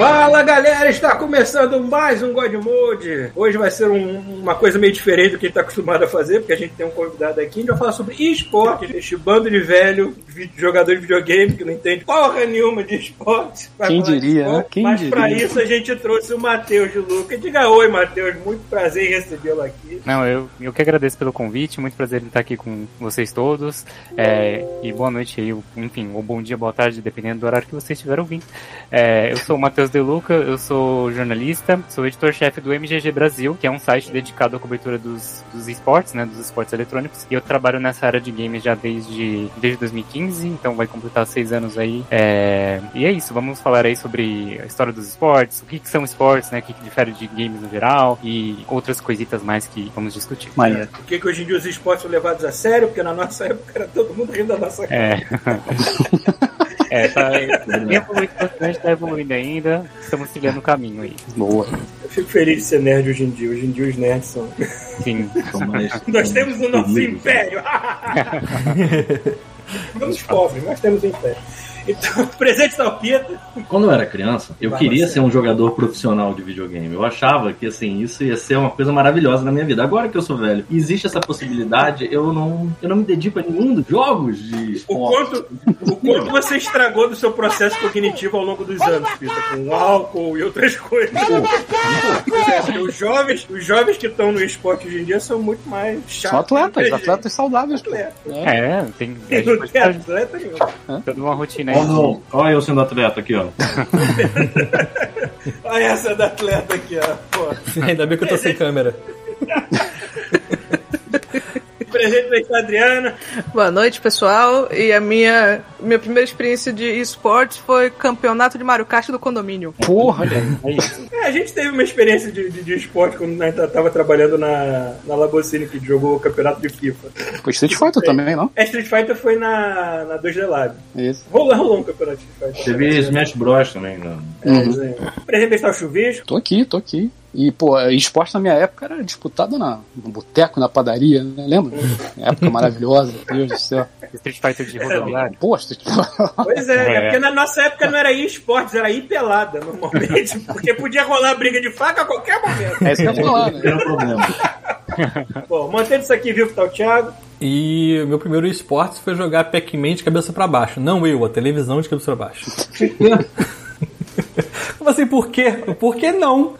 Fala galera, está começando mais um God Mode. Hoje vai ser um- uma coisa meio diferente do que a gente está acostumado a fazer, porque a gente tem um convidado aqui. A gente vai falar sobre esporte, este bando de velho, jogador de videogame que não entende porra nenhuma de esporte. Vai Quem diria, esporte. né? Quem Mas para isso a gente trouxe o Matheus de Luca. Diga oi, Matheus. Muito prazer em recebê-lo aqui. Não, eu, eu que agradeço pelo convite, muito prazer em estar aqui com vocês todos. É, e boa noite aí, enfim, ou bom dia, boa tarde, dependendo do horário que vocês estiverem ouvindo. É, eu sou o Matheus De Luca, eu sou jornalista, sou editor-chefe do MGG Brasil, que é um site dedicado à cobertura dos, dos esportes, né, dos esportes eletrônicos. E eu trabalho nessa área de games já desde, desde 2015, então vai completar seis anos aí. É, e é isso, vamos falar aí sobre a história dos esportes, o que, que são esportes, né, o que, que difere de games no geral e outras coisitas mais que vamos discutir. Maneiro. Por que, que hoje em dia os esportes são levados a sério? Porque na nossa época era todo mundo rindo da nossa cara. É. é, tá tem evoluído bastante, tá evoluindo ainda. Estamos trilhando o caminho aí. Boa. Eu fico feliz de ser nerd hoje em dia. Hoje em dia os nerds são. Sim. São mais- Nós temos o nosso Terrível. império! Somos pobres, mas temos o império. Então, presente salpita. Quando eu era criança, eu Vai, queria ser um jogador profissional de videogame. Eu achava que assim, isso ia ser uma coisa maravilhosa na minha vida. Agora que eu sou velho e existe essa possibilidade, eu não, eu não me dedico a nenhum dos jogos de O esporte. quanto, o quanto você estragou do seu processo cognitivo ao longo dos anos, Pita, com álcool e outras coisas. É, os jovens, os jovens que estão no esporte hoje em dia são muito mais chatos. São atletas, atletas saudáveis. Atleta. É, tem, gente não tem atleta nenhum. toda uma rotina Oh, não. Olha eu sendo atleta aqui, ó. Olha essa da atleta aqui, ó. Pô. Ainda bem que eu tô sem câmera. Presente da Adriana. Boa noite, pessoal. E a minha, minha primeira experiência de esportes foi campeonato de Mario Kart do condomínio. Porra, é isso. É, a gente teve uma experiência de, de, de esporte quando a gente tava trabalhando na, na Labocine, que jogou o campeonato de FIFA. Foi Street Fighter também, não? A Street Fighter foi na, na 2D Lab. Isso. Rolou, rolou um campeonato de Street Fighter. Teve Smash Bros também, né? É, isso aí. Presente está o chuvisco. Tô aqui, tô aqui. E, pô, esporte na minha época era disputado na, no boteco, na padaria, né? Lembra? Época maravilhosa, meu Deus do céu. Street Fighter de rodoviário. Pô, Street Pois é, é. É. porque na nossa época não era esportes, era ir pelada normalmente. Porque podia rolar briga de faca a qualquer momento. É isso que eu ia falar, né? Não tem problema. Bom, mantendo isso aqui vivo, tá o Thiago. E o meu primeiro esporte foi jogar Pac-Man de cabeça pra baixo. Não eu, a televisão de cabeça pra baixo. Como assim, por quê? Por que não?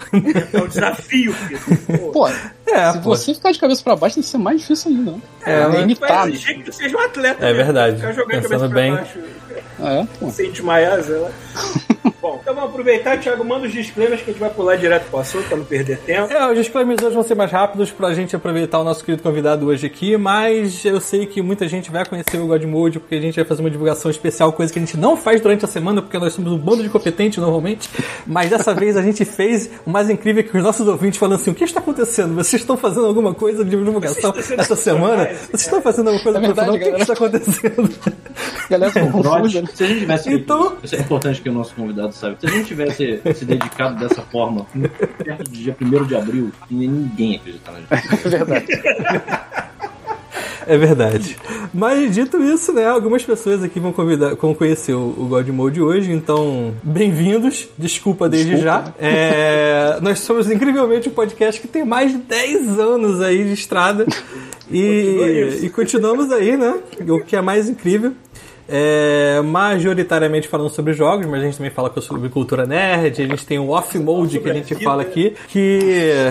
É um desafio, filho. Pô, É, se pô. você ficar de cabeça pra baixo, deve ser mais difícil ainda, né? É, mas- vai limitado. exigir que tu seja um atleta. É mesmo. verdade. Ficar jogando Pensando cabeça pra bem. baixo. É, pô. Sem desmaiar, sei lá. Bom, então vamos aproveitar, Thiago, manda os disclaimers que a gente vai pular direto pro assunto pra não perder tempo. É, os disclaimers hoje vão ser mais rápidos pra gente aproveitar o nosso querido convidado hoje aqui, mas eu sei que muita gente vai conhecer o God Mode porque a gente vai fazer uma divulgação especial, coisa que a gente não faz durante a semana porque nós somos um bando de competentes normalmente, mas dessa vez a gente fez o mais incrível é que os nossos ouvintes falando assim, o que está acontecendo? Vocês estão fazendo alguma coisa de divulgação essa semana? Vocês estão fazendo alguma coisa É verdade, profissional? O que, está acontecendo? Galera, confusa, se a gente tivesse Então- isso, isso é importante que o nosso convidado saiba. Se a gente tivesse se dedicado dessa forma perto do dia 1 de abril, ninguém ia acreditar na gente. É verdade. É verdade. Mas dito isso, né, algumas pessoas aqui vão convidar, vão conhecer o, o God Mode hoje, então bem-vindos. Desculpa desde Desculpa. já. É, nós somos incrivelmente um podcast que tem mais de 10 anos aí de estrada Continua e, isso. e continuamos aí, né? O que é mais incrível. É, majoritariamente falando sobre jogos, mas a gente também fala sobre cultura nerd, a gente tem o off mode que a gente fala aqui, que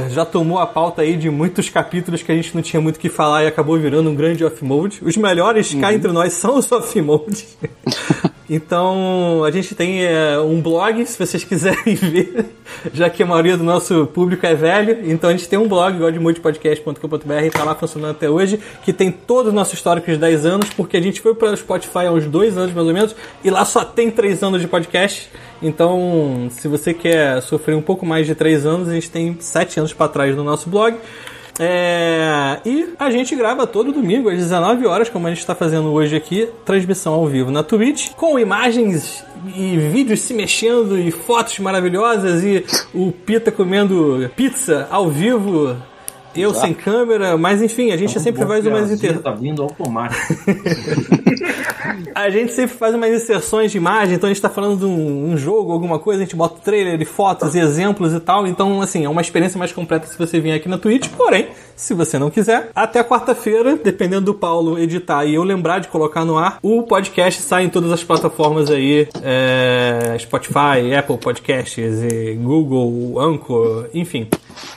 já tomou a pauta aí de muitos capítulos que a gente não tinha muito o que falar e acabou virando um grande off mode. Os melhores cá entre nós são os off mode. Então, a gente tem é, um blog, se vocês quiserem ver, já que a maioria do nosso público é velho. Então, a gente tem um blog, godmodepodcast.com.br, tá lá funcionando até hoje, que tem todo o nosso histórico de 10 anos, porque a gente foi para o Spotify há uns 2 anos, mais ou menos, e lá só tem 3 anos de podcast. Então, se você quer sofrer um pouco mais de 3 anos, a gente tem 7 anos para trás no nosso blog. É, e a gente grava todo domingo às 19 horas, como a gente está fazendo hoje aqui, transmissão ao vivo na Twitch, com imagens e vídeos se mexendo e fotos maravilhosas e o Pita comendo pizza ao vivo. Eu sem câmera, mas enfim, a gente sempre faz umas inter... Tá vindo automático. A gente sempre faz umas inserções de imagem, então a gente tá falando de um, um jogo, alguma coisa, a gente bota trailer e fotos e exemplos e tal. Então, assim, é uma experiência mais completa se você vir aqui na Twitch. Porém, se você não quiser, até quarta-feira, dependendo do Paulo editar e eu lembrar de colocar no ar, o podcast sai em todas as plataformas aí: é, Spotify, Apple Podcasts, e Google, Anchor, enfim.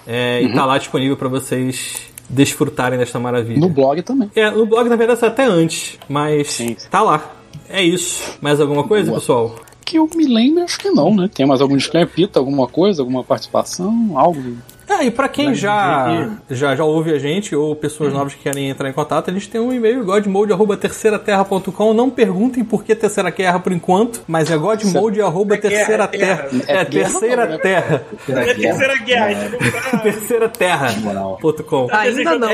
É, E tá lá disponível para vocês desfrutarem desta maravilha. No blog também. É, no blog na verdade até antes, mas Sim. tá lá. É isso. Mais alguma coisa, Boa. pessoal? Que eu me lembro, acho que não, né? Tem mais algum disclaimer? Pita, alguma coisa, alguma participação, algo? Ah, e pra quem já, já já ouve a gente ou pessoas novas que querem entrar em contato, a gente tem um e-mail godmode@terceiraterra.com. Não perguntem por que terceira guerra por enquanto, mas é godmode@terceira terra. É É terceira terra. É terceira guerra, a gente não Terceira terra.com. Ainda não.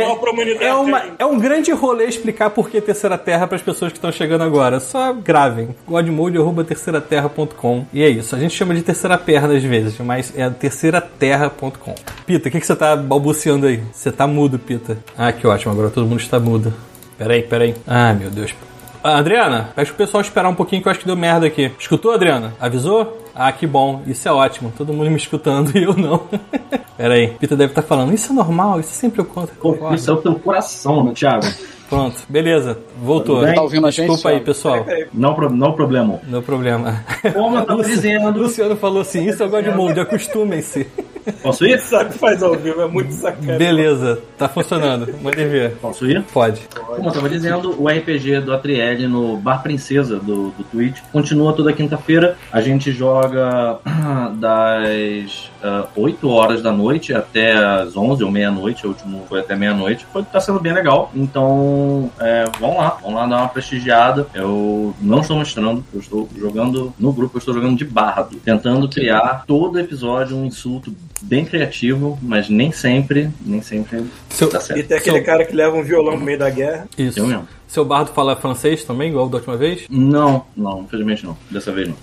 É, uma, é um grande rolê explicar por que Terceira Terra para as pessoas que estão chegando agora. Só gravem. godmode.terceiraterra.com E é isso. A gente chama de Terceira Perna às vezes, mas é terceiraterra.com. Pita, o que, que você tá balbuciando aí? Você tá mudo, Pita. Ah, que ótimo. Agora todo mundo está mudo. Peraí, peraí. Ah, meu Deus. Ah, Adriana, peço pro pessoal esperar um pouquinho que eu acho que deu merda aqui. Escutou, Adriana? Avisou? Ah, que bom. Isso é ótimo. Todo mundo me escutando e eu não. Peraí. Pita deve estar falando. Isso é normal. Isso sempre eu conto. Pô, isso é o teu coração, né, Thiago? Pronto, beleza, voltou. Tá ouvindo a gente? Desculpa aí, pessoal. Não, não problema. Não problema. Como eu tava dizendo. Luciano falou assim: Isso eu gosto de molde, acostumem-se. Posso ir? Sabe que faz ao vivo, é muito sacana. Beleza, tá funcionando. Mandem ver. Posso ir? Pode. Como eu tava dizendo, o RPG do Atriel no Bar Princesa do, do Twitch continua toda quinta-feira. A gente joga das ah, 8 horas da noite até as 11 ou meia-noite. O último foi até meia-noite. Foi, tá sendo bem legal. Então, é, vão lá, vão lá dar uma prestigiada. Eu não estou mostrando, eu estou jogando no grupo, eu estou jogando de bardo, tentando criar todo episódio um insulto bem criativo, mas nem sempre, nem sempre Seu, dá E certo. tem aquele Seu- cara que leva um violão no meio da guerra. isso. Eu mesmo. Seu bardo fala francês também, igual da última vez? Não, não, infelizmente não. Dessa vez não.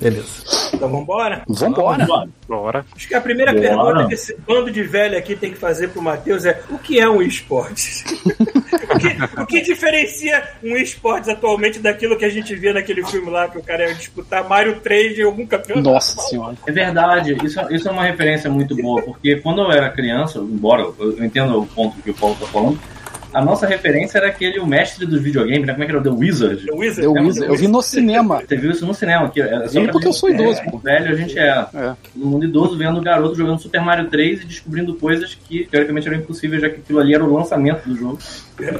Beleza. Então vambora. Vambora. Bora. Acho que a primeira Bora. pergunta que esse bando de velho aqui tem que fazer pro Matheus é: o que é um esporte? o, que, o que diferencia um esporte atualmente daquilo que a gente vê naquele filme lá que o cara ia disputar Mario 3 de algum campeonato? Nossa senhora. É verdade, isso, isso é uma referência muito boa, porque quando eu era criança, embora eu, eu entenda o ponto que o Paulo tá falando, a nossa referência era aquele, o mestre dos videogames, né? Como é que era? The Wizard. The Wizard, Eu, né? vi- eu vi no cinema. Você viu isso no cinema, que é só porque eu sou idoso, é, pô. velho a gente é. É. No mundo idoso, vendo o garoto jogando Super Mario 3 e descobrindo coisas que teoricamente eram impossíveis, já que aquilo ali era o lançamento do jogo.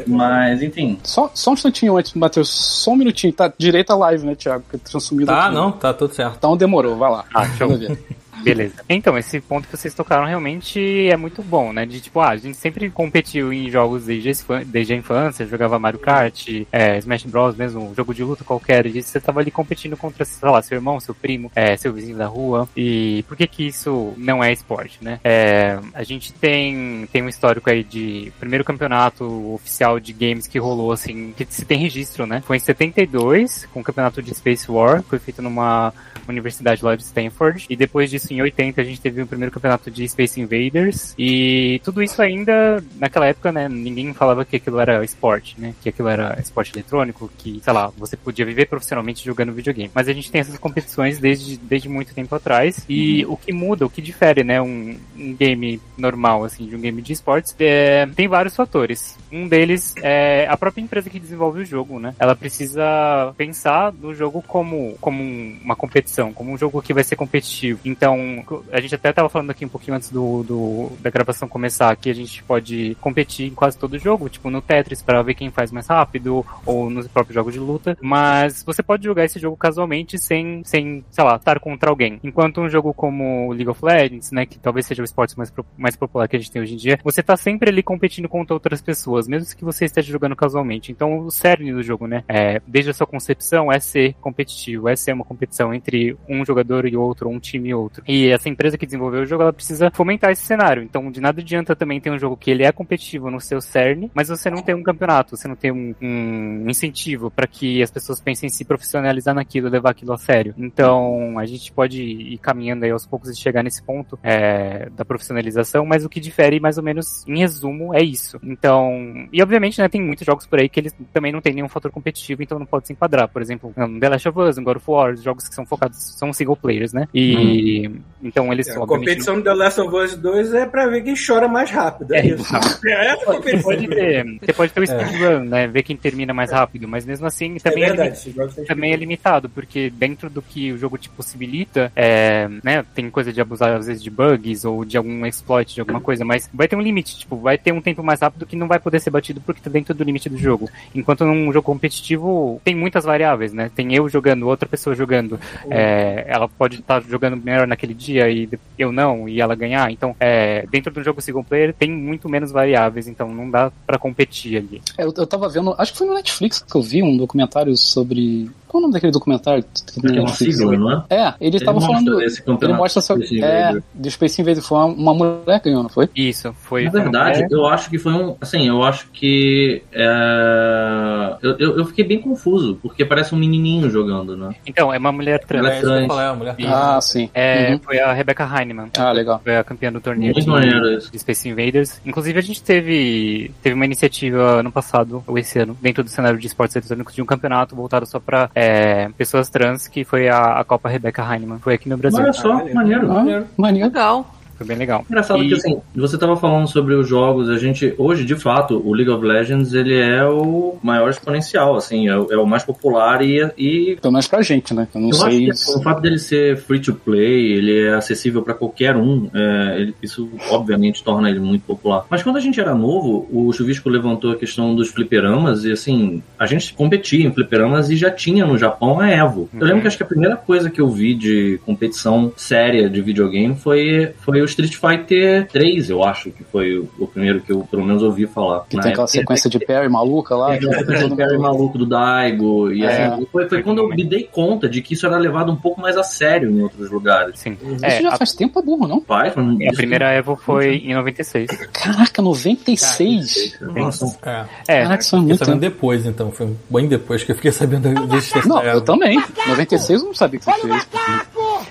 Mas, enfim, Só, só um instantinho antes, Matheus. Só um minutinho. Tá direita a live, né, Thiago? Que tá sumido Tá, aqui. não, tá tudo certo. Então demorou, vai lá. Ah, show. Beleza. Então, esse ponto que vocês tocaram realmente é muito bom, né? De tipo, ah, a gente sempre competiu em jogos desde desde a infância, jogava Mario Kart, é, Smash Bros, mesmo, um jogo de luta qualquer, e você tava ali competindo contra, sei lá, seu irmão, seu primo, é, seu vizinho da rua. E por que que isso não é esporte, né? É, a gente tem, tem um histórico aí de primeiro campeonato oficial de games que rolou, assim, que se tem registro, né? Foi em 72, com o campeonato de Space War, foi feito numa universidade lá de Stanford. E depois disso, em 80, a gente teve o primeiro campeonato de Space Invaders. E tudo isso ainda, naquela época, né, ninguém falava que aquilo era esporte, né? Que aquilo era esporte eletrônico, que, sei lá, você podia viver profissionalmente jogando videogame. Mas a gente tem essas competições desde, desde muito tempo atrás. E o que muda, o que difere, né, um, um game normal, assim, de um game de esportes, é, tem vários fatores. Um deles é a própria empresa que desenvolve o jogo, né? Ela precisa pensar no jogo como, como um- uma competição, como um jogo que vai ser competitivo. Então, a gente até estava falando aqui um pouquinho antes do, do- da gravação começar, que a gente pode competir em quase todo jogo, tipo no Tetris para ver quem faz mais rápido, ou nos próprios jogos de luta. Mas você pode jogar esse jogo casualmente sem, sem sei lá, estar contra alguém. Enquanto um jogo como League of Legends, né, que talvez seja o esporte mais, mais popular que a gente tem hoje em dia, você tá sempre ali competindo contra outras pessoas, mesmo que você esteja jogando casualmente. Então, o cerne do jogo, né, é, desde a sua concepção, é ser competitivo, é ser uma competição entre um jogador e outro, um time e outro. E essa empresa que desenvolveu o jogo, ela precisa fomentar esse cenário. Então, de nada adianta também ter um jogo que ele é competitivo no seu cerne, mas você não tem um campeonato, você não tem um, um incentivo para que as pessoas pensem em se profissionalizar naquilo, levar aquilo a sério. Então, a gente pode ir caminhando aí aos poucos e chegar nesse ponto é, da profissionalização, mas o que difere, mais ou menos, em resumo, é isso. Então, e obviamente, né, tem muitos jogos por aí que eles também não tem nenhum fator competitivo, então não pode se enquadrar. Por exemplo, no The Last of Us, no God of War, jogos que são focados, são single players, né? E hum. então eles é, A competição do The Last of Us 2 é pra ver quem chora mais rápido. É, é isso. É você pode ter, você pode ter o speedrun, é. né? Ver quem termina mais rápido, mas mesmo assim também, é, verdade, é, também é limitado, porque dentro do que o jogo te possibilita, é, né? Tem coisa de abusar às vezes de bugs ou de algum exploit de alguma coisa, mas vai ter um limite, tipo, vai ter um tempo mais rápido que não vai poder ser batido porque tá dentro do limite do jogo. Enquanto num jogo competitivo tem muitas variáveis, né? Tem eu jogando, outra pessoa jogando, é, ela pode estar tá jogando melhor naquele dia e eu não, e ela ganhar. Então, é, dentro do jogo single player tem muito menos variáveis, então não dá para competir ali. É, eu, eu tava vendo, acho que foi no Netflix que eu vi um documentário sobre qual o nome daquele documentário? Que é um siglo, não é? É, ele estava falando. Ele mostra essa. É, do Space Invader. Foi uma, mulher que ganhou, não foi? Isso, foi. Na verdade, eu acho que foi um. Assim, eu acho que. É, eu, eu, eu, fiquei bem confuso, porque parece um menininho jogando, né? Então, é uma mulher trans. Ela é trans. É uma mulher trans. Ah, sim. É, uhum. Foi a Rebecca Heinemann. Ah, legal. Foi a campeã do torneio Muito de, de Space Invaders. Inclusive, a gente teve, teve uma iniciativa ano passado, ou esse ano, dentro do cenário de esportes eletrônicos, de um campeonato voltado só para é, pessoas trans, que foi a, a Copa Rebecca Heinemann. Foi aqui no Brasil. Olha só, ah, maneiro. maneiro. maneiro. Legal. Foi bem legal. Engraçado e... que assim, você estava falando sobre os jogos, a gente, hoje, de fato, o League of Legends, ele é o maior exponencial, assim, é, é o mais popular e... e... Pelo menos pra gente, né? Eu não eu sei... Acho que, o fato dele ser free to play, ele é acessível para qualquer um, é, ele, isso obviamente torna ele muito popular. Mas quando a gente era novo, o Chuvisco levantou a questão dos fliperamas e assim, a gente competia em fliperamas e já tinha no Japão a Evo. Eu lembro que acho que a primeira coisa que eu vi de competição séria de videogame foi, foi o Street Fighter 3, eu acho que foi o, primeiro que eu pelo menos ouvi falar. Que tem aquela sequência de parry maluca lá. É, que sequência de parry maluco do Daigo. E é. assim, foi, foi quando eu me dei conta de que isso era levado um pouco mais a sério em outros lugares. Sim. Isso é, já a... faz tempo, é burro, não? Faz, mas A primeira Evo foi em 96. Caraca, 96? Nossa. É. é. Caraca, isso é muito sabendo depois, então. Foi bem depois que eu fiquei sabendo da existência Não, eu também. 96 eu não sabia que você fez.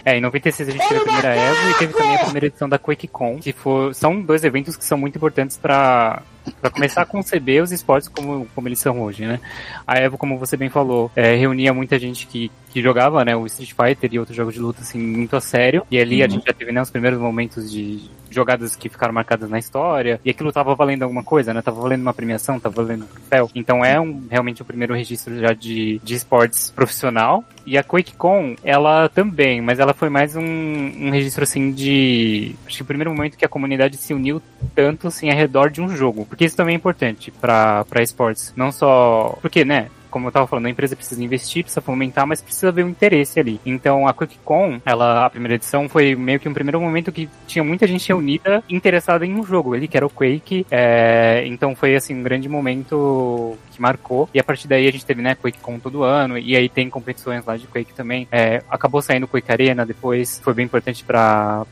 É, em 96 a gente teve a primeira Evo e teve também a primeira edição da QuakeCon, que for, são dois eventos que são muito importantes para para começar a conceber os esportes como, como eles são hoje, né? A Evo, como você bem falou, é, reunia muita gente que, que jogava, né, o Street Fighter e outros jogos de luta, assim, muito a sério. E ali uhum. a gente já teve, né, os primeiros momentos de jogadas que ficaram marcadas na história. E aquilo tava valendo alguma coisa, né? Tava valendo uma premiação, tava valendo um troféu. Então é um, realmente o primeiro registro já de, de esportes profissional. E a QuakeCon, ela também, mas ela foi mais um, um registro, assim, de... Acho que o primeiro momento que a comunidade se uniu tanto, assim, ao redor de um jogo. Porque isso também é importante para esportes. Não só... Porque, né? Como eu tava falando, a empresa precisa investir, precisa fomentar, mas precisa ver o interesse ali. Então a QuickCon, ela, a primeira edição, foi meio que um primeiro momento que tinha muita gente reunida interessada em um jogo ali, que era o Quake. É, então foi assim um grande momento que marcou. E a partir daí a gente teve, né, QuakeCon todo ano, e aí tem competições lá de Quake também. É, acabou saindo Quake Arena depois, foi bem importante para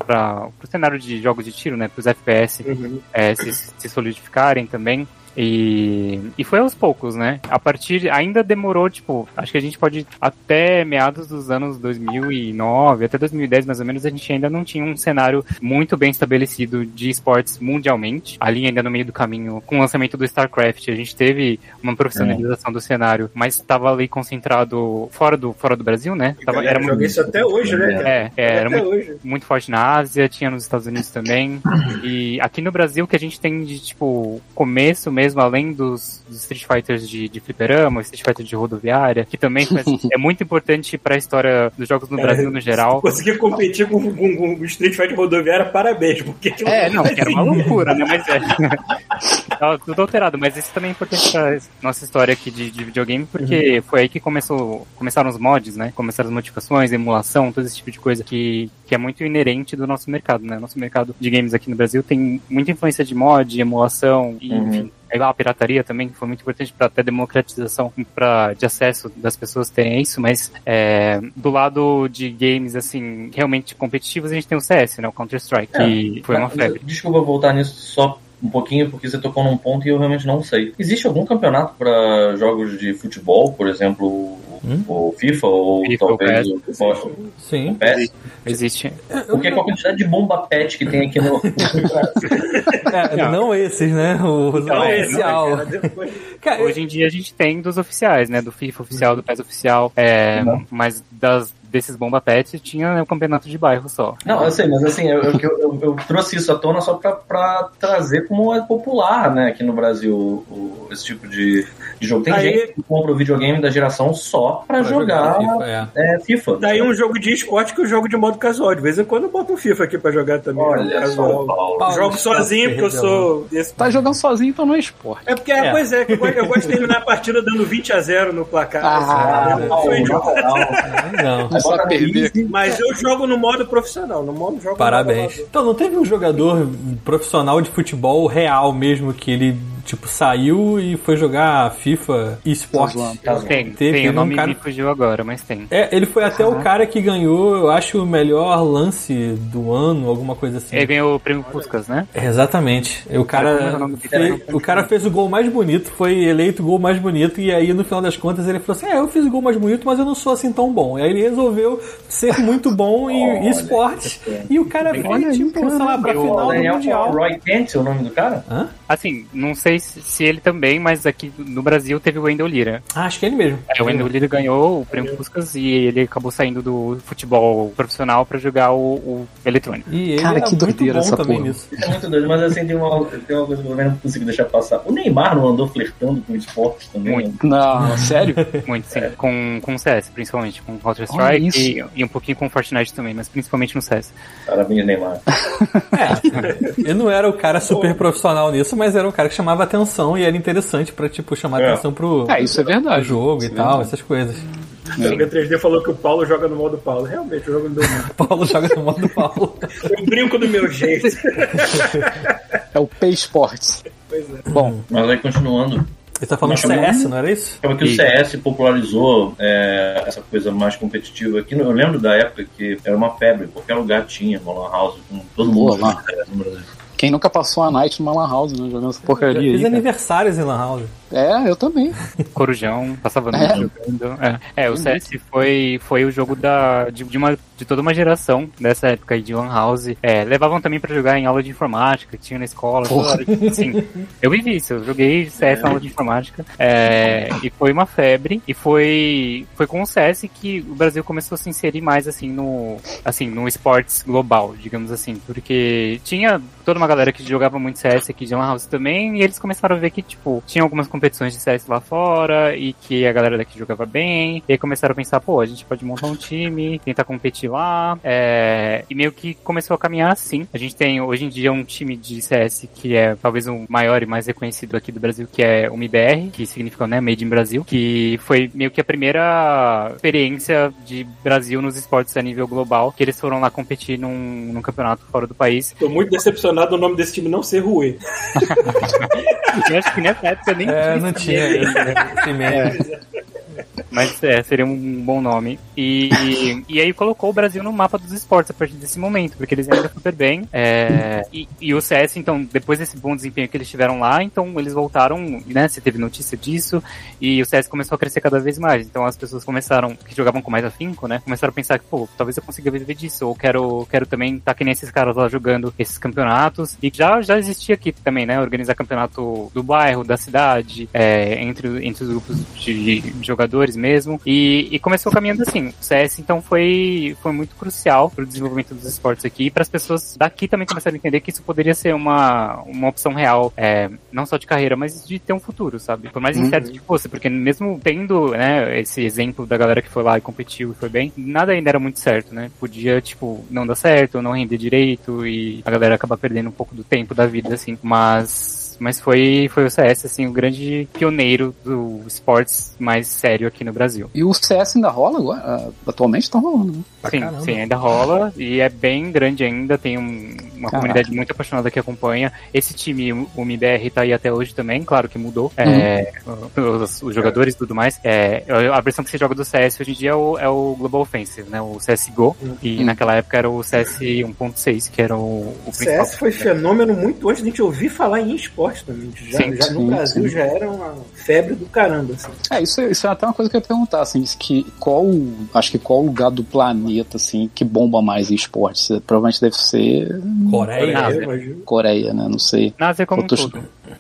o cenário de jogos de tiro, né, pros FPS uhum. é, se, se solidificarem também. E, e foi aos poucos, né? A partir. Ainda demorou, tipo, acho que a gente pode. Até meados dos anos 2009, até 2010 mais ou menos, a gente ainda não tinha um cenário muito bem estabelecido de esportes mundialmente. Ali, ainda no meio do caminho, com o lançamento do StarCraft, a gente teve uma profissionalização é. do cenário, mas estava ali concentrado fora do, fora do Brasil, né? Tava, era muito, isso até hoje, né? É, é era muito, hoje. muito forte na Ásia, tinha nos Estados Unidos também. e aqui no Brasil, que a gente tem de, tipo, começo mesmo, além dos, dos Street Fighters de, de fliperama, Street Fighter de rodoviária, que também faz, é muito importante para a história dos jogos no é, Brasil no geral. Conseguir competir com, com, com, o Street Fighter rodoviária, parabéns, porque... É, não, que era uma loucura, né, mas é... Tá tudo alterado, mas isso também é importante pra nossa história aqui de, de videogame, porque uhum. foi aí que começou, começaram os mods, né, começaram as modificações, emulação, todo esse tipo de coisa que, que é muito inerente do nosso mercado, né, nosso mercado de games aqui no Brasil tem muita influência de mod, emulação, e, uhum. enfim, é a pirataria também, que foi muito importante para até democratização pra, de acesso das pessoas terem isso, mas é, do lado de games, assim, realmente competitivos, a gente tem o CS, né? O Counter-Strike, é, que foi uma febre. Desculpa voltar nisso só um pouquinho, porque você tocou num ponto e eu realmente não sei. Existe algum campeonato para jogos de futebol, por exemplo, hum? o FIFA ou FIFA, talvez o, o, Sim. o PES? Existe. Porque com a quantidade de bomba pet que tem aqui no. é, não. não. esses, né? O não, oficial. Cara, Hoje em dia a gente tem dos oficiais, né? Do FIFA oficial, do PES oficial. É, mas das desses bomba pets tinha né, o campeonato de bairro só. Não, eu sei, mas assim, eu, eu, eu, eu trouxe isso à tona só pra, trazer como é popular, né, aqui no Brasil, o, esse tipo de, de jogo. Tem Aí, gente que compra o videogame da geração só pra, pra jogar, jogar FIFA, é. É, FIFA. Daí um jogo de esporte que o jogo de modo casual. De vez em quando eu boto um FIFA aqui pra jogar também. Olha casual. Paulo, Jogo sozinho, porque eu sou. Desse... Tá jogando sozinho, então não é esporte. É porque, é. pois é, eu, eu gosto de terminar a partida dando 20 a 0 no placar. Ah, assim, não, não, não. não. Só perder. Mas eu jogo no modo profissional, no modo jogo Parabéns. Então, não teve um jogador profissional de futebol real mesmo que ele tipo, saiu e foi jogar FIFA eSports. Tem, Teve, tem, o nome um cara... me fugiu agora, mas tem. É, ele foi até o cara que ganhou, eu acho, o melhor lance do ano, alguma coisa assim. Ele ganhou o prêmio Puskas, né? É, exatamente. O cara, fez, o cara fez o gol mais bonito, foi eleito o gol mais bonito, e aí no final das contas ele falou assim: É, eu fiz o gol mais bonito, mas eu não sou assim tão bom. E aí ele resolveu ser muito bom em esportes. E o cara foi, tipo, sei lá, pra final do Mundial. Roy Kent, o nome do cara? Hã? Assim, não sei se ele também, mas aqui no Brasil teve o Wendell Lira. Ah, acho que é ele mesmo. É, o Wendell Lira ganhou o prêmio Puskas e ele acabou saindo do futebol profissional para jogar o, o, eletrônico. E ele Cara, é que doideira essa porra. Nisso. É muito doido, mas assim, tem uma, tem uma coisa que eu não consigo deixar passar. O Neymar não andou flertando com esportes também? Muito. Não, sério? Muito, sim. Com, com CS, principalmente. Com Counter-Strike e, e, um pouquinho com Fortnite também, mas principalmente no CS. Parabéns, Neymar. é, ele não era o cara super profissional nisso, mas era um cara que chamava atenção e era interessante pra, tipo, chamar é. atenção pro, é, isso é verdade. jogo isso e é tal, essas coisas. O é. 3D falou que o Paulo joga no modo Paulo. Realmente, eu jogo no meu modo. Paulo joga no modo Paulo. eu brinco do meu jeito. é o P-Sports. Pois é. Bom, mas aí continuando. Ele tá falando CS, não era isso? É que o CS popularizou é, essa coisa mais competitiva aqui. Eu lembro da época que era uma febre, qualquer lugar tinha uma lan house com todo mundo lá. Quem nunca passou a night numa lan house, né? Jogando essa porcaria eu fiz aí. aniversários em lan house. É, eu também. Corujão, passava noite é. jogando. É. é, o CS foi, foi o jogo da, de, de, uma, de toda uma geração dessa época aí de Lan House. É, levavam também pra jogar em aula de informática, tinha na escola. Sim, eu vivi isso, eu joguei CS é. na aula de informática. É, e foi uma febre. E foi, foi com o CS que o Brasil começou a se inserir mais assim no, assim, no esportes global, digamos assim. Porque tinha toda uma galera que jogava muito CS aqui de Lan House também, e eles começaram a ver que, tipo, tinha algumas competições de CS lá fora e que a galera daqui jogava bem. E aí começaram a pensar, pô, a gente pode montar um time, tentar competir lá. É... E meio que começou a caminhar assim. A gente tem hoje em dia um time de CS que é talvez o maior e mais reconhecido aqui do Brasil, que é o MIBR, que significa, né, Made in Brasil, que foi meio que a primeira experiência de Brasil nos esportes a nível global, que eles foram lá competir num, num campeonato fora do país. Tô muito decepcionado o nome desse time não ser Rui. eu acho que nessa época nem é, não tinha isso, né? É. Mas é, seria um bom nome. E, e aí colocou o Brasil no mapa dos esportes a partir desse momento, porque eles ainda super bem. É, e, e, o CS, então, depois desse bom desempenho que eles tiveram lá, então eles voltaram, né? Você teve notícia disso, e o CS começou a crescer cada vez mais. Então as pessoas começaram, que jogavam com mais afinco, né? Começaram a pensar que, pô, talvez eu consiga viver disso, ou quero, quero também estar tá que nem esses caras lá jogando esses campeonatos. E já, já existia aqui também, né? Organizar campeonato do bairro, da cidade, é, entre, entre os grupos de, de jogadores mesmo. E, e, começou caminhando assim. O CS, então, foi, foi muito crucial para o desenvolvimento dos esportes aqui e para as pessoas daqui também começarem a entender que isso poderia ser uma, uma opção real, é, não só de carreira, mas de ter um futuro, sabe? Por mais uhum. incerto que fosse, porque mesmo tendo, né, esse exemplo da galera que foi lá e competiu e foi bem, nada ainda era muito certo, né? Podia, tipo, não dar certo, não render direito e a galera acabar perdendo um pouco do tempo da vida, assim. Mas Mas foi, foi o CS, assim, o grande pioneiro do esportes mais sério aqui no Brasil. E o CS ainda rola agora? Ah, atualmente tá rolando, né? Sim, sim, ainda rola e é bem grande ainda, tem um, uma Caraca. comunidade muito apaixonada que acompanha. Esse time, o MBR, tá aí até hoje também, claro que mudou. Uhum. É, os, os, jogadores e tudo mais. É, a versão que se joga do CS hoje em dia é o, é o Global Offensive, né? O CSGO. Uhum. E naquela época era o CS 1.6, que era o, o principal. CS foi fenômeno muito antes de a gente ouvir falar em esporte também. Já, sim, já sim, no Brasil sim. já era uma febre do caramba. Assim. É, isso, isso é até uma coisa que eu ia perguntar, assim, que qual, acho que qual lugar do planeta, assim, que bomba mais em esporte? Provavelmente deve ser... Coreia, Coreia, Coreia né? Não sei. Ásia como um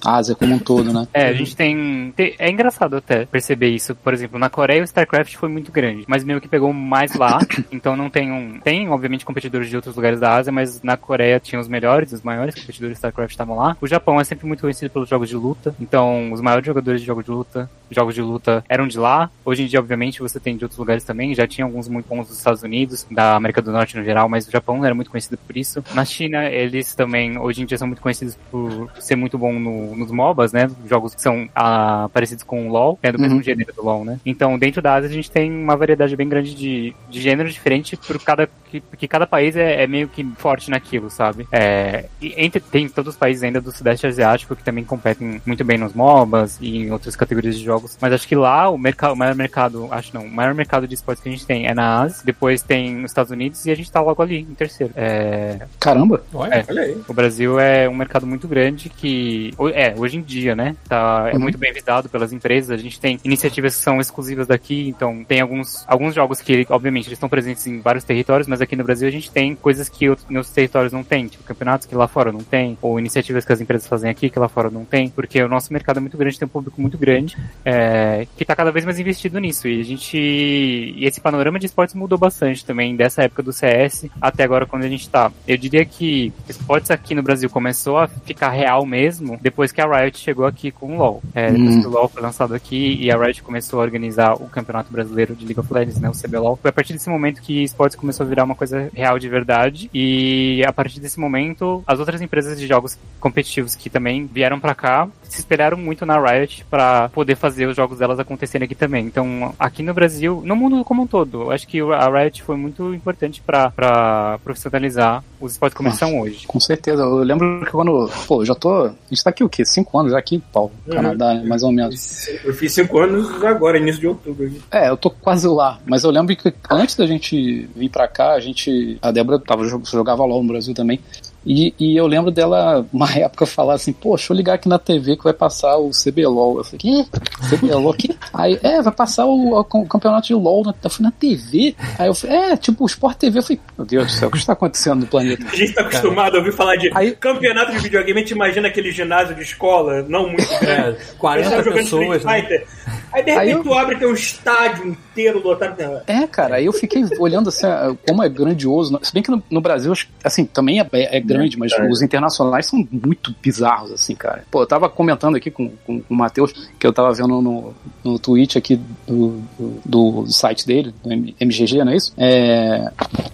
Ásia como um todo, né? É, a gente tem, tem, É engraçado até perceber isso. Por exemplo, na Coreia o StarCraft foi muito grande, mas meio que pegou mais lá. então não tem um. Tem, obviamente, competidores de outros lugares da Ásia, mas na Coreia tinha os melhores, os maiores competidores de StarCraft estavam lá. O Japão é sempre muito conhecido pelos jogos de luta. Então, os maiores jogadores de jogos de luta, jogos de luta eram de lá. Hoje em dia, obviamente, você tem de outros lugares também. Já tinha alguns muito bons dos Estados Unidos, da América do Norte no geral, mas o Japão era muito conhecido por isso. Na China, eles também, hoje em dia, são muito conhecidos por ser muito bom no, nos MOBAs, né? Jogos que são ah, parecidos com o LoL, é do mesmo uhum. gênero do LoL, né? Então, dentro da Ásia, a gente tem uma variedade bem grande de, de gêneros diferentes por cada que, que cada país é, é, meio que forte naquilo, sabe? É, e entre, tem todos os países ainda do Sudeste Asiático que também competem muito bem nos MOBAs e em outras categorias de jogos, mas acho que lá o, mercado, o maior mercado, acho não, o maior mercado de esportes que a gente tem é na Ásia, depois tem nos Estados Unidos e a gente tá logo ali, em terceiro. É... Caramba! É, olha aí. O Brasil é um mercado muito grande que, é, hoje em dia, né, tá, é uhum. muito bem visado pelas empresas, a gente tem iniciativas que são exclusivas daqui, então tem alguns, alguns jogos que, obviamente, eles estão presentes em vários territórios, mas aqui no Brasil a gente tem coisas que outros, nos territórios não tem, tipo campeonatos que lá fora não tem, ou iniciativas que as empresas fazem aqui que lá fora não tem, porque o nosso mercado é muito grande, tem um público muito grande, é, que está cada vez mais investido nisso. E a gente. E esse panorama de esportes mudou bastante também, dessa época do CS até agora quando a gente está. Eu diria que esportes aqui no Brasil começou a ficar real mesmo depois que a Riot chegou aqui com o LoL. É, depois hum. que o LoL foi lançado aqui e a Riot começou a organizar o Campeonato Brasileiro de League of Legends, né, o CBLOL, foi a partir desse momento que esportes começou a virar uma coisa real de verdade. E a partir desse momento, as outras empresas de jogos competitivos que também vieram para cá se espelharam muito na Riot para poder fazer os jogos delas acontecerem aqui também. Então, aqui no Brasil, no mundo como um todo, acho que a Riot foi muito importante para profissionalizar os esportes como eles são hoje. Com certeza. Eu lembro que quando. Pô, já tô. A gente tá aqui o quê? Cinco anos já aqui, Paulo? Uhum. Canadá, mais ou menos. Eu fiz cinco anos agora, início de outubro. É, eu tô quase lá. Mas eu lembro que antes da gente vir pra cá, a gente. A Débora tava, jogava LOL no Brasil também. E, e, eu lembro dela, uma época, falar assim, pô, deixa eu ligar aqui na TV que vai passar o CBLOL. Eu falei, quê? CBLOL aqui? Aí, é, vai passar o, o, o campeonato de LOL. Na, eu falei, na TV? Aí eu falei, é, tipo, o Sport TV. Eu falei, meu Deus do céu, o que está acontecendo no planeta? A gente tá acostumado a ouvir falar de Aí, campeonato de videogame, a gente imagina aquele ginásio de escola, não muito grande. É, 40 pessoas, né? Aí de repente aí eu... tu abre tem um estádio inteiro lotado. É, cara, aí eu fiquei olhando assim, como é grandioso. Se bem que no, no Brasil, assim, também é, é grande, mas é. os internacionais são muito bizarros, assim, cara. Pô, eu tava comentando aqui com, com, com o Matheus, que eu tava vendo no, no tweet aqui do, do, do site dele, do MGG, não é isso? É,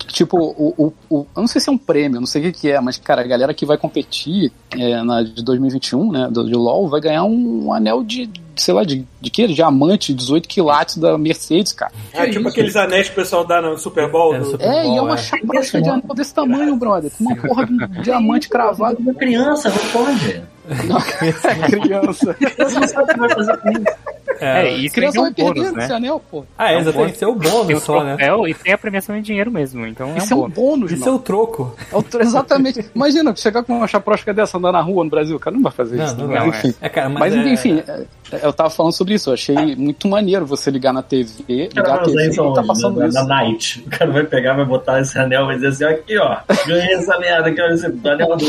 tipo, o, o, o, eu não sei se é um prêmio, não sei o que, que é, mas, cara, a galera que vai competir é, na de 2021, né, do, de LoL, vai ganhar um, um anel de sei lá, de, de que? Diamante, 18 quilates da Mercedes, cara. É, tipo aqueles anéis que o pessoal dá no Super Bowl. É, do... Super Bowl, é e é uma é. chaprocha de anel desse tamanho, brother. Com uma porra de um diamante cravado. Uma criança, não pode. Não, é criança. Você não sabe o que vai fazer com isso. É, é isso criança vai perder né? esse anel, pô. Ah, é, exatamente. Isso é o bônus só, né? E tem a premiação em dinheiro mesmo, então Isso é um bônus, Isso é o troco. É exatamente. Imagina, chegar com uma chaprosca dessa andar na rua no Brasil, o cara não vai fazer não, isso. Não, não, enfim. É. cara, mas, mas enfim, eu tava falando sobre isso. Eu achei muito maneiro você ligar na TV, ligar a TV e tá passando na, isso. Na night. O cara vai pegar, vai botar esse anel vai dizer assim: aqui, ó, ganhei essa merda aqui, ó, esse anel do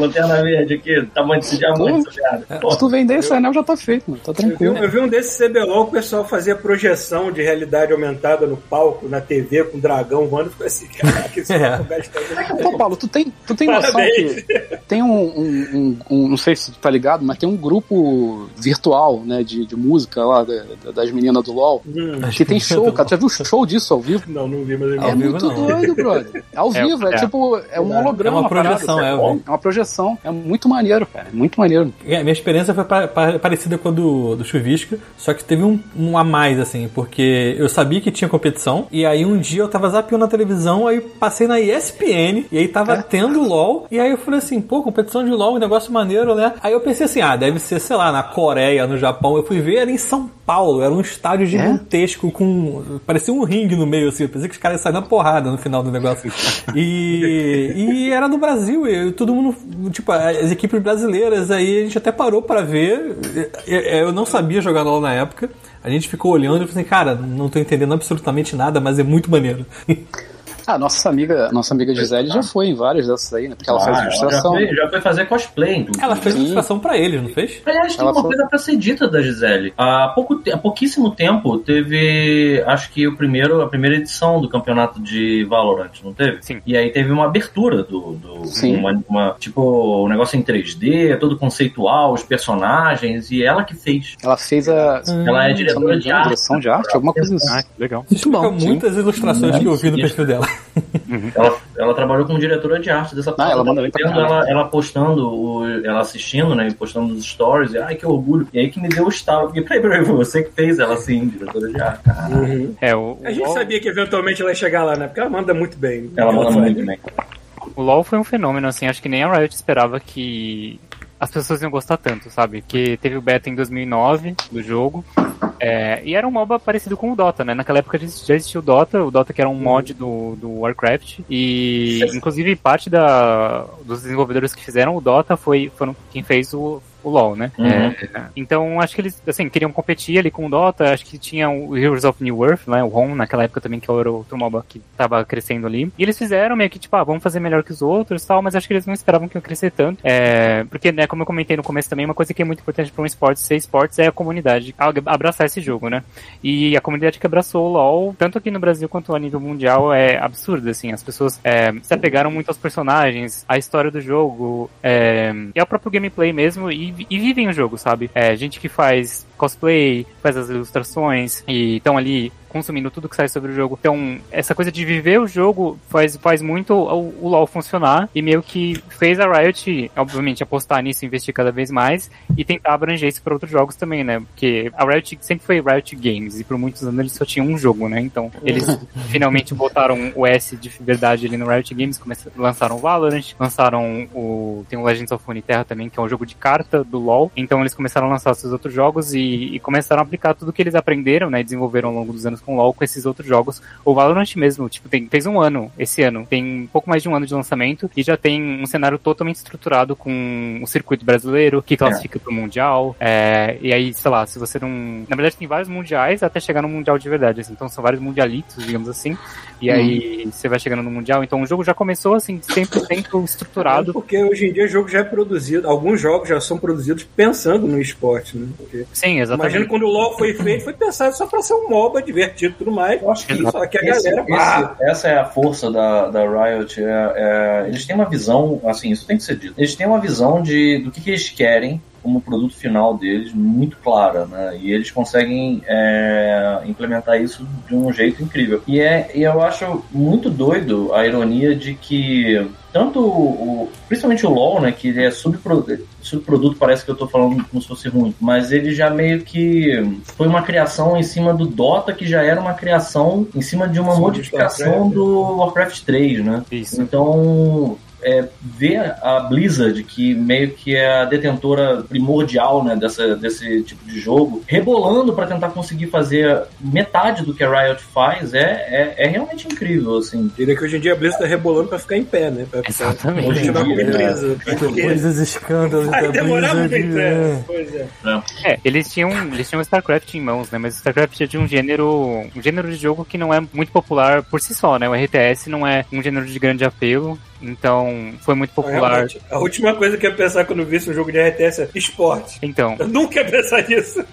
Lanterna Verde aqui, tamanho desse diamante, Se tu vender esse anel, já tá feito, mano. Tá tranquilo. Eu vi, eu vi um desses CBLOL, o pessoal fazia projeção de realidade aumentada no palco, na TV, com dragão voando. Ficou assim, caraca, isso é. Pô, Paulo, tu tem, tu tem noção que tem um, um, um, um, Não sei se tu tá ligado, mas tem um grupo virtual né, de, de música lá da- da- das meninas do LoL. Hum, Que tem show, cara. Tu já viu show disso ao vivo? não, não vi, mas eu É Ao vivo, muito não. doido, brother. Ao É, vivo, é, é. tipo, é um holograma. É uma parada, projeção, sabe? é, vi. É uma projeção. É muito maneiro, cara. É muito maneiro. É, A minha experiência foi pa- pa- parecida com a do, do Chuvisco, só que teve um, um a mais, assim, porque eu sabia que tinha competição, e aí um dia eu tava zapeando na televisão, aí passei na ESPN, e aí tava É? tendo LOL, e aí eu falei assim, pô, competição de LOL, um negócio maneiro, né? Aí eu pensei assim, ah, deve ser, sei lá, na Coreia, no Japão, eu fui ver, era em São Paulo, era um estádio gigantesco com, parecia um ringue no meio, assim, eu pensei que os caras iam sair na porrada no final do negócio. E, e era no Brasil, e todo mundo, tipo, as equipes brasileiras, aí a gente até parou pra ver. Eu- Eu não sabia jogar LOL na época. A gente ficou olhando e falei assim, cara, não tô entendendo absolutamente nada, mas é muito maneiro. Ah, nossa amiga, nossa amiga Gisele já foi em várias dessas aí, né? Porque ela Ah, faz já, ilustração. foi, já foi fazer cosplay, inclusive. Ela fez Sim. ilustração pra eles, não fez? Aliás, tem Ela uma foi- coisa pra ser dita da Gisele. Há, pouco há pouquíssimo tempo teve, acho que o primeiro, a primeira edição do campeonato de Valorant, não teve? Sim. E aí teve uma abertura do. do Sim. Uma, uma- tipo, um negócio em 3D, todo conceitual, os personagens, e ela que fez. Ela fez a. Ela é diretora de arte. direção de arte, alguma coisa assim. Ah, legal. Bom, muitas ilustrações que eu vi no perfil dela. Ela, ela trabalhou como diretora de arte dessa Ah, ela manda bem Vendo ela, ela postando, o- ela assistindo, né? E postando nos stories, e ai que orgulho. E aí que me deu o estalo. Porque, peraí, peraí, foi você que fez ela assim, diretora de arte. Caralho. É, o, A gente sabia que eventualmente ela ia chegar lá, né? Porque ela manda muito bem. Ela manda muito bem. o LoL foi um fenômeno, assim, acho que nem a Riot esperava que as pessoas iam gostar tanto, sabe? Que teve o beta em 2009 do jogo, é, e era um MOBA parecido com o Dota, né? Naquela época já existia- o Dota, o Dota que era um mod do, do Warcraft, e inclusive parte da, dos desenvolvedores que fizeram o Dota foi, foram quem fez o, o LoL, né? Uhum. É, então acho que eles, assim, queriam competir ali com o Dota, acho que tinha o Heroes of New Earth, né? O Home, naquela época também, que era outro MOBA que tava crescendo ali. E eles fizeram meio que, tipo, ah, vamos fazer melhor que os outros e tal, mas acho que eles não esperavam que ia crescer tanto. É, porque, né, como eu comentei no começo também, uma coisa que é muito importante para um esporte ser esportes é a comunidade ab- abraçar esse jogo, né? E a comunidade que abraçou o LoL, tanto aqui no Brasil quanto a nível mundial, é absurda, assim. As pessoas é, se apegaram muito aos personagens, à história do jogo, é, e ao próprio gameplay mesmo, e, vivem o jogo, sabe? É, gente que faz cosplay, faz as ilustrações, e estão ali consumindo tudo que sai sobre o jogo. Então, essa coisa de viver o jogo faz, faz muito o, o LoL funcionar e meio que fez a Riot, obviamente, apostar nisso, investir cada vez mais e tentar abranger isso para outros jogos também, né? Porque a Riot sempre foi Riot Games e por muitos anos eles só tinham um jogo, né? Então, eles finalmente botaram o S de verdade ali no Riot Games, começaram, lançaram o Valorant, lançaram o tem o Legends of Runeterra também, que é um jogo de carta do LoL. Então, eles começaram a lançar esses outros jogos e, e começaram a aplicar tudo que eles aprenderam, né? Desenvolveram ao longo dos anos com o LoL com esses outros jogos. O Valorant mesmo, tipo, tem, fez um ano esse ano, tem um pouco mais de um ano de lançamento e já tem um cenário totalmente estruturado com o circuito brasileiro que classifica pro Mundial. é, e aí, sei lá, se você não. Na verdade, tem vários mundiais até chegar no Mundial de verdade, assim, então são vários mundialitos, digamos assim. E aí você vai chegando no Mundial. Então o jogo já começou assim, 100% estruturado. Porque hoje em dia o jogo já é produzido, alguns jogos já são produzidos pensando no esporte, né? Porque Sim, exatamente. imagina quando o LoL foi feito, foi pensado só pra ser um MOBA divertido e tudo mais. Eu acho que Só que a esse- galera. esse- essa é a força da, da Riot. é- é- eles têm uma visão, assim, isso tem que ser dito. Eles têm uma visão de, do que, que eles querem como produto final deles muito clara, né? E eles conseguem é, implementar isso de um jeito incrível. E, é, e eu acho muito doido a ironia de que tanto o, principalmente o LoL, né, que ele é subproduto, subproduto, parece que eu tô falando como se fosse ruim, mas ele já meio que foi uma criação em cima do Dota, que já era uma criação em cima de uma Sim, modificação Warcraft. do Warcraft 3, né? Isso. Então, é, ver a Blizzard, que meio que é a detentora primordial né, dessa, desse tipo de jogo, rebolando para tentar conseguir fazer metade do que a Riot faz, é, é, é realmente incrível, assim. Diria que hoje em dia a Blizzard tá rebolando pra ficar em pé, né? Pra, Exatamente. Hoje em dia, empresa. Porque dos escândalos vai da demorar Blizzard, em é. pé. Pois é. É, eles tinham, eles tinham StarCraft em mãos, né? Mas o StarCraft é de um gênero, um gênero de jogo que não é muito popular por si só, né? O RTS não é um gênero de grande apelo, então foi muito popular. Realmente, a última coisa que eu ia pensar quando visse um jogo de RTS é esporte. Então, Eu nunca ia pensar nisso.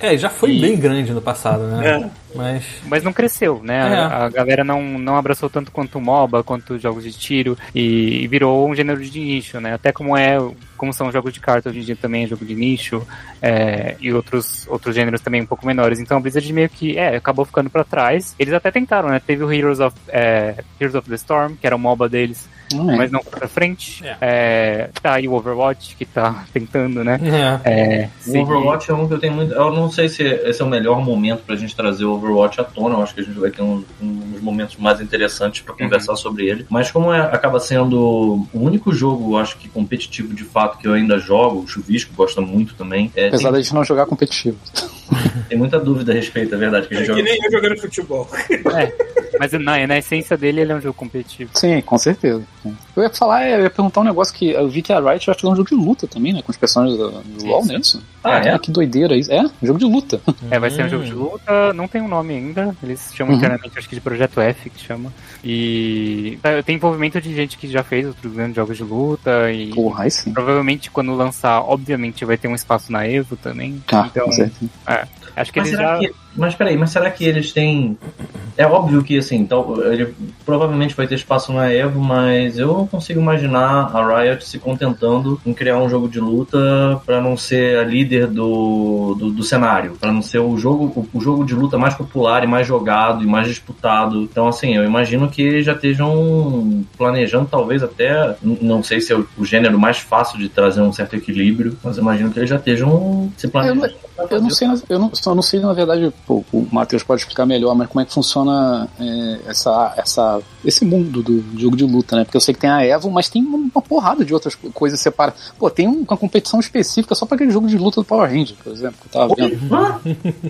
É, já foi E- bem grande no passado, né? É. Mas. Mas não cresceu, né? É. A, a galera não, não abraçou tanto quanto o MOBA, quanto jogos de tiro, e, e virou um gênero de nicho, né? Até como é, como são jogos de carta hoje em dia também é jogo de nicho, é, e outros, outros gêneros também um pouco menores. Então a Blizzard meio que, é, acabou ficando pra trás. Eles até tentaram, né? Teve o Heroes of, é, Heroes of the Storm, que era o MOBA deles, Não é. mas não foi pra frente. É, tá aí o Overwatch, que tá tentando, né? É. É, O seguir- Overwatch é um que eu tenho muito. Eu não sei se esse é o melhor momento pra gente trazer o Overwatch à tona. Eu acho que a gente vai ter uns, uns momentos mais interessantes pra conversar sobre ele. Mas como é- acaba sendo o único jogo, eu acho que competitivo de fato que eu ainda jogo, o Chuvisco gosta muito também. É, Apesar tem, da gente não jogar competitivo. tem muita dúvida a respeito, é verdade. Que a É gente que joga... nem eu jogando futebol. Mas na, na essência dele, ele é um jogo competitivo. Sim, com certeza. Eu ia falar, eu ia perguntar um negócio que eu vi que a Riot vai fazer um jogo de luta também, né? Com os personagens do, do LoL, é isso? Ah, é? que doideira isso. É, um jogo de luta. É, vai ser um jogo de luta, não tem um nome ainda, eles chamam Uhum. internamente, acho que de Projeto F, que chama. E tá, tem envolvimento de gente que já fez outros grandes jogos de luta e Porra, aí sim. provavelmente quando lançar, obviamente vai ter um espaço na Evo também. Ah, então, com certeza. Acho que Mas eles já... que. Mas peraí, mas será que eles têm. É óbvio que assim, então, ele provavelmente vai ter espaço na Evo, mas eu não consigo imaginar a Riot se contentando em criar um jogo de luta pra não ser a líder do, do, do cenário, pra não ser o jogo, o, o jogo de luta mais popular e mais jogado e mais disputado. Então, assim, eu imagino que eles já estejam planejando, talvez até, não sei se é o, o gênero mais fácil de trazer um certo equilíbrio, mas eu imagino que eles já estejam se planejando. Eu não sei, eu não, só não sei, na verdade, pô, o Matheus pode explicar melhor, mas como é que funciona é, essa, essa, esse mundo do jogo de luta, né? Porque eu sei que tem a Evo, mas tem uma, porrada de outras co- coisas separadas. Pô, tem um- uma competição específica só pra aquele jogo de luta do Power Ranger, por exemplo, que eu tava vendo.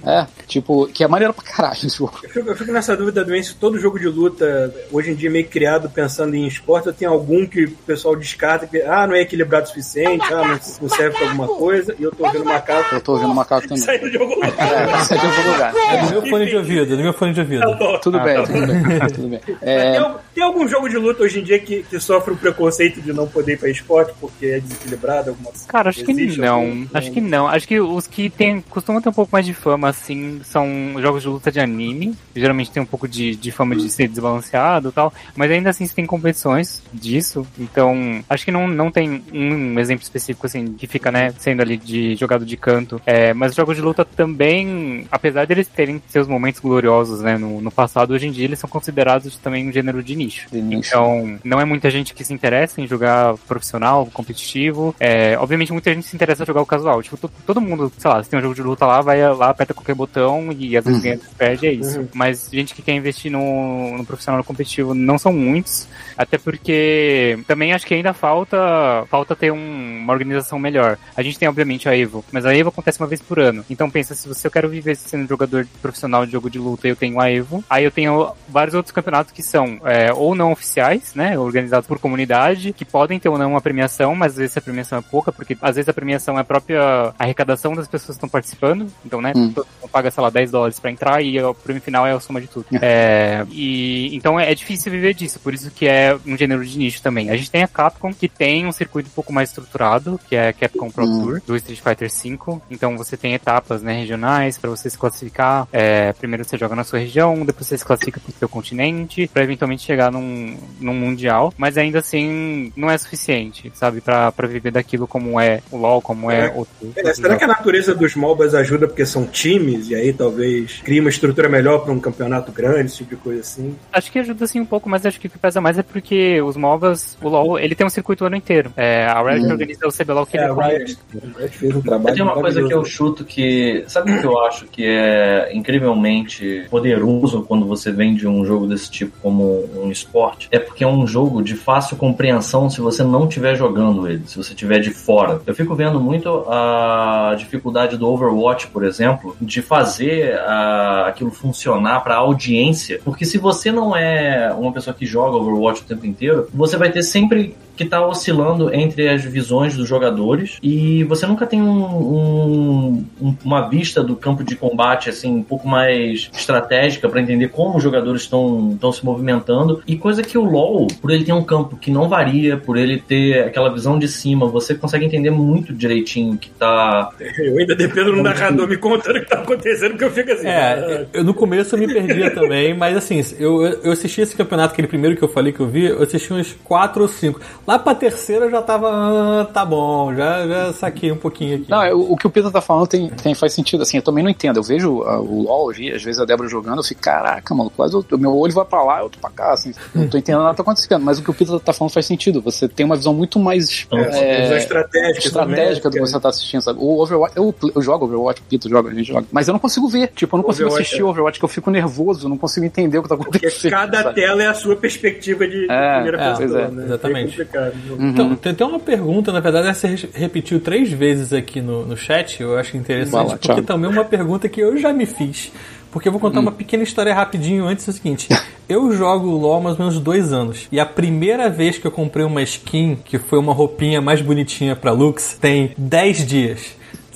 É, tipo, que é maneiro pra caralho esse jogo. Eu fico, eu fico nessa dúvida também se todo jogo de luta, hoje em dia meio criado pensando em esporte, ou tem algum que o pessoal descarta que ah, não é equilibrado o suficiente, ah, não, não serve pra alguma coisa, e eu tô ouvindo uma macaco Eu tô ouvindo o macaco também. saindo de algum lugar. É, sair de algum lugar. É do meu fone de ouvido, é do meu fone de ouvido. Tudo bem, tudo bem, tudo bem. Tem, É, al- tem algum jogo de luta hoje em dia que, que sofre o preconceito de não poder ir pra esporte porque é desequilibrado? Alguma... Cara, acho que Existe não. algum? Acho que não. Acho que os que tem, costumam ter um pouco mais de fama, assim, são jogos de luta de anime. Geralmente tem um pouco de, de fama de ser desbalanceado e tal. Mas ainda assim você tem competições disso. Então, acho que não, não tem um exemplo específico, assim, que fica, né, sendo ali de jogado de canto. É, mas jogos de luta também, apesar deles terem seus momentos gloriosos, né, no, no passado, hoje em dia eles são considerados também um gênero de nicho. de nicho. Então, não é muita gente que se interessa em jogar profissional, competitivo. É, obviamente, muita gente se interessa em jogar o casual. Tipo, to- todo mundo, sei lá, se tem um jogo de luta lá, vai lá, aperta qualquer botão e às vezes ganha, perde, é isso. Mas gente que quer investir no, no profissional no competitivo não são muitos. Até porque também acho que ainda falta falta ter um- uma organização melhor. A gente tem, obviamente, a Evo, mas a Evo acontece uma vez por ano. Então pensa, se você eu quero viver sendo jogador profissional de jogo de luta, eu tenho a Evo. Aí eu tenho vários outros campeonatos que são é, ou não oficiais, né? Organizados por comunidade, que podem ter ou não uma premiação, mas às vezes a premiação é pouca, porque às vezes a premiação é a própria arrecadação das pessoas que estão participando. Então, né? Hum. Paga, sei lá, 10 dólares pra entrar e o prêmio final é a soma de tudo. É, e então é, é difícil viver disso, por isso que é um gênero de nicho também. A gente tem a Capcom, que tem um circuito um pouco mais estruturado, que é a Capcom Pro Hum. Tour, do Street Fighter V. Então você tem etapas, né, regionais pra você se classificar. É, primeiro você joga na sua região, depois você se classifica pro seu continente, pra eventualmente chegar num, num mundial. Mas ainda assim, não é suficiente, sabe, pra, pra viver daquilo como é o LoL, como é, É. outro. É, outro será jogo. que a natureza dos MOBAs ajuda porque são times e aí talvez cria uma estrutura melhor pra um campeonato grande, esse tipo de coisa assim? Acho que ajuda sim um pouco, mas acho que o que pesa mais é porque os MOBAs, o LoL, ele tem um circuito o ano inteiro. É, a Riot Hum. organiza o CBLOL que É, ele a Riot, a Riot fez um trabalho Tem uma coisa que eu chuto que. Sabe o que eu acho que é incrivelmente poderoso quando você vende um jogo desse tipo como um esporte? É porque é um jogo de fácil compreensão se você não estiver jogando ele, se você estiver de fora. Eu fico vendo muito a dificuldade do Overwatch, por exemplo, de fazer ah, aquilo funcionar para audiência, porque se você não é uma pessoa que joga Overwatch o tempo inteiro, você vai ter sempre que tá oscilando entre as visões dos jogadores e você nunca tem um, um, um, uma vista do campo de combate assim um pouco mais estratégica para entender como os jogadores estão se movimentando e coisa que o LoL, por ele ter um campo que não varia, por ele ter aquela visão de cima, você consegue entender muito direitinho que tá. Eu ainda dependo do narrador me contando o que tá acontecendo, que eu fico assim. É, eu, no começo eu me perdia também, mas assim, eu, eu assisti esse campeonato, aquele primeiro que eu falei que eu vi, eu assisti uns 4 ou 5. Lá pra terceira eu já tava. Ah, tá bom, já, já saquei um pouquinho aqui. Não, é, o, o que o Pedro tá falando tem, tem, faz sentido, assim, eu também não entendo. Eu vejo uh, o LOL, às vezes a Débora jogando, eu fico, caraca, mano, quase o meu olho vai pra lá, eu tô pra cá, assim, não tô entendendo nada que tá acontecendo. Mas o que o Pedro tá falando faz sentido. Você tem uma visão muito mais é, é, estratégica, estratégica do que você tá assistindo, sabe? O Overwatch, eu, eu jogo Overwatch, o Peter joga, a gente joga. Mas eu não consigo ver, tipo, eu não consigo Overwatch, assistir o Overwatch, que eu fico nervoso, eu não consigo entender o que tá acontecendo. Porque cada sabe? tela é a sua perspectiva de, é, primeira é, pessoa, é, né? Exatamente. É uhum. Então, tem até uma pergunta, na verdade, você repetiu três vezes aqui no, no chat, eu acho interessante, porque tchau. também é uma pergunta que eu já me fiz. Porque eu vou contar hum. uma pequena história rapidinho antes, é o seguinte. Eu jogo LoL há mais ou menos dois anos. E a primeira vez que eu comprei uma skin, que foi uma roupinha mais bonitinha pra Lux, tem 10 dias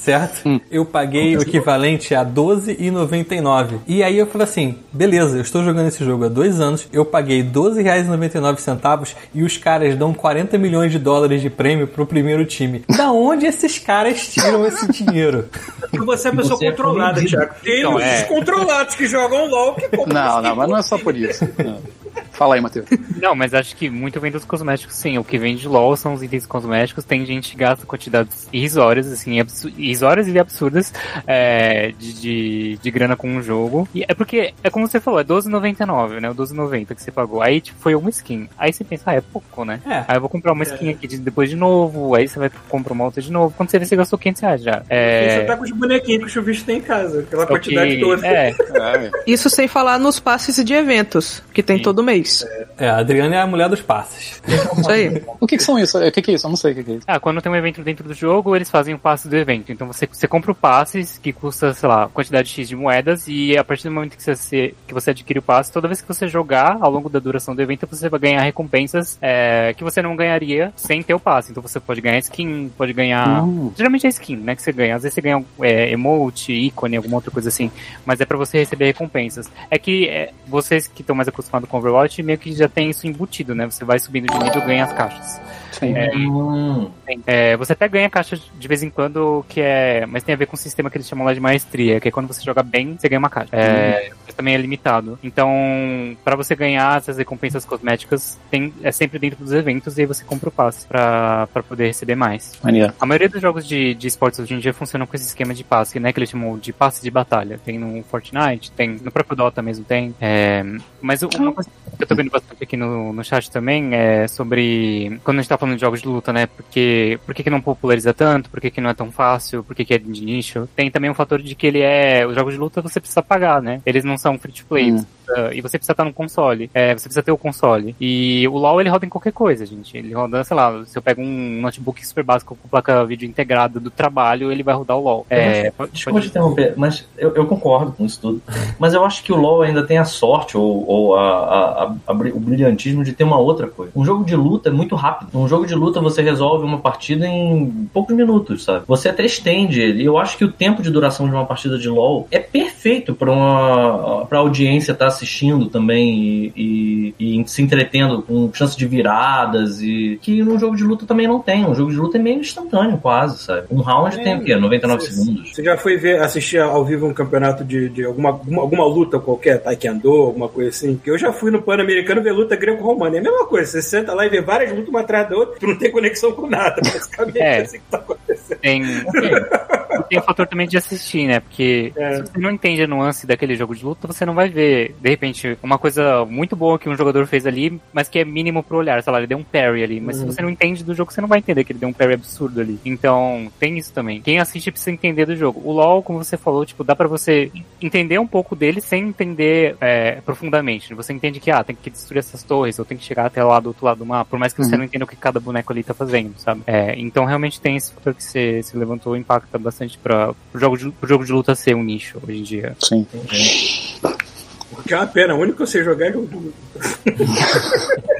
certo? Hum. Eu paguei o equivalente a R$12,99. E aí eu falei assim, beleza, eu estou jogando esse jogo há dois anos, eu paguei R$12,99 e os caras dão 40 milhões de dólares de prêmio pro primeiro time. Da onde esses caras tiram esse dinheiro? Você é uma pessoa é controlada, Thiago. Tem então, os é. descontrolados que jogam LOL que Não, não, mas não é só por isso. Não. Fala aí, Matheus. Não, mas acho que muito vem dos cosméticos, sim. O que vem de LOL são os itens cosméticos. Tem gente que gasta quantidades irrisórias, assim, irrisórias e absurdas é, de, de, de, grana com um jogo. E é porque, é como você falou, é 12,99, né? O 12,90 que você pagou. Aí, tipo, foi uma skin. Aí você pensa, ah, é pouco, né? É. Aí eu vou comprar uma skin é. aqui de, depois de novo. Aí você vai comprar uma outra de novo. Quando você vê, você gastou 500 reais já. É... Você tá com os bonequinhos que o chuvisco tem em casa. Aquela quantidade toda. É. Isso sem falar nos passes de eventos, que tem sim. todo mês isso. É, a Adriana é a mulher dos passes. Isso aí. O que, que são isso? O que, que é isso? Eu não sei o que, que é isso. Ah, quando tem um evento dentro do jogo, eles fazem o passe do evento. Então você, você compra o passe que custa, sei lá, quantidade X de moedas e a partir do momento que você, que você adquire o passe, toda vez que você jogar ao longo da duração do evento, você vai ganhar recompensas é, que você não ganharia sem ter o passe. Então você pode ganhar skin, pode ganhar. Uh. Geralmente é skin, né? Que você ganha. Às vezes você ganha é, emote, ícone, alguma outra coisa assim. Mas é para você receber recompensas. É que é, vocês que estão mais acostumados com Overwatch meio que já tem isso embutido, né? Você vai subindo de nível, ganha as caixas. É, hum. é, você até ganha caixa de vez em quando, que é. Mas tem a ver com o sistema que eles chamam lá de maestria, que é quando você joga bem, você ganha uma caixa. É, hum. também é limitado. Então, para você ganhar essas recompensas cosméticas, tem, é sempre dentro dos eventos e aí você compra o passe pra, pra poder receber mais. Mania. A maioria dos jogos de, de esportes hoje em dia funcionam com esse esquema de passe, né? Que eles chamam de passe de batalha. Tem no Fortnite, tem no próprio Dota mesmo tem. É, mas uma coisa que eu tô vendo bastante aqui no, no chat também é sobre. Quando a gente tá falando falando de jogos de luta, né? Porque por que, que não populariza tanto? Por que, que não é tão fácil? Por que, que é de nicho? Tem também um fator de que ele é. Os jogos de luta você precisa pagar, né? Eles não são free to play. Hum. E você precisa estar no console. É, você precisa ter o console. E o LoL ele roda em qualquer coisa, gente. Ele roda, sei lá, se eu pego um notebook super básico com placa vídeo integrada do trabalho, ele vai rodar o LoL. É, pode, Desculpa te interromper, mas eu, eu, concordo com isso tudo. mas eu acho que o LoL ainda tem a sorte ou, ou a, a, a, o brilhantismo de ter uma outra coisa. Um jogo de luta é muito rápido. Um jogo de luta você resolve uma partida em poucos minutos, sabe? Você até estende ele. E eu acho que o tempo de duração de uma partida de LoL é perfeito para uma pra audiência estar tá assistindo também e, e, e, se entretendo com chance de viradas e que no jogo de luta também não tem. Um jogo de luta é meio instantâneo, quase, sabe? Um round é, tem o quê? 99 você, segundos. Você já foi ver, assistir ao vivo um campeonato de, de alguma, alguma, alguma luta qualquer, taekwondo, alguma coisa assim? Porque eu já fui no Pan-Americano ver luta greco-romana. É a mesma coisa, você senta lá e vê várias lutas uma atrás da outra, tu não tem conexão com nada, basicamente é, assim que tá acontecendo. Tem, tem, tem o fator também de assistir, né? Porque é. se você não entende a nuance daquele jogo de luta, você não vai ver, de repente, uma coisa muito boa que um jogador fez ali, mas que é mínimo pro olhar, sei lá, ele deu um parry ali, mas uhum. se você não entende do jogo, você não vai entender que ele deu um parry absurdo ali. Então, tem isso também. Quem assiste precisa entender do jogo. O LoL, como você falou, tipo, dá para você entender um pouco dele sem entender é, profundamente. Você entende que, ah, tem que destruir essas torres, ou tem que chegar até lá do outro lado do mapa, por mais que você uhum. não entenda o que cada boneco ali tá fazendo, sabe? É, então, realmente tem esse fator que você, se levantou, impacta bastante para o jogo, de, jogo de luta ser um nicho hoje em dia. Sim. Uhum. Que é uma pena, o único que eu sei jogar é o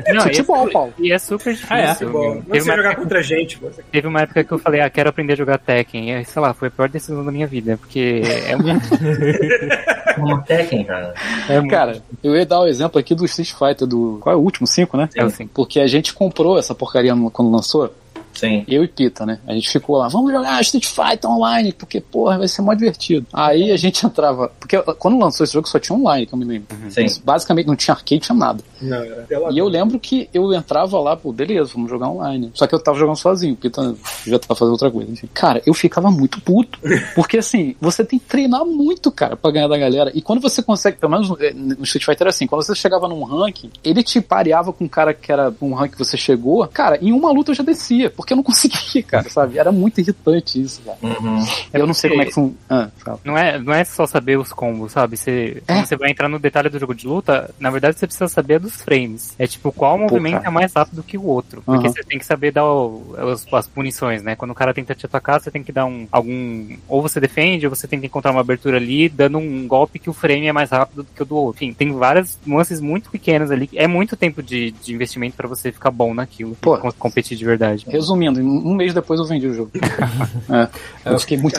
Não, Futebol, é, Paulo. E é super difícil. Ah, é? Futebol. Não uma, jogar época, contra a gente. Você... teve uma época que eu falei, ah, quero aprender a jogar Tekken. E, sei lá, foi a pior decisão da minha vida, porque é muito. Tekken, cara. É muito Cara, eu ia dar o exemplo aqui do Street Fighter do. Qual é o último? 5, né? É o cinco. Porque a gente comprou essa porcaria quando lançou. Sim. Eu e Pita, né? A gente ficou lá, vamos jogar Street Fighter online, porque, porra, vai ser mó divertido. Aí a gente entrava. Porque quando lançou esse jogo só tinha online, que eu me lembro. Sim. Basicamente não tinha arcade, tinha nada. Não. E eu lembro que eu entrava lá, pô, beleza, vamos jogar online. Só que eu tava jogando sozinho, o Pita já tava fazendo outra coisa. Enfim. Cara, eu ficava muito puto. Porque assim, você tem que treinar muito, cara, pra ganhar da galera. E quando você consegue, pelo menos eh, no Street Fighter era assim, quando você chegava num ranking, ele te pareava com um cara que era um ranking que você chegou, cara, em uma luta eu já descia, porque eu não conseguia, cara, sabe? Era muito irritante isso, cara. Uhum. eu não sei como é que funciona. Ah. Não é, não é só saber os combos, sabe? Você, É. Quando você vai entrar no detalhe do jogo de luta, na verdade você precisa saber dos frames. É tipo, qual movimento cara. é mais rápido que o outro. Porque você tem que saber dar o- as, as punições, né? Quando o cara tenta te atacar, você tem que dar um algum. Ou você defende, ou você tem que encontrar uma abertura ali, dando um golpe que o frame é mais rápido do que o do outro. Enfim, tem várias nuances muito pequenas ali. É muito tempo de, de investimento pra você ficar bom naquilo. Pô. com- competir de verdade. Resumindo, um mês depois eu vendi o jogo. é, eu fiquei muito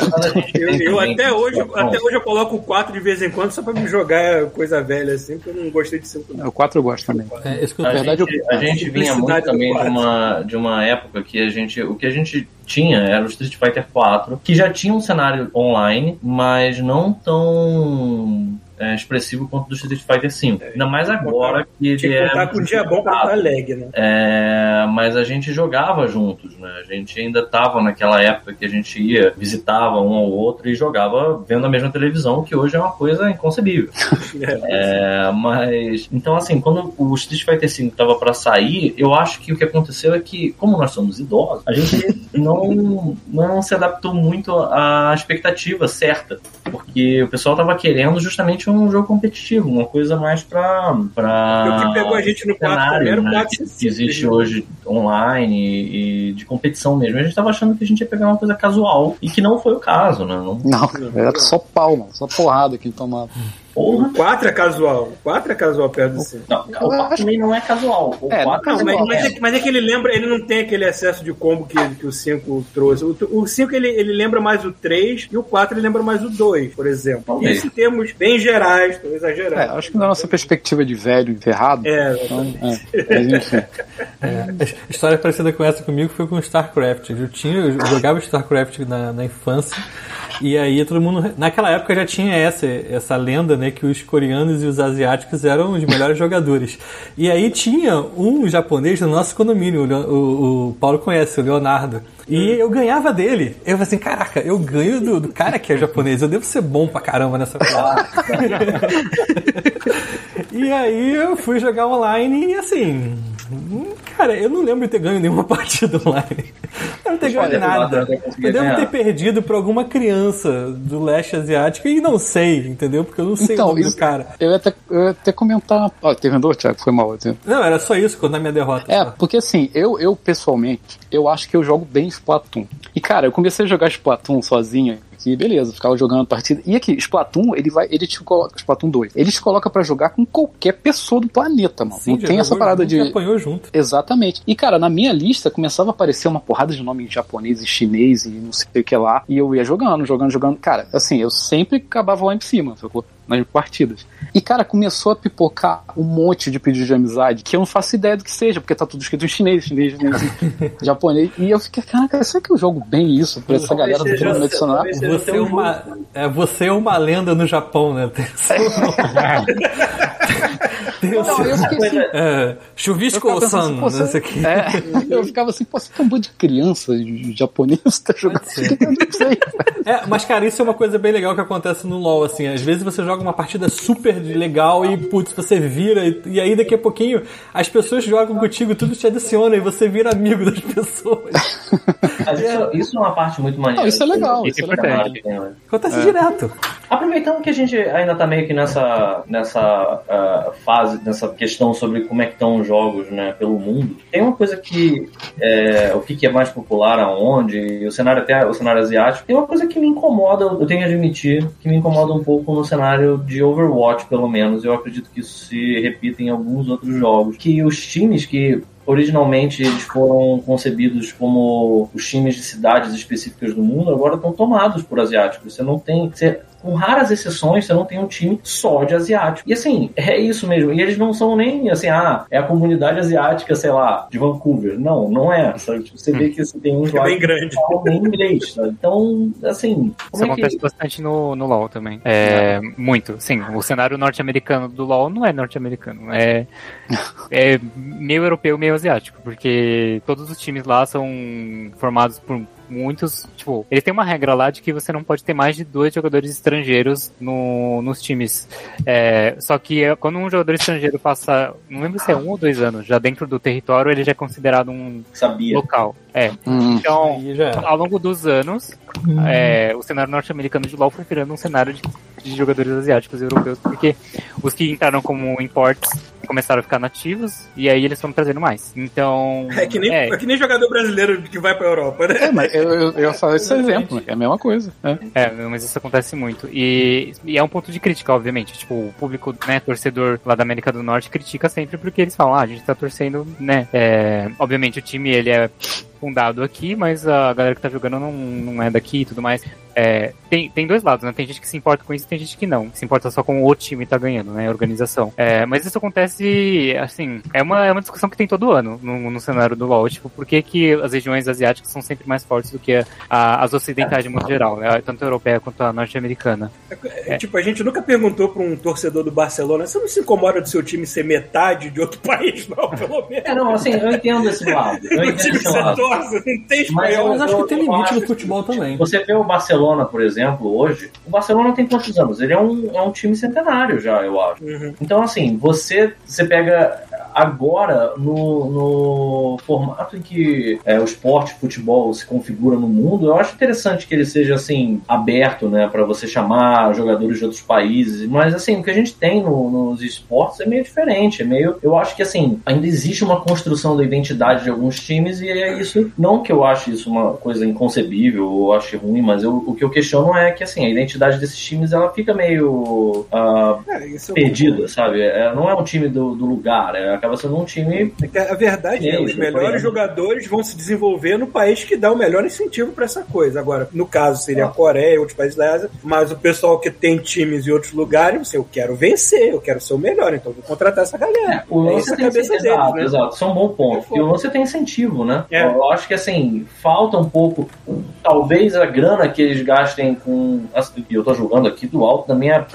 Eu, eu até hoje, até hoje eu coloco o 4 de vez em quando só pra me jogar coisa velha assim, porque eu não gostei de 5 não. O 4 eu gosto também. É, isso que eu A, verdade, gente, a gente vinha muito também de uma, de uma época que a gente. O que a gente tinha era o Street Fighter 4, que já tinha um cenário online, mas não tão é, expressivo quanto do Street Fighter 5. Ainda mais agora que ele que é. contar com o dia bom pra lag, né? É, mas a gente jogava juntos, né? A gente ainda tava naquela época que a gente ia, visitava um ao outro e jogava vendo a mesma televisão, que hoje é uma coisa inconcebível. É, mas, então assim, quando o Street Fighter V tava pra sair, eu acho que o que aconteceu é que, como nós somos idosos, a gente não, não se adaptou muito à expectativa certa. Porque o pessoal tava querendo justamente um jogo competitivo, uma coisa mais pra. pra o que pegou a gente no 4 cenário, também era o né, 4 que, que existe hoje online e, e de competição mesmo. A gente tava achando que a gente ia pegar uma coisa casual e que não foi o caso, né? Não, Não, era só pau, mano. Só porrada que ele tomava. Porra. O 4 é casual. O 4 é casual perto do 5. Não, o 4 também não é casual. O É, 4 Não, Casual, mas, mas é. é, que- mas é que ele lembra, ele não tem aquele excesso de combo que, que o 5 trouxe. O, o 5 ele, ele lembra mais o 3 e o 4 ele lembra mais o 2, por exemplo. Talvez. Isso em termos bem gerais, É, exagerando. acho que da nossa perspectiva de velho enterrado. É, Então, é, enfim. A história parecida com essa comigo foi com StarCraft. Eu, tinha, eu jogava StarCraft na, na infância. E aí todo mundo. Naquela época já tinha essa, essa lenda, né? Que os coreanos e os asiáticos eram os melhores jogadores. E aí tinha um japonês no nosso condomínio, o, o, o Paulo conhece, o Leonardo. E eu ganhava dele. Eu falei assim, caraca, eu ganho do, do cara que é japonês, eu devo ser bom pra caramba nessa coisa. E aí eu fui jogar online e assim. Cara, eu não lembro de ter ganho nenhuma partida online. Eu não ter ganho nada. eu devo ter perdido pra alguma criança do leste asiático e não sei, entendeu? Porque eu não sei o Então, nome isso, do cara. eu ia até, eu ia até comentar. Ó, terminou, Thiago? Foi mal. eu- Não, era só isso, contar minha derrota. É, só. porque assim, eu, eu pessoalmente, eu acho que eu jogo bem Splatoon. E cara, eu comecei a jogar Splatoon sozinho aqui, beleza, ficava jogando partida. E aqui, Splatoon, ele vai, ele te coloca, Splatoon 2, ele te coloca pra jogar com qualquer pessoa do planeta, mano. Sim, não tem essa parada de. apanhou junto. Exatamente. E, cara, na minha lista começava a aparecer uma porrada de nome em japonês e chinês e não sei o que lá. E eu ia jogando, jogando, jogando. Cara, assim, eu sempre acabava lá em cima, sacou? Nas partidas. E, cara, começou a pipocar um monte de pedido de amizade que eu não faço ideia do que seja, porque tá tudo escrito em chinês, chinês, chinês, japonês. E eu fiquei, caraca, será que eu jogo bem isso pra essa galera do talvez seja Você é, uma, é, você é uma lenda no Japão, né? Não, eu fiquei assim, É, Eu ficava Chuvisco-san, pensando, pô, não você- sei o que. É, eu ficava assim, pô, você é um bando de criança de- japonês, tá jogando isso aqui, eu não sei. É, mas cara, isso é uma coisa bem legal que acontece no LoL, assim. Às vezes você joga uma partida super legal e, putz, você vira e, e aí daqui a pouquinho as pessoas jogam contigo, tudo te adiciona e você vira amigo das pessoas. Mas isso, isso é uma parte muito maneira. Não, isso é legal, isso é Isso importante. né? Acontece direto. Aproveitando que a gente ainda tá meio que nessa, nessa uh, fase, nessa questão sobre como é que estão os jogos né, pelo mundo, tem uma coisa que é, o que, é mais popular aonde, o cenário até o cenário asiático, tem uma coisa que me incomoda, eu tenho que admitir, que me incomoda um pouco no cenário de Overwatch, pelo menos. Eu acredito que isso se repita em alguns outros jogos. Que os times que originalmente eles foram concebidos como os times de cidades específicas do mundo, agora estão tomados por asiáticos. Você não tem. Você, com raras exceções, você não tem um time só de asiático. E assim, é isso mesmo. E eles não são nem assim, ah, é a comunidade asiática, sei lá, de Vancouver. Não, não é. Sabe? Tipo, você vê que você tem uns é bem grande. que inglês. Sabe? Então, assim. Isso é acontece que... bastante no, no LoL também. É, muito. Sim, o cenário norte-americano do LoL não é norte-americano. É, é meio europeu, meio asiático. Porque todos os times lá são formados por muitos, tipo, eles têm uma regra lá de que você não pode ter mais de dois jogadores estrangeiros no, nos times. É, só que é, quando um jogador estrangeiro passa, não lembro se é um ou dois anos, já dentro do território, ele já é considerado um Sabia. local. É. Hum. Então, ao longo dos anos, é, o cenário norte-americano de LoL foi virando um cenário de, de jogadores asiáticos e europeus, porque os que entraram como imports começaram a ficar nativos e aí eles foram trazendo mais. Então. É que, nem, é. é, que nem jogador brasileiro que vai pra Europa, né? É, mas eu, eu, eu falar esse exemplo? É a mesma coisa. né? É, mas isso acontece muito. E, e é um ponto de crítica, obviamente. Tipo, o público, né, torcedor lá da América do Norte critica sempre porque eles falam, ah, a gente tá torcendo, né? É, obviamente o time, ele é fundado aqui, mas a galera que tá jogando não, não é daqui e tudo mais. É, tem, tem dois lados, né? Tem gente que se importa com isso e tem gente que não. Que se importa só com o time tá ganhando, né? A organização. É, mas isso acontece, assim, é uma, é uma discussão que tem todo ano no, no cenário do LoL. Tipo, por que, que as regiões asiáticas são sempre mais fortes do que a, a, as ocidentais de modo geral, né? Tanto a europeia quanto a norte-americana. É, Tipo, a gente nunca perguntou pra um torcedor do Barcelona, você não se incomoda do seu time ser metade de outro país, não, pelo menos? É, não, assim, eu entendo esse lado. Eu entendo esse lado. Torce, não tem Mas espanhol. Mas acho que tem limite no futebol também. Você vê o Barcelona, por exemplo, hoje. O Barcelona tem quantos anos? Ele é um, é um time centenário já, eu acho. Uhum. Então, assim, você, você pega agora no, no formato em que é, o esporte, futebol se configura no mundo, eu acho interessante que ele seja assim aberto, né, para você chamar jogadores de outros países. Mas assim, o que a gente tem no- nos esportes é meio diferente, é meio, eu acho que assim ainda existe uma construção da identidade de alguns times e é isso. Não que eu ache isso uma coisa inconcebível ou ache ruim, mas eu- o que eu questiono é que assim a identidade desses times ela fica meio ah, É, eu perdida, sabe? É, não é um time do, do lugar, é, acaba sendo um time. É A verdade é, os melhores jogadores vão se desenvolver no país que dá o melhor incentivo pra essa coisa. Agora, no caso, seria a Coreia, outros países da Ásia, mas o pessoal que tem times em outros lugares, assim, eu quero vencer, eu quero ser o melhor, então vou contratar essa galera. O é lance isso a tem cabeça exato, deles, né? exato, isso é um bom ponto. Porque o lance tem incentivo, né? É. Eu acho que assim, falta um pouco, talvez a grana que eles gastem com. E eu tô jogando aqui do alto da minha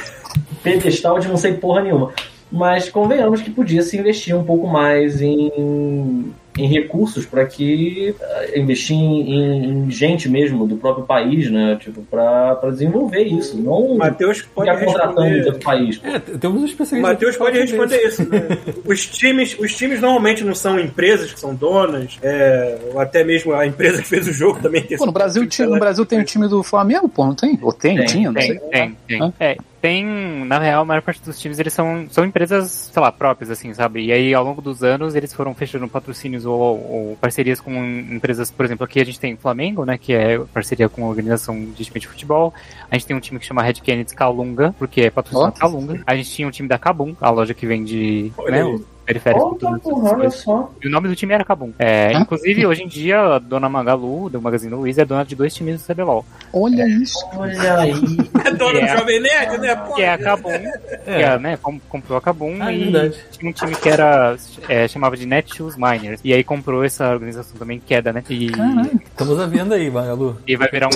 pedestal de não sei porra nenhuma. Mas convenhamos que podia se investir um pouco mais em, em recursos para que eh, investir em, em gente mesmo do próprio país, né? Tipo, para desenvolver isso. Não O Matheus pode responder. outro país. É, temos um O especialista. Matheus pode responder isso. né? Os times, os times normalmente não são empresas que são donas, é, ou até mesmo a empresa que fez o jogo também tem Pô, no Brasil, time, no Brasil tem o time do Flamengo, pô, não tem? Ou tem? Tem, tinha? Não Tem, sei. tem, tem. Hã? É, tem, na real, a maior parte dos times, eles são, são empresas, sei lá, próprias, assim, sabe? E aí, ao longo dos anos, eles foram fechando patrocínios ou, ou parcerias com empresas, por exemplo, aqui a gente tem Flamengo, né, que é parceria com a organização de time de futebol. A gente tem um time que chama Red Kennedy Calunga, porque é patrocinado. Calunga. A gente tinha um time da Kabum, a loja que vende, né, os periféricos. Porra, só. E o nome do time era Kabum. É, Hã? inclusive, hoje em dia, a dona Magalu, do Magazine Luiza, é dona de dois times do CBLOL. Olha isso. Olha aí. É dona É. do Jovem Nerd, né? Pô, que é a Kabum, que é, né, com- comprou a Kabum Ah, é e verdade. tinha um time que era, é, chamava de Netshoes Miners, e aí comprou essa organização também, que é da, né, e, Caralho. Estamos à venda aí, Magalu. e vai virar um,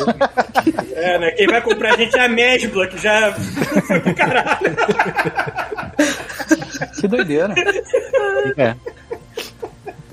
É, né? Quem vai comprar a gente é a Mesbla, que já foi pro caralho. Que doideira. é.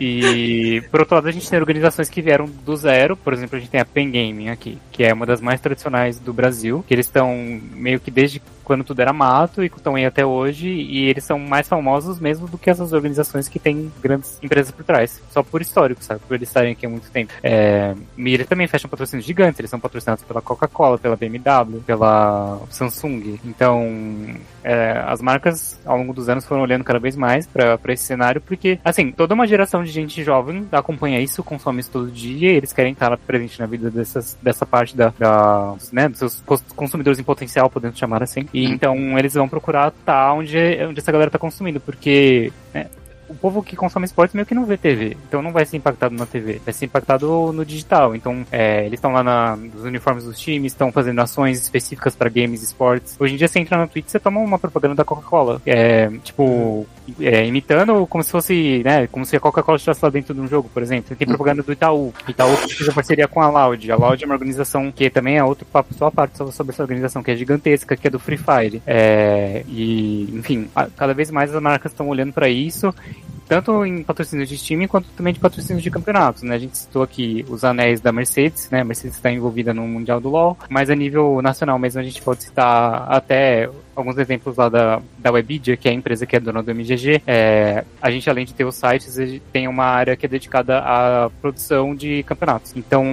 E, por outro lado, a gente tem organizações que vieram do zero, por exemplo, a gente tem a Pen Gaming aqui, que é uma das mais tradicionais do Brasil, que eles estão meio que desde quando tudo era mato e estão aí até hoje, e eles são mais famosos mesmo do que essas organizações que têm grandes empresas por trás, só por histórico, sabe? Por eles estarem aqui há muito tempo. É, e eles também fecham patrocínios gigantes, eles são patrocinados pela Coca-Cola, pela BMW, pela Samsung. Então, é, as marcas ao longo dos anos foram olhando cada vez mais para esse cenário, porque, assim, toda uma geração de gente jovem acompanha isso, consome isso todo dia, eles querem estar presente na vida dessas, dessa parte da, da né, dos seus consumidores em potencial, podemos chamar assim. E então eles vão procurar estar onde, onde essa galera está consumindo, porque né, o povo que consome esportes meio que não vê TV, então não vai ser impactado na TV, vai ser impactado no digital. Então, é, eles estão lá na, nos uniformes dos times, estão fazendo ações específicas para games e esportes. Hoje em dia, você entra na Twitch, você toma uma propaganda da Coca-Cola, é, tipo, é, imitando como se fosse, né, como se a Coca-Cola estivesse lá dentro de um jogo, por exemplo. Tem propaganda do Itaú. Itaú fez a parceria com a Loud. A Loud é uma organização que também é outro papo só a parte sobre essa organização, que é gigantesca, que é do Free Fire. É, e, enfim, cada vez mais as marcas estão olhando para isso tanto em patrocínios de time quanto também de patrocínios de campeonatos, né? A gente citou aqui os anéis da Mercedes, né? A Mercedes está envolvida no Mundial do LoL, mas a nível nacional mesmo a gente pode citar até alguns exemplos lá da, da Webidia, que é a empresa que é dona do MGG. É, a gente, além de ter os sites, tem uma área que é dedicada à produção de campeonatos. Então,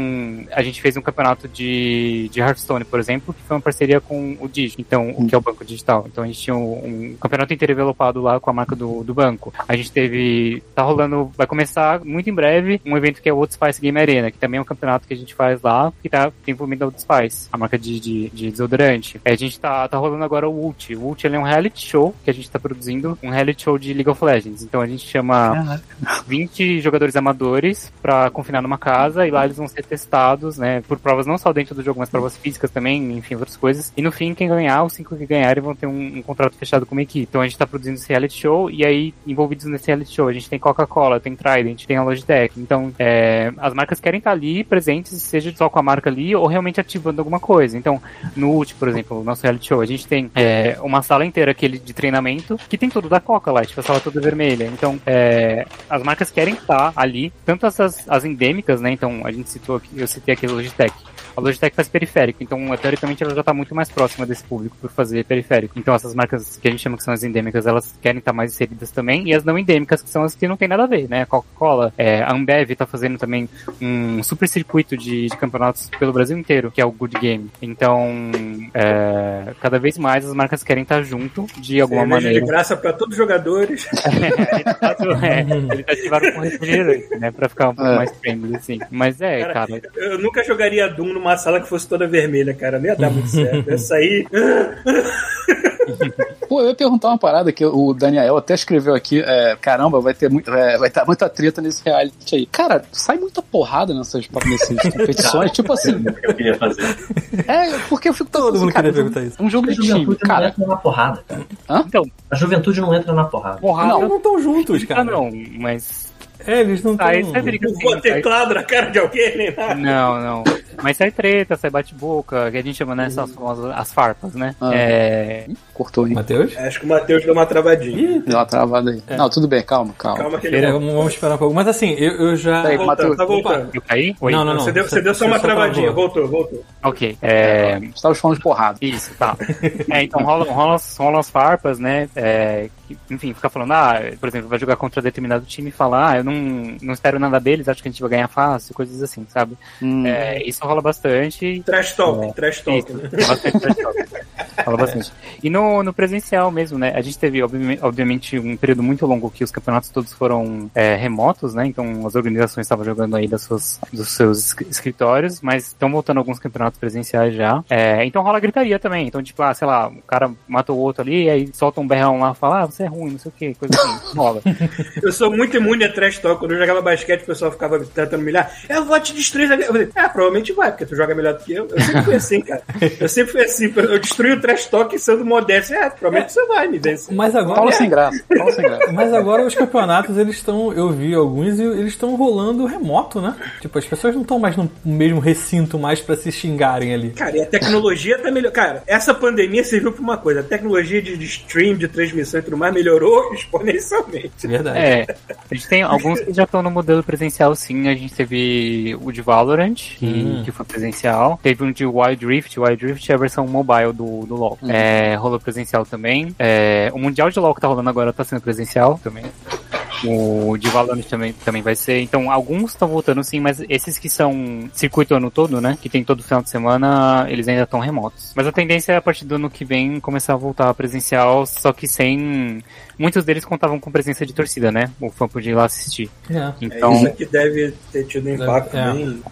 a gente fez um campeonato de, de Hearthstone, por exemplo, que foi uma parceria com o Digi, então, o que é o banco digital. Então, a gente tinha um, um campeonato inteiro developado lá com a marca do, do banco. A gente teve, tá rolando, vai começar muito em breve, um evento que é o Old Spice Game Arena, que também é um campeonato que a gente faz lá, que tá envolvendo a Old Spice, a marca de, de, de desodorante. A gente tá, tá rolando agora o Ult. O Ult é um reality show que a gente tá produzindo, um reality show de League of Legends. Então a gente chama 20 jogadores amadores pra confinar numa casa e lá eles vão ser testados, né, por provas não só dentro do jogo, mas provas físicas também, enfim, outras coisas. E no fim, quem ganhar, os cinco que ganharem vão ter um, um contrato fechado com uma equipe. Então a gente tá produzindo esse reality show e aí, envolvidos nesse reality show, a gente tem Coca-Cola, tem Trident, tem a Logitech. Então, é, as marcas querem estar ali presentes, seja só com a marca ali ou realmente ativando alguma coisa. Então, no Ult, por exemplo, o nosso reality show, a gente tem é, uma sala inteira aquele de treinamento que tem tudo da Coca lá, tipo, a sala toda vermelha. Então, é, as marcas querem estar ali, tanto essas as endêmicas, né? Então, a gente citou aqui, eu citei aqui a Logitech. A Logitech faz periférico, então teoricamente ela já está muito mais próxima desse público por fazer periférico. Então essas marcas que a gente chama que são as endêmicas, elas querem estar mais inseridas também, e as não endêmicas, que são as que não tem nada a ver, né? A Coca-Cola, é, a Ambev está fazendo também um super circuito de, de, campeonatos pelo Brasil inteiro, que é o Good Game. Então, é, cada vez mais as marcas querem estar junto de alguma Cerveja maneira. de graça para todos os jogadores. é, ele tá ativado com refrigerante, né? Pra ficar um pouco É. mais friendly, assim. Mas é, Cara, cara. Eu nunca jogaria Doom numa sala que fosse toda vermelha, cara. Não ia dar muito certo. Ia sair. Pô, eu ia perguntar uma parada que o Daniel até escreveu aqui. é, caramba, vai ter muito, é, vai estar muita treta nesse reality aí. Cara, sai muita porrada nessas, nessas competições. tipo assim, que eu queria fazer. é porque eu fico Todo assim, mundo cara, queria perguntar isso. Um jogo A de time, juventude não cara. entra na porrada, cara. Então, A juventude não entra na porrada. porrada Não, não estão juntos, ah, cara. não, mas. É, eles não é briga Não vou sai- teclado na cara de alguém, nem nada. Não, não. Mas sai treta, sai bate-boca, que a gente chama, né, essas famosas as farpas, né? Ah. É. Cortou aí. Matheus? Acho que o Matheus deu uma travadinha. Deu uma travada aí. Não, tudo bem, calma, calma. Calma que ele É, vamos, vamos esperar um pouco. Mas assim, eu, eu já. Tá Matheus, voltando, tá voltando. Eu caí? Oi? Não, não, não. Você deu, você deu só Você uma só travadinha. Voltou, voltou. Ok. É. Estava falando de porrada. Isso, tá. É, então rola, rola, as- rola as farpas, né? É, que, enfim, fica falando, ah, por exemplo, vai jogar contra determinado time e falar, ah, eu não, não espero nada deles, acho que a gente vai ganhar fácil, coisas assim, sabe? Hum. É, isso rola bastante. Trash talk, É. trash talk. Isso, né? bastante trash talk. Fala bastante. E no, no presencial mesmo, né? A gente teve, obvi- obviamente, um período muito longo que os campeonatos todos foram é, remotos, né? Então as organizações estavam jogando aí das suas, dos seus es- escritórios, mas estão voltando alguns campeonatos presenciais já. É, então rola gritaria também. Então, tipo, ah, sei lá, o cara matou o outro ali, aí solta um berrão lá e fala, ah, você é ruim, não sei o que, coisa assim. rola. Eu sou muito imune a trash talk. Quando eu jogava basquete, o pessoal ficava tentando me humilhar. Eu vou te destruir. Eu falei, ah, provavelmente vai, porque tu joga melhor do que eu. Eu sempre fui assim, cara. Eu sempre fui assim. Eu destruí o trash talk sendo modesto. É, provavelmente você vai me vencer. Mas agora. Paulo sem graça. Paulo sem graça. Mas agora os campeonatos, eles estão. Eu vi alguns e eles estão rolando remoto, né? Tipo, as pessoas não estão mais no mesmo recinto mais pra se xingarem ali. Cara, e a tecnologia tá melhor. Cara, essa pandemia serviu pra uma coisa. A tecnologia de, de stream, de transmissão e tudo mais melhorou exponencialmente. Verdade. É, a gente tem alguns que já estão no modelo presencial, sim. A gente teve o de Valorant, que, Hum. que foi presencial. Teve um de Wild Rift. Wild Rift é a versão mobile do, do LoL. É, rolou presencial também. É, o Mundial de LoL que tá rolando agora tá sendo presencial também. O de Valorant também, também vai ser. Então, alguns estão voltando sim, mas esses que são circuito ano todo, né? Que tem todo final de semana, eles ainda estão remotos. Mas a tendência é a partir do ano que vem começar a voltar presencial, só que sem. Muitos deles contavam com presença de torcida, né? O fã podia ir lá assistir. É. Então, É isso que deve ter tido um impacto É. bem.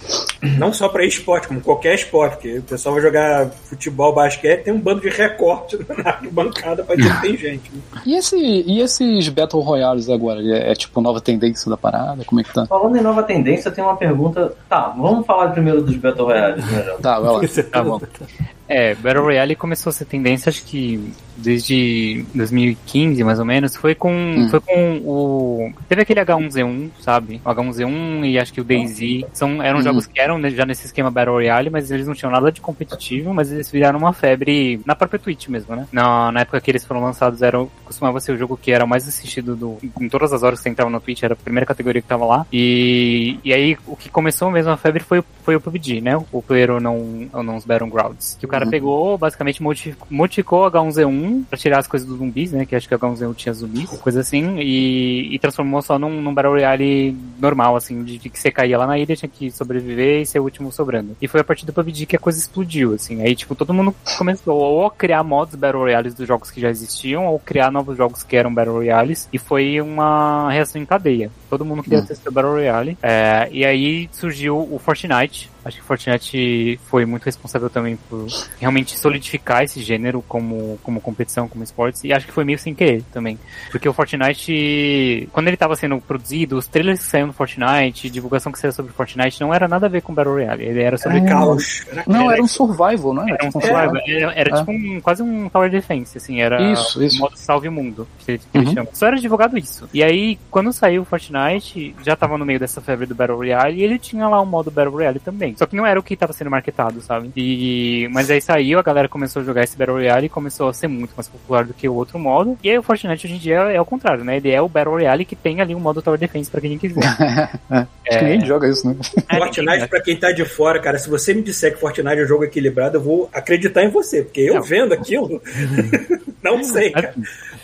Não só pra esporte, como qualquer esporte, porque o pessoal vai jogar futebol, basquete, tem um bando de recorte na bancada pra dizer que tem gente. né? E, esse, e esses Battle Royales agora? É, é tipo nova tendência da parada? Como é que tá? Falando em nova tendência, tem uma pergunta. Tá, vamos falar primeiro dos Battle Royales, né? Tá, vai lá. Tá bom. É, Battle Royale começou a ser tendência, acho que desde 2015, mais ou menos. Foi com, foi com o. Teve aquele H1Z1, sabe? O H1Z1 e acho que o DayZ. São, eram Hum. jogos que eram né, já nesse esquema Battle Royale, mas eles não tinham nada de competitivo, mas eles viraram uma febre na própria Twitch mesmo, né? Na, na época que eles foram lançados, era, costumava ser o jogo que era mais assistido do, em todas as horas que você entrava no Twitch, era a primeira categoria que tava lá. E, e aí o que começou mesmo a febre foi, foi o PUBG, né? O Player não, não os Battlegrounds. Que o cara Uhum. pegou, basicamente modificou, modificou H1Z1 pra tirar as coisas dos zumbis, né? Que acho que o H1Z1 tinha zumbis, coisa assim, e, e transformou só num, num Battle Royale normal, assim, de, de que você caía lá na ilha, tinha que sobreviver e ser o último sobrando. E foi a partir do PUBG que a coisa explodiu, assim. Aí, tipo, todo mundo começou ou a criar mods Battle Royales dos jogos que já existiam, ou criar novos jogos que eram Battle Royales, e foi uma reação em cadeia. Todo mundo queria testar Battle Royale. É, e aí surgiu o Fortnite. Acho que o Fortnite foi muito responsável também por realmente solidificar esse gênero como, como competição, como esportes. E acho que foi meio sem querer também. Porque o Fortnite, quando ele estava sendo produzido, os trailers que saíram do Fortnite, divulgação que saiu sobre Fortnite, não era nada a ver com Battle Royale. Ele era sobre Caos. Era Não, era um survival, não era? era um Tipo um survival, era, era É. tipo um, quase um Tower Defense, assim, era Isso, isso. o modo salve o mundo, que ele, que ele Uhum. chama. Só era divulgado isso. E aí, quando saiu o Fortnite, já tava no meio dessa febre do Battle Royale, e ele tinha lá um modo Battle Royale também. Só que não era o que tava sendo marketado, sabe? E, mas aí saiu, a galera começou a jogar esse Battle Royale e começou a ser muito mais popular do que o outro modo. E aí o Fortnite hoje em dia é o contrário, né? Ele é o Battle Royale que tem ali um modo Tower Defense pra quem quiser. Acho que ninguém joga isso, né? É, Fortnite, pra quem tá de fora, cara, se você me disser que Fortnite é um jogo equilibrado, eu vou acreditar em você, porque eu Não. vendo aquilo, não sei, cara.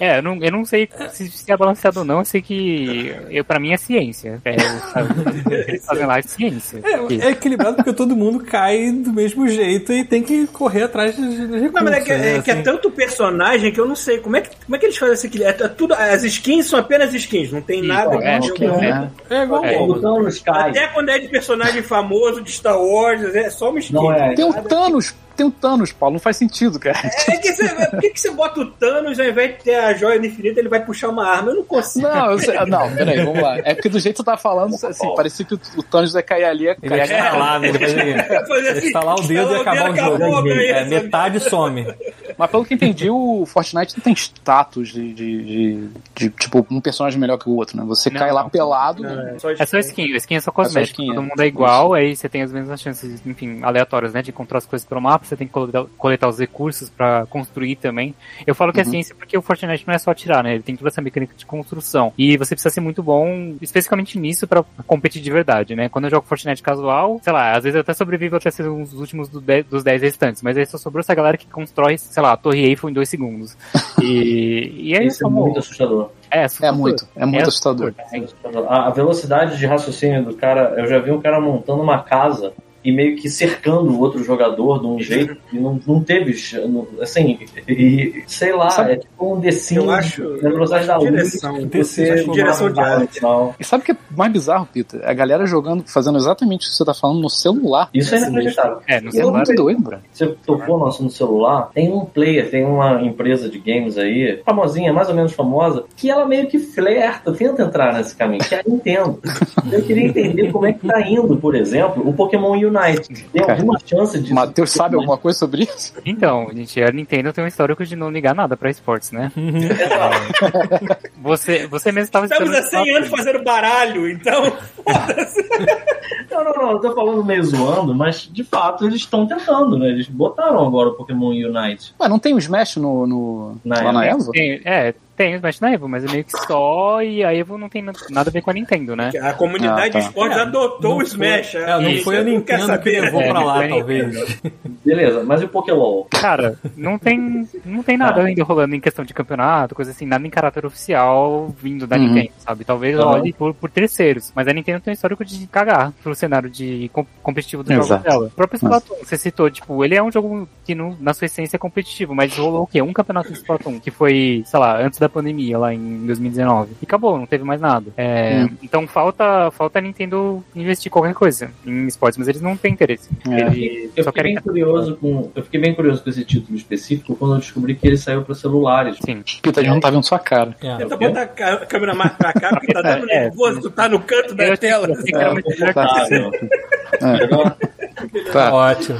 É, eu não, eu não sei se, se é balanceado ou não, eu sei que eu, pra mim é ciência. É, o que eles fazem lá é ciência. É, é equilibrado porque todo mundo cai do mesmo jeito e tem que correr atrás de, de recursos. Não, mas é que, né, é, que é assim. tanto personagem que eu não sei. Como é que, como é que eles fazem esse equilíbrio? É tudo, as skins são apenas skins, não tem nada. é, de Acho que é. É igual É, o O Thanos. Até quando é de personagem famoso de Star Wars, é só uma skin. Não é. Tem um Thanos, tem um Thanos, Paulo, não faz sentido, cara. É que você, por que, que você bota o Thanos ao invés de ter a joia do infinito, ele vai puxar uma arma? Eu não consigo. Não, eu sei- não, peraí, vamos lá. É porque do jeito que você tá falando, assim, parecia que o, o Thanos ia cair ali, ia Ele vai cair estalar, né? Ele vai Vai fazer assim, estalar o dedo e estalar o acabar o jogo. É, metade some. Mas pelo que entendi, o Fortnite não tem status de, de, de- de, tipo, um personagem melhor que o outro, né? Você Não, cai lá não. pelado. É, É só skin, skin é só cosmético. skin, é. Todo mundo é igual, aí você tem as mesmas chances, enfim, aleatórias, né? De encontrar as coisas pelo mapa, você tem que coletar, coletar os recursos pra construir também. Eu falo que é ciência porque o Fortnite não é só atirar, né? Ele tem toda essa mecânica de construção. E você precisa ser muito bom, especificamente nisso, pra competir de verdade, né? Quando eu jogo Fortnite casual, sei lá, às vezes eu até sobrevivo até ser um dos últimos do de- dos 10 restantes, mas aí só sobrou essa galera que constrói, sei lá, a Torre Eiffel em dois segundos. E, e aí, Isso é muito assustador. É, É assustador. muito, é muito assustador. A, a velocidade de raciocínio do cara, eu já vi um cara montando uma casa e meio que cercando o outro jogador de um jeito que não, não teve, assim, e, sei lá, Sabe- é tipo um Sims Eu acho- na velocidade da luz. direção, você direção de arte. final. E sabe o que é mais bizarro, Peter? A galera jogando, fazendo exatamente o que você tá falando no celular. Isso é inacreditável. É, no É celular. muito doido, bro. Você tocou no assunto celular, tem um player, tem uma empresa de games aí, famosinha, mais ou menos famosa, que ela meio que flerta, tenta entrar nesse caminho, que é a Nintendo. Eu queria entender como é que tá indo, por exemplo, o Pokémon Unite. Tem alguma chance de. Matheus sabe alguma coisa sobre isso? Então, gente, a Nintendo tem um histórico de não ligar nada pra esportes, né? Você, você mesmo estava Estamos há 100 anos fazendo baralho, então. Não, não, não, eu tô falando meio zoando, mas de fato eles estão tentando, né? Eles botaram agora o Pokémon Unite. Ué, não tem o Smash no, no- Na lá na Evo? Evo? Tem, é, Tem Smash na Evo, mas é meio que só, e a Evo não tem nada a ver com a Nintendo, né? A comunidade Ah, tá. de esportes adotou Não o foi- Smash. É, não Isso, foi a quero Nintendo que saber. levou É, pra lá, talvez. Beleza, mas e o Pokélol? Cara, não tem, não tem nada Ah. ainda rolando em questão de campeonato, coisa assim, nada em caráter oficial vindo da Uhum. Nintendo, sabe? Talvez Aham. olhe por, por terceiros, mas a Nintendo tem um histórico de cagar pro cenário de com- competitivo do jogo dela. O próprio Splatoon, você citou, tipo, ele é um jogo que no- na sua essência é competitivo, mas rolou o quê? Um campeonato de Splatoon, que foi, sei lá, antes da pandemia, lá em 2019. E acabou, não teve mais nada. É, Hum. Então falta, falta a Nintendo investir qualquer coisa em esportes, mas eles não têm interesse. É. Eles Eu só fiquei, bem curioso com, eu fiquei bem curioso com esse título específico quando eu descobri que ele saiu para celulares. Sim. Já não tá vendo sua cara. É. Tenta botar a câmera mais pra cá, porque tá dando É. nervoso, tu tá no canto da tela. Confortável. Tá. Ótimo.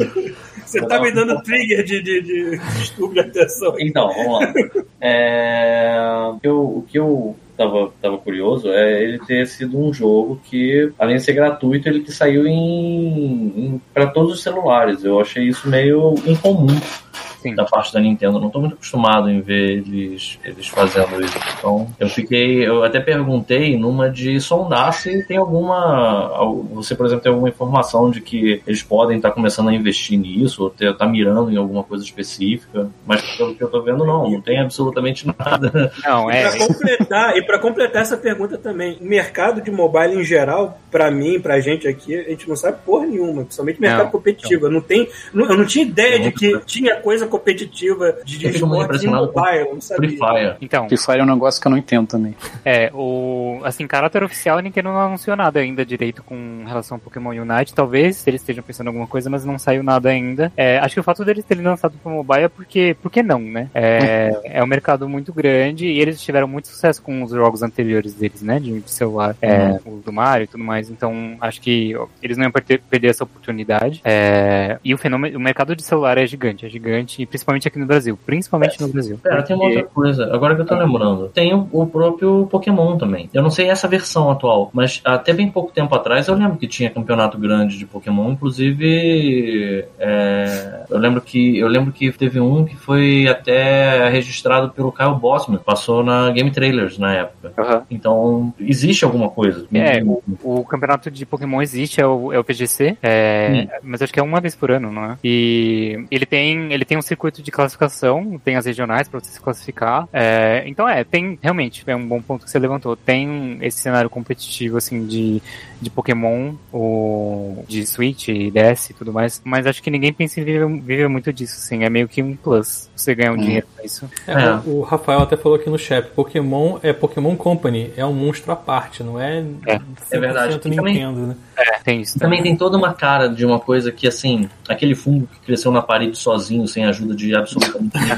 Você tá me dando trigger de, de, de distúrbio de atenção. Então, vamos lá. É, o que eu, o que eu tava, tava curioso é ele ter sido um jogo que, além de ser gratuito, ele que saiu em, em para todos os celulares. Eu achei isso meio incomum Sim. da parte da Nintendo. Eu não tô muito acostumado em ver eles, eles fazendo isso. Então, eu fiquei. Eu até perguntei numa de sondar se tem alguma. al- Você, por exemplo, tem alguma informação de que eles podem estar começando a investir nisso, ou ter, tá mirando em alguma coisa específica. Mas pelo que eu tô vendo, não. Não tem absolutamente nada. Não, é. Pra completar, e para completar essa pergunta também, o mercado de mobile em geral, pra mim, pra gente aqui, a gente não sabe porra nenhuma, principalmente mercado Não, competitivo. Eu não tenho, não- eu não tinha ideia de que tinha coisa competitiva de, de esportes em mobile, eu não Free sabia. Fire. Então, Free Fire é um negócio que eu não entendo também. é, o. Assim, caráter oficial, a Nintendo não anunciou nada ainda direito com relação ao Pokémon Unite. Talvez eles estejam pensando em alguma coisa, mas não saiu nada ainda. É, acho que o fato deles terem lançado pro mobile é porque. Por que não, né? É, é um mercado muito grande e eles tiveram muito sucesso com os jogos anteriores deles, né? De, celular. É, o do Mario e tudo mais. Então, acho que ó, eles não iam perder, perder essa oportunidade. É, e o fenômeno. O mercado de celular é gigante, é gigante, e principalmente aqui no Brasil. Principalmente no Brasil. Pera, tem uma outra coisa. Agora que eu tô lembrando. Tem o, o próprio Pokémon também. Eu não sei essa versão atual, mas até bem pouco tempo atrás eu lembro que tinha campeonato grande de Pokémon. Inclusive, é, eu lembro que eu lembro que teve um que foi até registrado pelo Kyle Bossman. Passou na Game Trailers na época. Aham. Então, existe alguma coisa. É, o, o campeonato de Pokémon existe, é o, é o PGC, é, mas acho que é uma vez por ano, não é? E ele tem, ele tem um circuito de classificação, tem as regionais pra você se classificar. é, então é, tem, realmente, é um bom ponto que você levantou. Tem esse cenário competitivo, assim, de, de Pokémon, o, de Switch, DS e tudo mais, mas acho que ninguém pensa em viver, viver muito disso, assim, é meio que um plus, você ganhar um dinheiro com isso. É, É. O, o Rafael até falou aqui no chat, Pokémon é Pokémon Company, é um monstro à parte, não é, É. 100% É verdade. E também- Nintendo, né? É, tem isso Também tem toda uma cara de uma coisa que, assim, aquele fungo que cresceu na parede sozinho, sem ajuda de absolutamente ninguém.